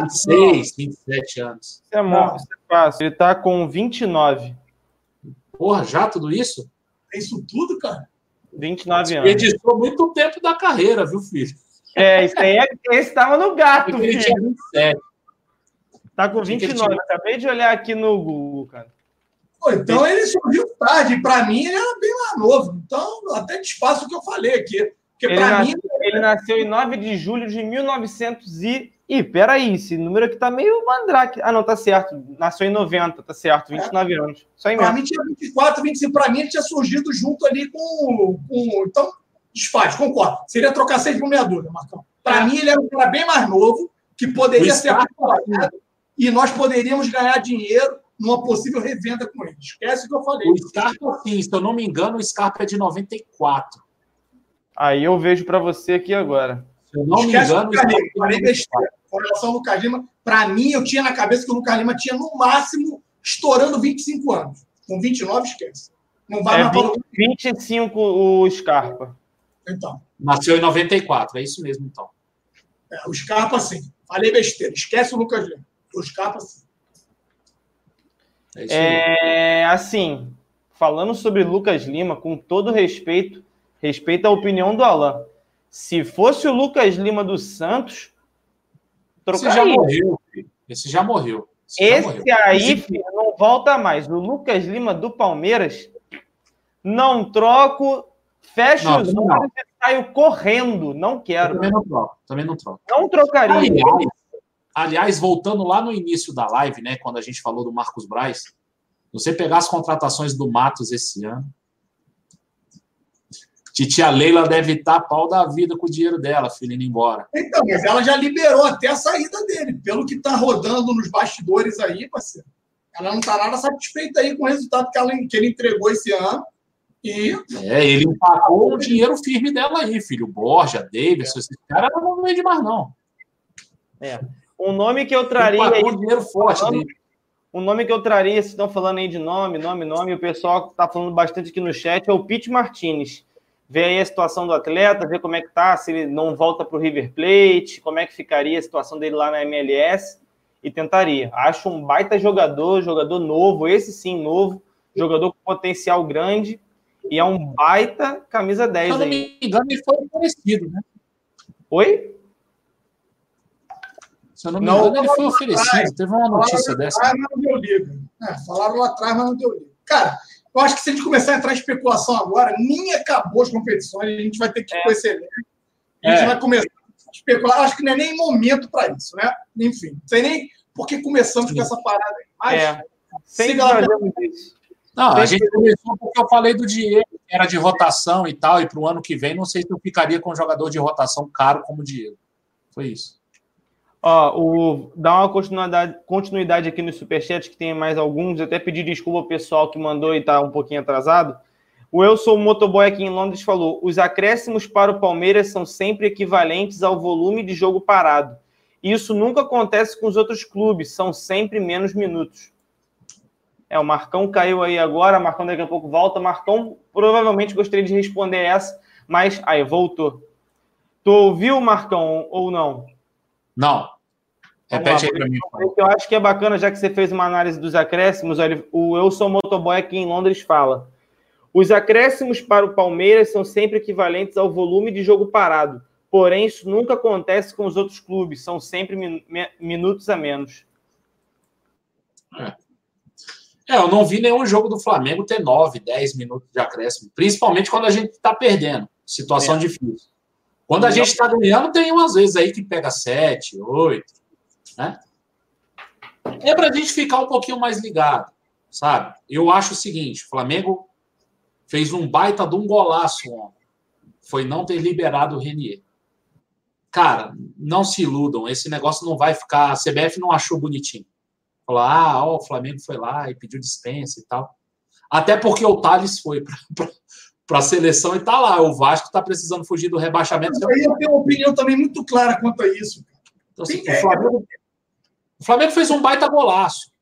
26, 27 anos. Isso é, bom, isso é fácil. Ele tá com 29. Porra, já tudo isso? É isso tudo, cara? 29 anos. Ele muito tempo da carreira, viu, filho? É, esse aí é, esse tava no gato, ele filho. Tinha 27. Tá com 29. Acabei de olhar aqui no Google, cara. Pô, então ele surgiu tarde. Para mim, ele era bem mais novo. Então, até despaço o que eu falei aqui. Porque ele, nasceu, mim... ele nasceu em 9 de julho de 1900 e... Ih, peraí, esse número aqui tá meio mandrake. Ah, não, tá certo. Nasceu em 90, tá certo, 29 é. anos. Só em Pra mim tinha 24, 25. Pra mim ele tinha surgido junto ali com... com... Então, desfaz, concordo. Seria trocar seis por meia dúzia, Marcão. Para é. mim, ele era um cara bem mais novo, que poderia ser aprovado, e nós poderíamos ganhar dinheiro numa possível revenda com ele. Esquece o que eu falei. O Scarpa, sim, se eu não me engano, o Scarpa é de 94. Aí eu vejo para você aqui agora. Se eu não Esquece me engano, o Scarpa falei besteira. Com relação ao Lucas Lima, para mim, eu tinha na cabeça que o Lucas Lima tinha no máximo estourando 25 anos. Com 29, esquece. Não vai é mais 20, 25 o Scarpa. Então. Nasceu em 94, é isso mesmo, então. É, o Scarpa, sim. Falei besteira. Esquece o Lucas Lima. O Scarpa, sim. É, é assim, falando sobre Lucas Lima, com todo respeito, respeito à opinião do Alan. Se fosse o Lucas Lima do Santos, trocaria. Esse já morreu. Esse já morreu. Esse, Esse já morreu. aí, filho, não volta mais. O Lucas Lima do Palmeiras, não troco Fecho não, os olhos e saio correndo. Não quero. Eu também não troco. Também não troco. Não trocaria. Aliás, aliás, voltando lá no início da live, né, quando a gente falou do Marcos Braz, você pegar as contratações do Matos esse ano, Titia Leila deve estar pau da vida com o dinheiro dela, filho, indo embora. Então, mas ela já liberou até a saída dele. Pelo que está rodando nos bastidores aí, parceiro. Ela não está nada satisfeita aí com o resultado que, ela, que ele entregou esse ano. E... É, ele empacou o dinheiro firme dela aí, filho. Borja, Davis, é. esses caras não vende mais, não. É. Um nome que eu traria aí. dinheiro forte falando, Um nome que eu traria, se estão falando aí de nome, nome, nome, o pessoal está falando bastante aqui no chat, é o Pete Martinez. Vê aí a situação do atleta, vê como é que tá, se ele não volta para o River Plate, como é que ficaria a situação dele lá na MLS e tentaria. Acho um baita jogador, jogador novo, esse sim, novo, jogador com potencial grande e é um baita camisa 10 Se eu não me engano, ele foi oferecido, né? Oi? Se eu não me não, engano, ele foi oferecido. Atrás. Teve uma notícia dessa. Atrás, mas não deu liga. É, falaram lá atrás, mas não deu liga. Cara, eu acho que se a gente começar a entrar em especulação agora, nem acabou as competições, a gente vai ter que ir é. esse elenco. A gente é. vai começar a especular. Acho que não é nem momento para isso, né? Enfim, não sei nem por que começamos Sim. com essa parada aí. Mas, é. Sempre fazemos isso. Não, a gente começou porque eu falei do Diego, que era de rotação e tal, e para o ano que vem, não sei se eu ficaria com um jogador de rotação caro como o Diego. Foi isso. Ó, o, dá uma continuidade, continuidade aqui no Superchat, que tem mais alguns. Eu até pedi desculpa ao pessoal que mandou e está um pouquinho atrasado. O Eu Sou Motoboy aqui em Londres falou: os acréscimos para o Palmeiras são sempre equivalentes ao volume de jogo parado. Isso nunca acontece com os outros clubes, são sempre menos minutos. É, o Marcão caiu aí agora, Marcão daqui a pouco volta. Marcão provavelmente gostaria de responder essa, mas aí, voltou. Tu ouviu, Marcão, ou não? Não. Repete aí para mim. Eu acho que é bacana, já que você fez uma análise dos acréscimos, o Eu Sou Motoboy aqui em Londres fala. Os acréscimos para o Palmeiras são sempre equivalentes ao volume de jogo parado. Porém, isso nunca acontece com os outros clubes, são sempre min minutos a menos. É. é. eu não vi nenhum jogo do Flamengo ter 9, 10 minutos de acréscimo, principalmente quando a gente está perdendo. Situação é. difícil. Quando a gente está ganhando, tem umas vezes aí que pega 7, 8. Né? É para a gente ficar um pouquinho mais ligado, sabe? Eu acho o seguinte: o Flamengo fez um baita de um golaço ontem. Foi não ter liberado o Renier. Cara, não se iludam, esse negócio não vai ficar. A CBF não achou bonitinho. Falou, ah, ó, o Flamengo foi lá e pediu dispensa e tal. Até porque o Thales foi para [laughs] a seleção e tá lá. O Vasco está precisando fugir do rebaixamento. Mas aí eu tenho uma opinião também muito clara quanto a isso. Então, assim, o, Flamengo, o, Flamengo, fez um baita golaço.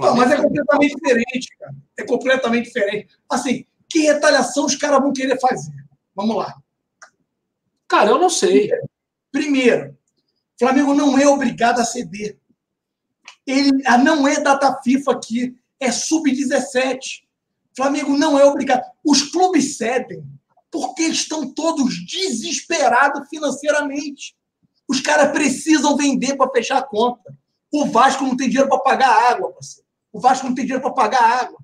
Não, mas é completamente diferente, cara. É completamente diferente. Assim, que retaliação os caras vão querer fazer? Vamos lá. Cara, eu não sei. Primeiro, Flamengo não é obrigado a ceder. Ele não é data FIFA aqui, é sub-17. Flamengo não é obrigado. Os clubes cedem porque estão todos desesperados financeiramente. Os caras precisam vender para fechar a conta. O Vasco não tem dinheiro para pagar água, parceiro. O Vasco não tem dinheiro para pagar água.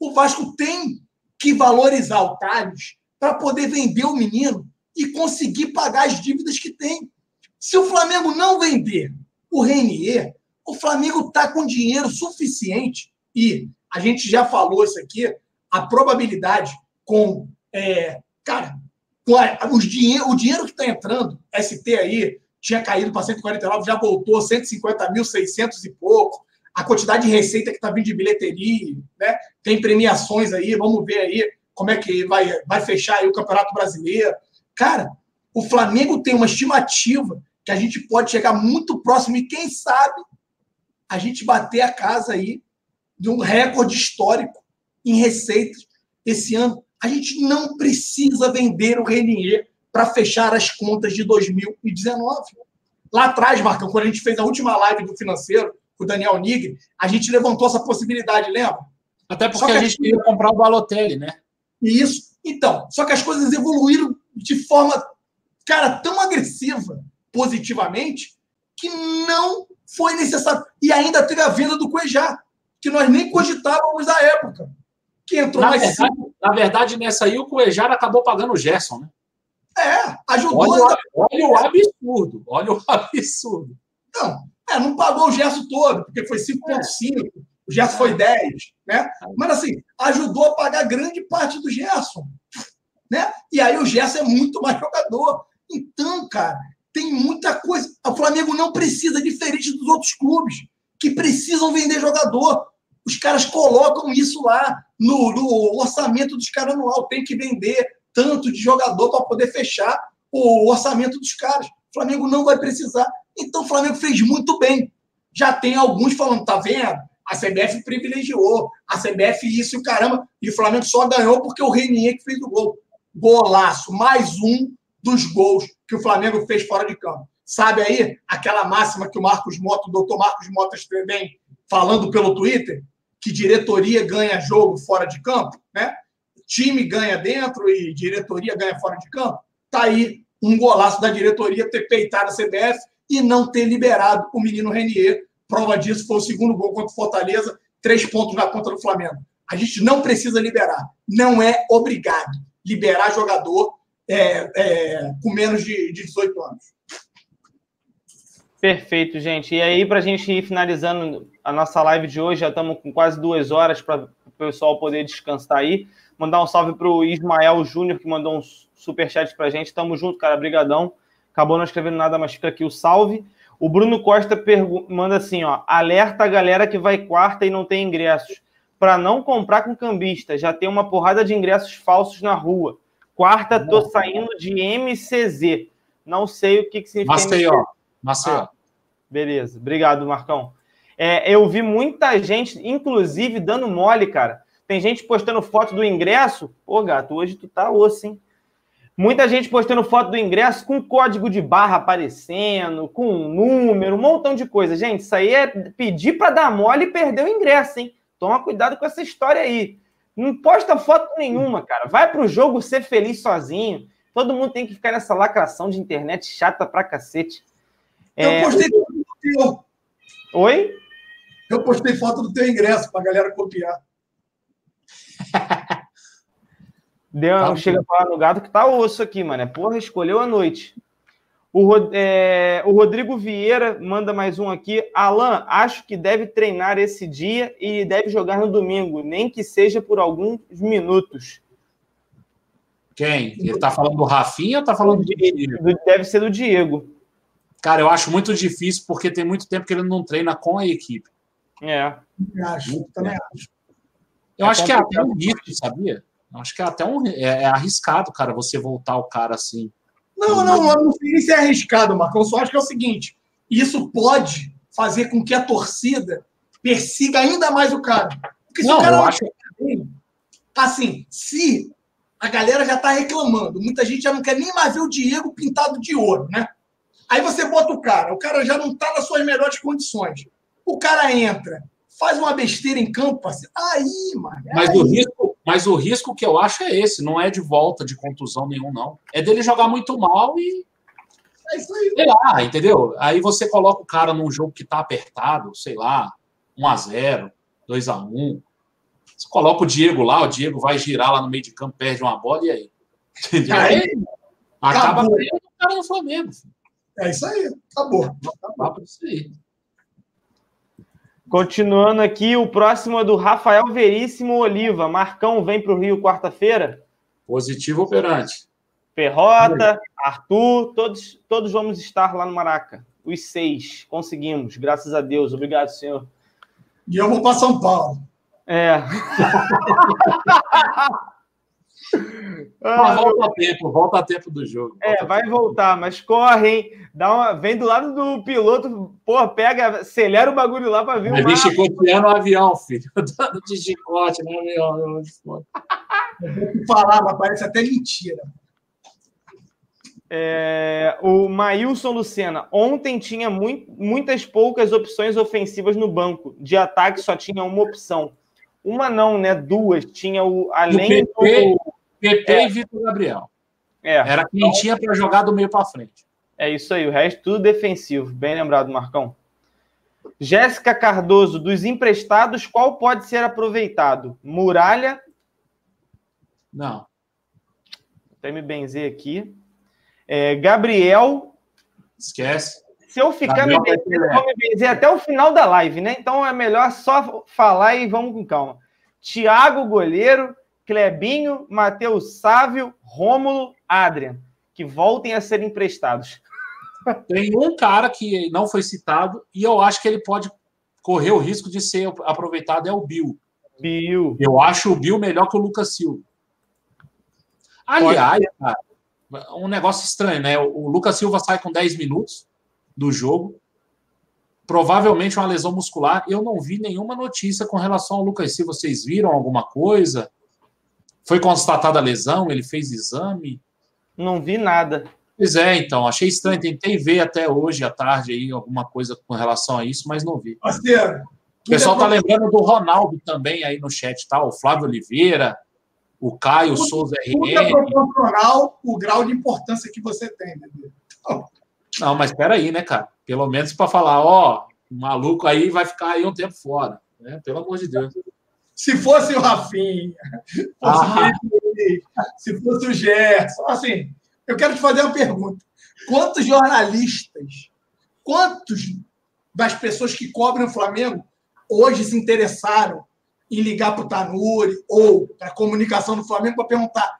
O Vasco tem que valorizar o Thales para poder vender o menino e conseguir pagar as dívidas que tem. Se o Flamengo não vender o Renier, o Flamengo está com dinheiro suficiente e a gente já falou isso aqui, a probabilidade com, é, cara, com a, os dinheiro, o dinheiro que está entrando, ST aí, tinha caído para 149, já voltou 150 mil, 600 e pouco a quantidade de receita que está vindo de bilheteria, né? Tem premiações aí, vamos ver aí como é que vai, vai fechar o Campeonato Brasileiro. Cara, o Flamengo tem uma estimativa que a gente pode chegar muito próximo e quem sabe a gente bater a casa aí de um recorde histórico em receitas esse ano. A gente não precisa vender o Renier para fechar as contas de 2019. Lá atrás, Marcão, quando a gente fez a última live do financeiro, com o Daniel Nigri, a gente levantou essa possibilidade, lembra? Até porque a gente queria comprar o Balotelli, né? Isso. Então, só que as coisas evoluíram de forma, cara, tão agressiva, positivamente, que não foi necessário. E ainda teve a venda do Cuejá, que nós nem cogitávamos na época. Que entrou na mais verdade, Na verdade, nessa aí, o Cuejá acabou pagando o Gerson, né? É, ajudou. Olha, olha o absurdo. Olha o [laughs] absurdo. Não, é, não pagou o Gerson todo, porque foi 5,5, é. o Gerson foi 10, né? Mas assim, ajudou a pagar grande parte do Gerson. Né? E aí o Gerson é muito mais jogador. Então, cara, tem muita coisa. O Flamengo não precisa, diferente dos outros clubes, que precisam vender jogador. Os caras colocam isso lá no, no orçamento dos caras anual. Tem que vender tanto de jogador para poder fechar o orçamento dos caras. O Flamengo não vai precisar. Então o Flamengo fez muito bem. Já tem alguns falando, tá vendo? A CBF privilegiou, a CBF isso e o caramba. E o Flamengo só ganhou porque o Renier que fez o gol. Golaço, mais um dos gols que o Flamengo fez fora de campo. Sabe aí aquela máxima que o Marcos Mota, o doutor Marcos Mota vem falando pelo Twitter? Que diretoria ganha jogo fora de campo, né? Time ganha dentro e diretoria ganha fora de campo. Tá aí um golaço da diretoria ter peitado a CBF e não ter liberado o menino Renier. Prova disso foi o segundo gol contra o Fortaleza, três pontos na conta do Flamengo. A gente não precisa liberar, não é obrigado liberar jogador é, é, com menos de, de 18 anos. Perfeito, gente. E aí, para a gente ir finalizando a nossa live de hoje, já estamos com quase duas horas para o pessoal poder descansar aí. Mandar um salve para o Ismael Júnior, que mandou um superchat para a gente. Tamo junto, cara. Brigadão acabou não escrevendo nada, mas fica aqui o salve. O Bruno Costa manda assim, ó, alerta a galera que vai quarta e não tem ingressos, para não comprar com cambista, já tem uma porrada de ingressos falsos na rua. Quarta, tô saindo de MCZ. Não sei o que, que significa. Maceió. Maceió. Ah, Beleza, obrigado, Marcão. É, eu vi muita gente, inclusive, dando mole, cara. Tem gente postando foto do ingresso. Pô, gato, hoje tu tá osso, hein? Muita gente postando foto do ingresso com código de barra aparecendo, com número, um montão de coisa. Gente, isso aí é pedir para dar mole e perder o ingresso, hein? Toma cuidado com essa história aí. Não posta foto nenhuma, cara. Vai pro jogo ser feliz sozinho. Todo mundo tem que ficar nessa lacração de internet chata pra cacete. Eu é... postei foto do teu. Oi? Eu postei foto do teu ingresso pra galera copiar. [laughs] Deu, tá chega pra falar no gato que tá osso aqui, mano. É porra, escolheu a noite. O, é, o Rodrigo Vieira manda mais um aqui. Alan, acho que deve treinar esse dia e deve jogar no domingo, nem que seja por alguns minutos. Quem? Ele tá falando do Rafinha ou tá falando do Diego? Deve ser do Diego. Cara, eu acho muito difícil porque tem muito tempo que ele não treina com a equipe. É. Eu acho, também acho. Eu é acho que é até um risco, sabia? Eu acho que é até um, é, é arriscado, cara, você voltar o cara assim. Não, não, eu não sei se é arriscado, Marcão. Eu só acho que é o seguinte: isso pode fazer com que a torcida persiga ainda mais o cara. Porque se não, o cara eu acho... assim, se a galera já está reclamando, muita gente já não quer nem mais ver o Diego pintado de ouro, né? Aí você bota o cara, o cara já não está nas suas melhores condições. O cara entra, faz uma besteira em campo, assim, aí, mano. Mas aí. o risco, mas o risco que eu acho é esse, não é de volta de contusão nenhum, não. É dele jogar muito mal e. É isso aí. Sei lá, entendeu? Aí você coloca o cara num jogo que tá apertado, sei lá, 1x0, 2x1. Você coloca o Diego lá, o Diego vai girar lá no meio de campo, perde uma bola e aí? Entendeu? Aí, Acaba acabou. perdendo o cara no Flamengo. É isso aí, acabou. Acaba por isso aí. Continuando aqui, o próximo é do Rafael Veríssimo Oliva. Marcão vem para o Rio quarta-feira? Positivo operante. Perrota, Arthur, todos, todos vamos estar lá no Maraca. Os seis. Conseguimos, graças a Deus. Obrigado, senhor. E eu vou para São Paulo. É. [laughs] Mas volta a tempo, volta a tempo do jogo. É, vai tempo. voltar, mas corre, hein? Dá uma, vem do lado do piloto, porra, pega, acelera o bagulho lá para ver Vai o mapa. chicoteando o avião, filho. [laughs] Dando de chicote no avião. Eu falar, mas parece até mentira. É, o Maílson Lucena, ontem tinha mui- muitas poucas opções ofensivas no banco. De ataque só tinha uma opção. Uma não, né? Duas. Tinha o. Além Do PP. do. PP É. e Vitor Gabriel. É, Era quem tinha para jogar do meio para frente. é isso aí. O resto tudo defensivo. Bem lembrado, Marcão. Jéssica Cardoso, dos emprestados, qual pode ser aproveitado? Muralha, Não. até me benzer aqui. É, Gabriel, Esquece. Se eu ficar me benzendo, eu vou me benzer até o final da live, né? Então é melhor só falar e vamos com calma. Thiago, goleiro, Clebinho, Matheus Sávio, Rômulo, Adrian, que voltem a ser emprestados. Tem um cara que não foi citado e eu acho que ele pode correr o risco de ser aproveitado é o Bill. Bill. Eu acho o Bill melhor que o Lucas Silva. Aliás, cara, um negócio estranho, né? O Lucas Silva sai com 10 minutos do jogo. Provavelmente uma lesão muscular. Eu não vi nenhuma notícia com relação ao Lucas Silva. Vocês viram alguma coisa? Foi constatada a lesão? Ele fez exame? Não vi nada. Pois é, então. Achei estranho. Tentei ver até hoje à tarde aí alguma coisa com relação a isso, mas não vi. Parceiro. O pessoal tá lembrando do Ronaldo também aí no chat, tá? O Flávio Oliveira, o Caio Souza Tudo é RN. proporcional o grau de importância que você tem, bebê. Não, mas espera aí, né, cara? Pelo menos para falar, ó, o maluco aí vai ficar aí um tempo fora, né? Pelo amor de Deus. Se fosse o Rafinha, fosse Ah. se fosse o Gerson, assim, eu quero te fazer uma pergunta. Quantos jornalistas, quantos das pessoas que cobrem o Flamengo hoje se interessaram em ligar para o Tanuri ou para a comunicação do Flamengo para perguntar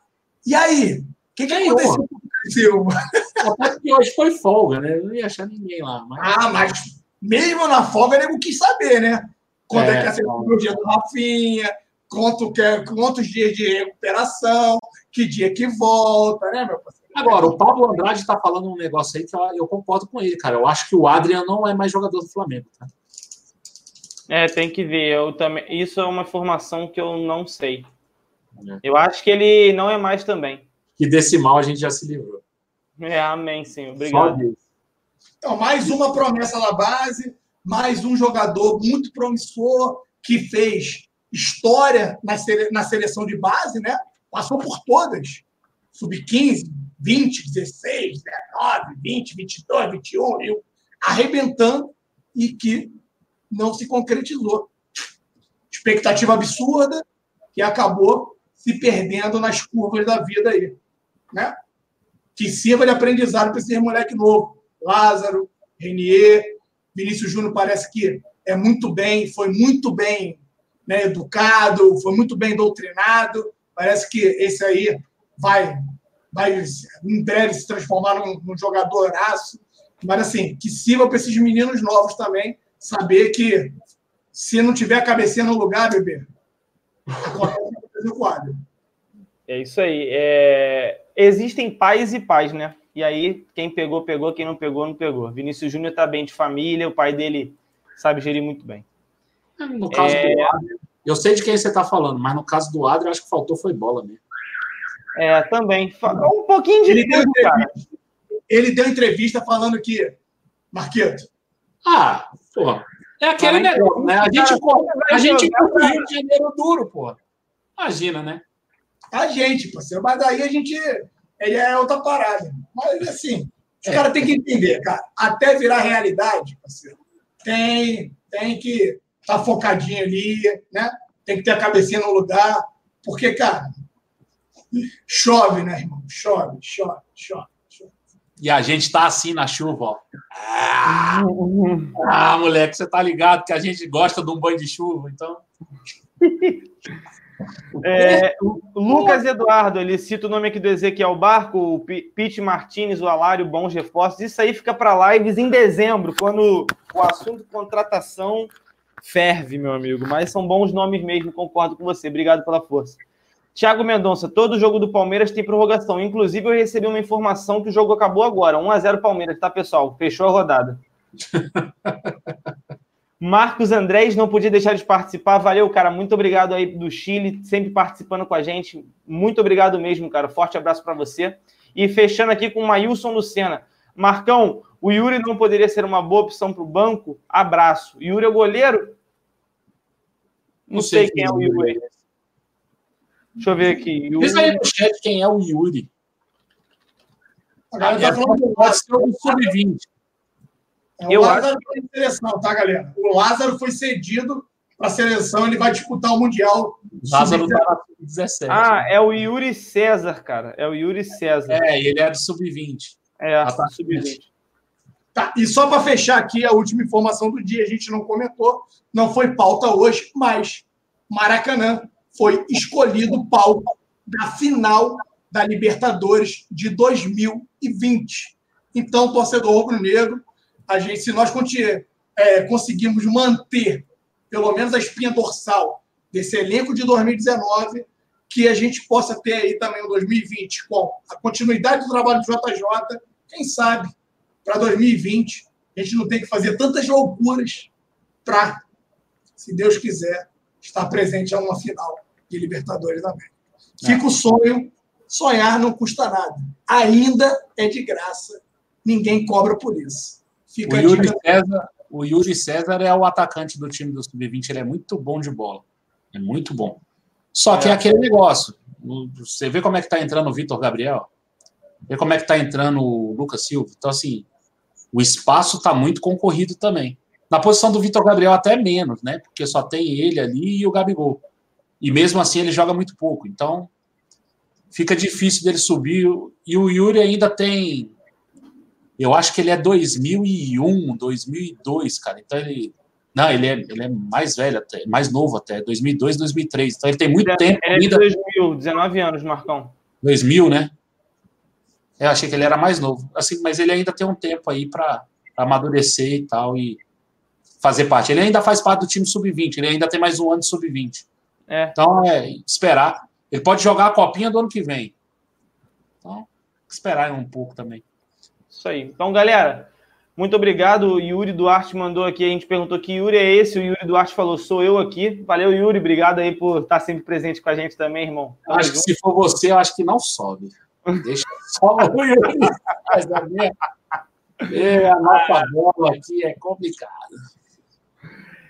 e aí, o que, que aconteceu com o Silva? Até porque hoje foi folga, né? Eu não ia achar ninguém lá. Mas... Ah, mas mesmo na folga, nego quis saber, né? Quando é, É, que ia ser claro. o dia do Rafinha, quanto que é- quantos dias de recuperação, que dia que volta, né, meu parceiro? Agora, o Pablo Andrade está falando um negócio aí que eu, eu, concordo com ele, cara. Eu acho que o Adrian não é mais jogador do Flamengo, tá? É, tem que ver. Eu também. Isso é uma informação que eu não sei. É. Eu acho que ele não é mais também. Que desse mal a gente já se livrou. É, amém, sim. Obrigado. Então, mais uma promessa na base, mais um jogador muito promissor que fez história na, sele... na seleção de base, né? Passou por todas. Sub-15, 20, 16, 19, 20, 22, 21, e arrebentando e que não se concretizou. Expectativa absurda que acabou se perdendo nas curvas da vida aí. Né? Que sirva de aprendizado para esse moleque novo. Lázaro, Renier, Vinícius Júnior parece que é muito bem, foi muito bem né, educado, foi muito bem doutrinado. Parece que esse aí vai, vai em breve se transformar num, num jogador aço. Mas assim, que sirva para esses meninos novos também saber que se não tiver a cabecinha no lugar, bebê, acontece o quadro. É isso aí. É... Existem pais e pais, né? E aí, quem pegou, pegou, quem não pegou, não pegou. Vinícius Júnior está bem de família, o pai dele sabe gerir muito bem. No caso é... do Adriano, eu sei de quem você está falando, mas no caso do Adriano, acho que faltou foi bola mesmo. É, também. Um pouquinho de ele tempo, deu cara. Ele deu entrevista falando que, Marqueto, ah, pô. É aquele negócio, né? A gente, a gente compra Rio de Janeiro duro, pô. Imagina, né? A gente, parceiro. Mas daí a gente. Ele é outra parada. Mas assim, os é. caras têm que entender, cara. Até virar realidade, parceiro, tem, tem que estar tá focadinho ali, né? Tem que ter a cabecinha no lugar. Porque, cara, chove, né, irmão? Chove, chove, chove. E a gente tá assim na chuva, ó. Ah, ah, moleque, você tá ligado que a gente gosta de um banho de chuva, então. [laughs] É, Lucas Eduardo, ele cita o nome aqui do Ezequiel Barco, o Pete Martinez, o Alário, bons reforços. Isso aí fica para lives em dezembro, quando o assunto contratação ferve, meu amigo. Mas são bons nomes mesmo, concordo com você. Obrigado pela força. Tiago Mendonça, todo jogo do Palmeiras tem prorrogação. Inclusive, eu recebi uma informação que o jogo acabou agora. 1x0 Palmeiras, tá, pessoal? Fechou a rodada. [laughs] Marcos Andrés não podia deixar de participar. Valeu, cara. Muito obrigado aí do Chile, sempre participando com a gente. Muito obrigado mesmo, cara. Forte abraço para você. E fechando aqui com o Maílson Lucena. Marcão, o Yuri não poderia ser uma boa opção para o banco? Abraço. Yuri é o goleiro? Não, não sei, sei quem é o Yuri. Deixa eu ver aqui. Yuri... Diz aí no chat quem é o Yuri. Agora tá falando pode ser o sub-20. É, o eu Lázaro acho... foi seleção, tá, galera? O Lázaro foi cedido para a seleção, ele vai disputar o Mundial. Lázaro tá 17. Ah, é o Yuri César, cara. É o Yuri César. É, ele é do sub-20. É, ah, tá. sub-20. Tá, e só para fechar aqui a última informação do dia, a gente não comentou, não foi pauta hoje, mas Maracanã foi escolhido palco da final da Libertadores de 2020. Então, torcedor rubro-negro, a gente, se nós é, conseguirmos manter pelo menos a espinha dorsal desse elenco de 2019, que a gente possa ter aí também o 2020 com a continuidade do trabalho do JJ, quem sabe para 2020 a gente não tem que fazer tantas loucuras para, se Deus quiser, estar presente a uma final de Libertadores da América. Fica o sonho, sonhar não custa nada. Ainda é de graça, ninguém cobra por isso. Fica o, Yuri César, o Yuri César é o atacante do time do Sub-20, ele é muito bom de bola. É muito bom. Só que é, é aquele negócio. Você vê como é que está entrando o Vitor Gabriel, vê como é que está entrando o Lucas Silva. Então, assim, o espaço está muito concorrido também. Na posição do Vitor Gabriel, até menos, né? Porque só tem ele ali e o Gabigol. E mesmo assim ele joga muito pouco. Então fica difícil dele subir. E o Yuri ainda tem. Eu acho que ele é 2001, 2002, cara. Então ele. Não, ele é, ele é mais velho até, mais novo até, 2002, 2003. Então ele tem muito ele tempo é, ainda. 2000, 19 anos, Marcão. 2000, né? Eu achei que ele era mais novo. Assim, mas ele ainda tem um tempo aí para amadurecer e tal e fazer parte. Ele ainda faz parte do time sub-20, ele ainda tem mais um ano de sub-20. É. Então, é esperar. Ele pode jogar a copinha do ano que vem. Então, esperar um pouco também. Isso aí. Então, galera, muito obrigado. O Yuri Duarte mandou aqui, a gente perguntou que Yuri é esse, o Yuri Duarte falou, sou eu aqui. Valeu, Yuri, obrigado aí por estar sempre presente com a gente também, irmão. Tamo acho junto. que se for você, eu acho que não sobe. Deixa só o Yuri. Mas a minha, nossa bola aqui é complicada.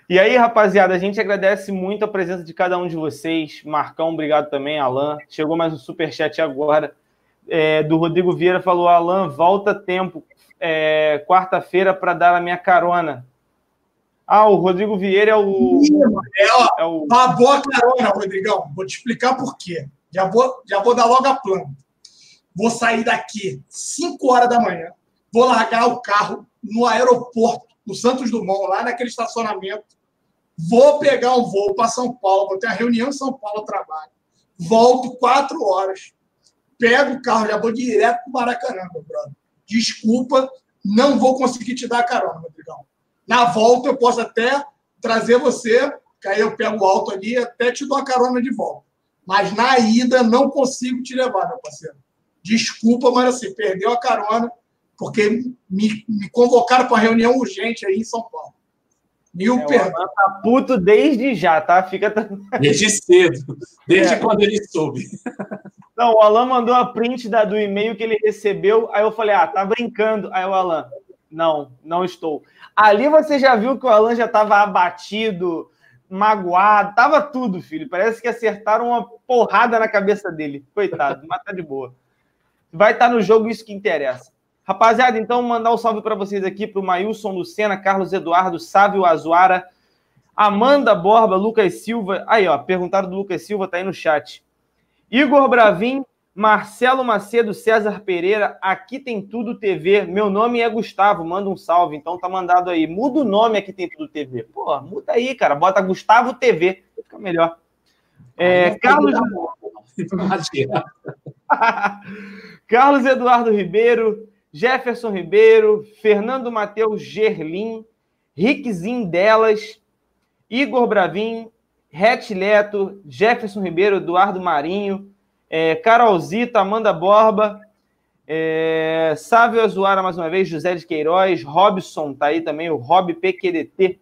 E aí, rapaziada, a gente agradece muito a presença de cada um de vocês. Marcão, obrigado também, Alan. Chegou mais um superchat agora. É, do Rodrigo Vieira falou: Alan, volta tempo, é, quarta-feira, para dar a minha carona. Ah, o Rodrigo Vieira é o. É, ó, é o... Uma boa carona, Rodrigão. Vou te explicar por quê. Já vou, já vou dar logo a plano. Vou sair daqui 5 horas da manhã, vou largar o carro no aeroporto, no Santos Dumont, lá naquele estacionamento. Vou pegar um voo para São Paulo, vou ter a reunião em São Paulo, trabalho. Volto quatro horas, pego o carro, já vou direto para o Maracanã, meu brother. Desculpa, não vou conseguir te dar a carona, Rodrigão. Na volta eu posso até trazer você, que aí eu pego o alto ali até te dou a carona de volta. Mas na ida não consigo te levar, meu parceiro. Desculpa, mas assim, perdeu a carona, porque me, me convocaram para reunião urgente aí em São Paulo. Mil é, perdão. Tá puto desde já, tá? Fica. [laughs] Desde cedo. Desde é. quando ele soube. Não, o Alan mandou a print da, do e-mail que ele recebeu. Aí eu falei, ah, tá brincando. Aí o Alan, não, não estou. Ali você já viu que o Alan já estava abatido, magoado, tava tudo, filho. Parece que acertaram uma porrada na cabeça dele. Coitado, mas tá de boa. Vai estar tá no jogo, isso que interessa. Rapaziada, então mandar um salve para vocês aqui para o Mailson Lucena, Carlos Eduardo, Sávio Azuara, Amanda Borba, Lucas Silva. Aí, ó, perguntaram do Lucas Silva, tá aí no chat. Igor Bravin, Marcelo Macedo, César Pereira, aqui tem tudo TV. Meu nome é Gustavo, manda um salve. Então tá mandado aí. Muda o nome aqui tem tudo TV. Pô, muda aí, cara. Bota Gustavo TV, fica melhor. É, Carlos. [laughs] [laughs] Carlos Eduardo Ribeiro, Jefferson Ribeiro, Fernando Matheus Gerlim, Rickzin Delas, Igor Bravin, Ret Leto, Jefferson Ribeiro, Eduardo Marinho, é, Carolzita, Amanda Borba, é, Sávio Azuara, mais uma vez, José de Queiroz, Robson, tá aí também, o Rob PQDT,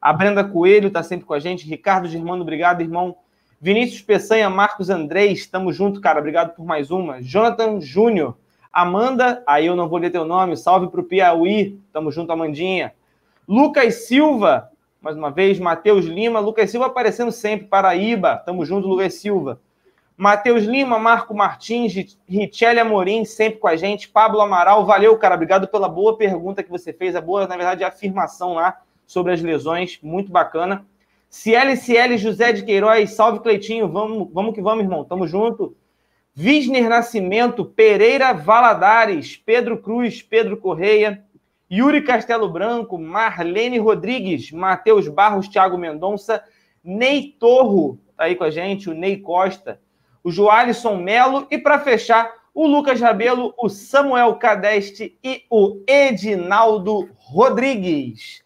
a Brenda Coelho tá sempre com a gente, Ricardo Germano, obrigado, irmão. Vinícius Peçanha, Marcos Andrés, estamos junto, cara, obrigado por mais uma. Jonathan Júnior, Amanda, aí eu não vou ler teu nome, salve para o Piauí, tamo junto, Amandinha. Lucas Silva, mais uma vez, Matheus Lima, Lucas Silva aparecendo sempre, Paraíba, tamo junto, Lucas Silva. Matheus Lima, Marco Martins, Richelle Amorim, sempre com a gente, Pablo Amaral, valeu, cara, obrigado pela boa pergunta que você fez, a boa, na verdade, afirmação lá sobre as lesões, muito bacana. Ciel José de Queiroz, salve Cleitinho, vamos, vamos que vamos, irmão, tamo junto. Visner Nascimento, Pereira Valadares, Pedro Cruz, Pedro Correia, Yuri Castelo Branco, Marlene Rodrigues, Matheus Barros, Thiago Mendonça, Ney Torro, tá aí com a gente, o Ney Costa, o Joalisson Melo e para fechar, o Lucas Rabelo, o Samuel Cadeste e o Edinaldo Rodrigues.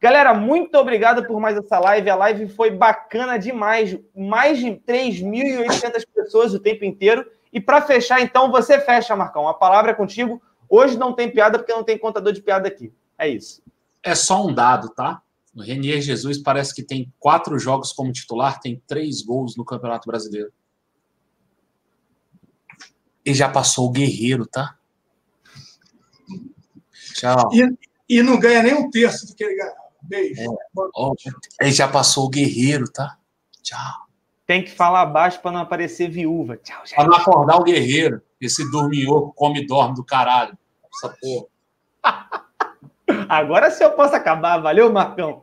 Galera, muito obrigado por mais essa live. A live foi bacana demais. Mais de 3.800 pessoas o tempo inteiro. E para fechar, então, você fecha, Marcão. A palavra é contigo. Hoje não tem piada porque não tem contador de piada aqui. É isso. É só um dado, tá? O Renier Jesus parece que tem quatro jogos como titular, tem três gols no Campeonato Brasileiro. E já passou o Guerreiro, tá? Tchau. E, e não ganha nem um terço do que ele ganha. Beijo. É. Ele já passou o guerreiro, tá? Tchau. Tem que falar baixo para não aparecer viúva. Tchau, gente. Para não acordar o guerreiro. Esse dormiu, come e dorme do caralho. Essa porra. Agora sim eu posso acabar. Valeu, Marcão.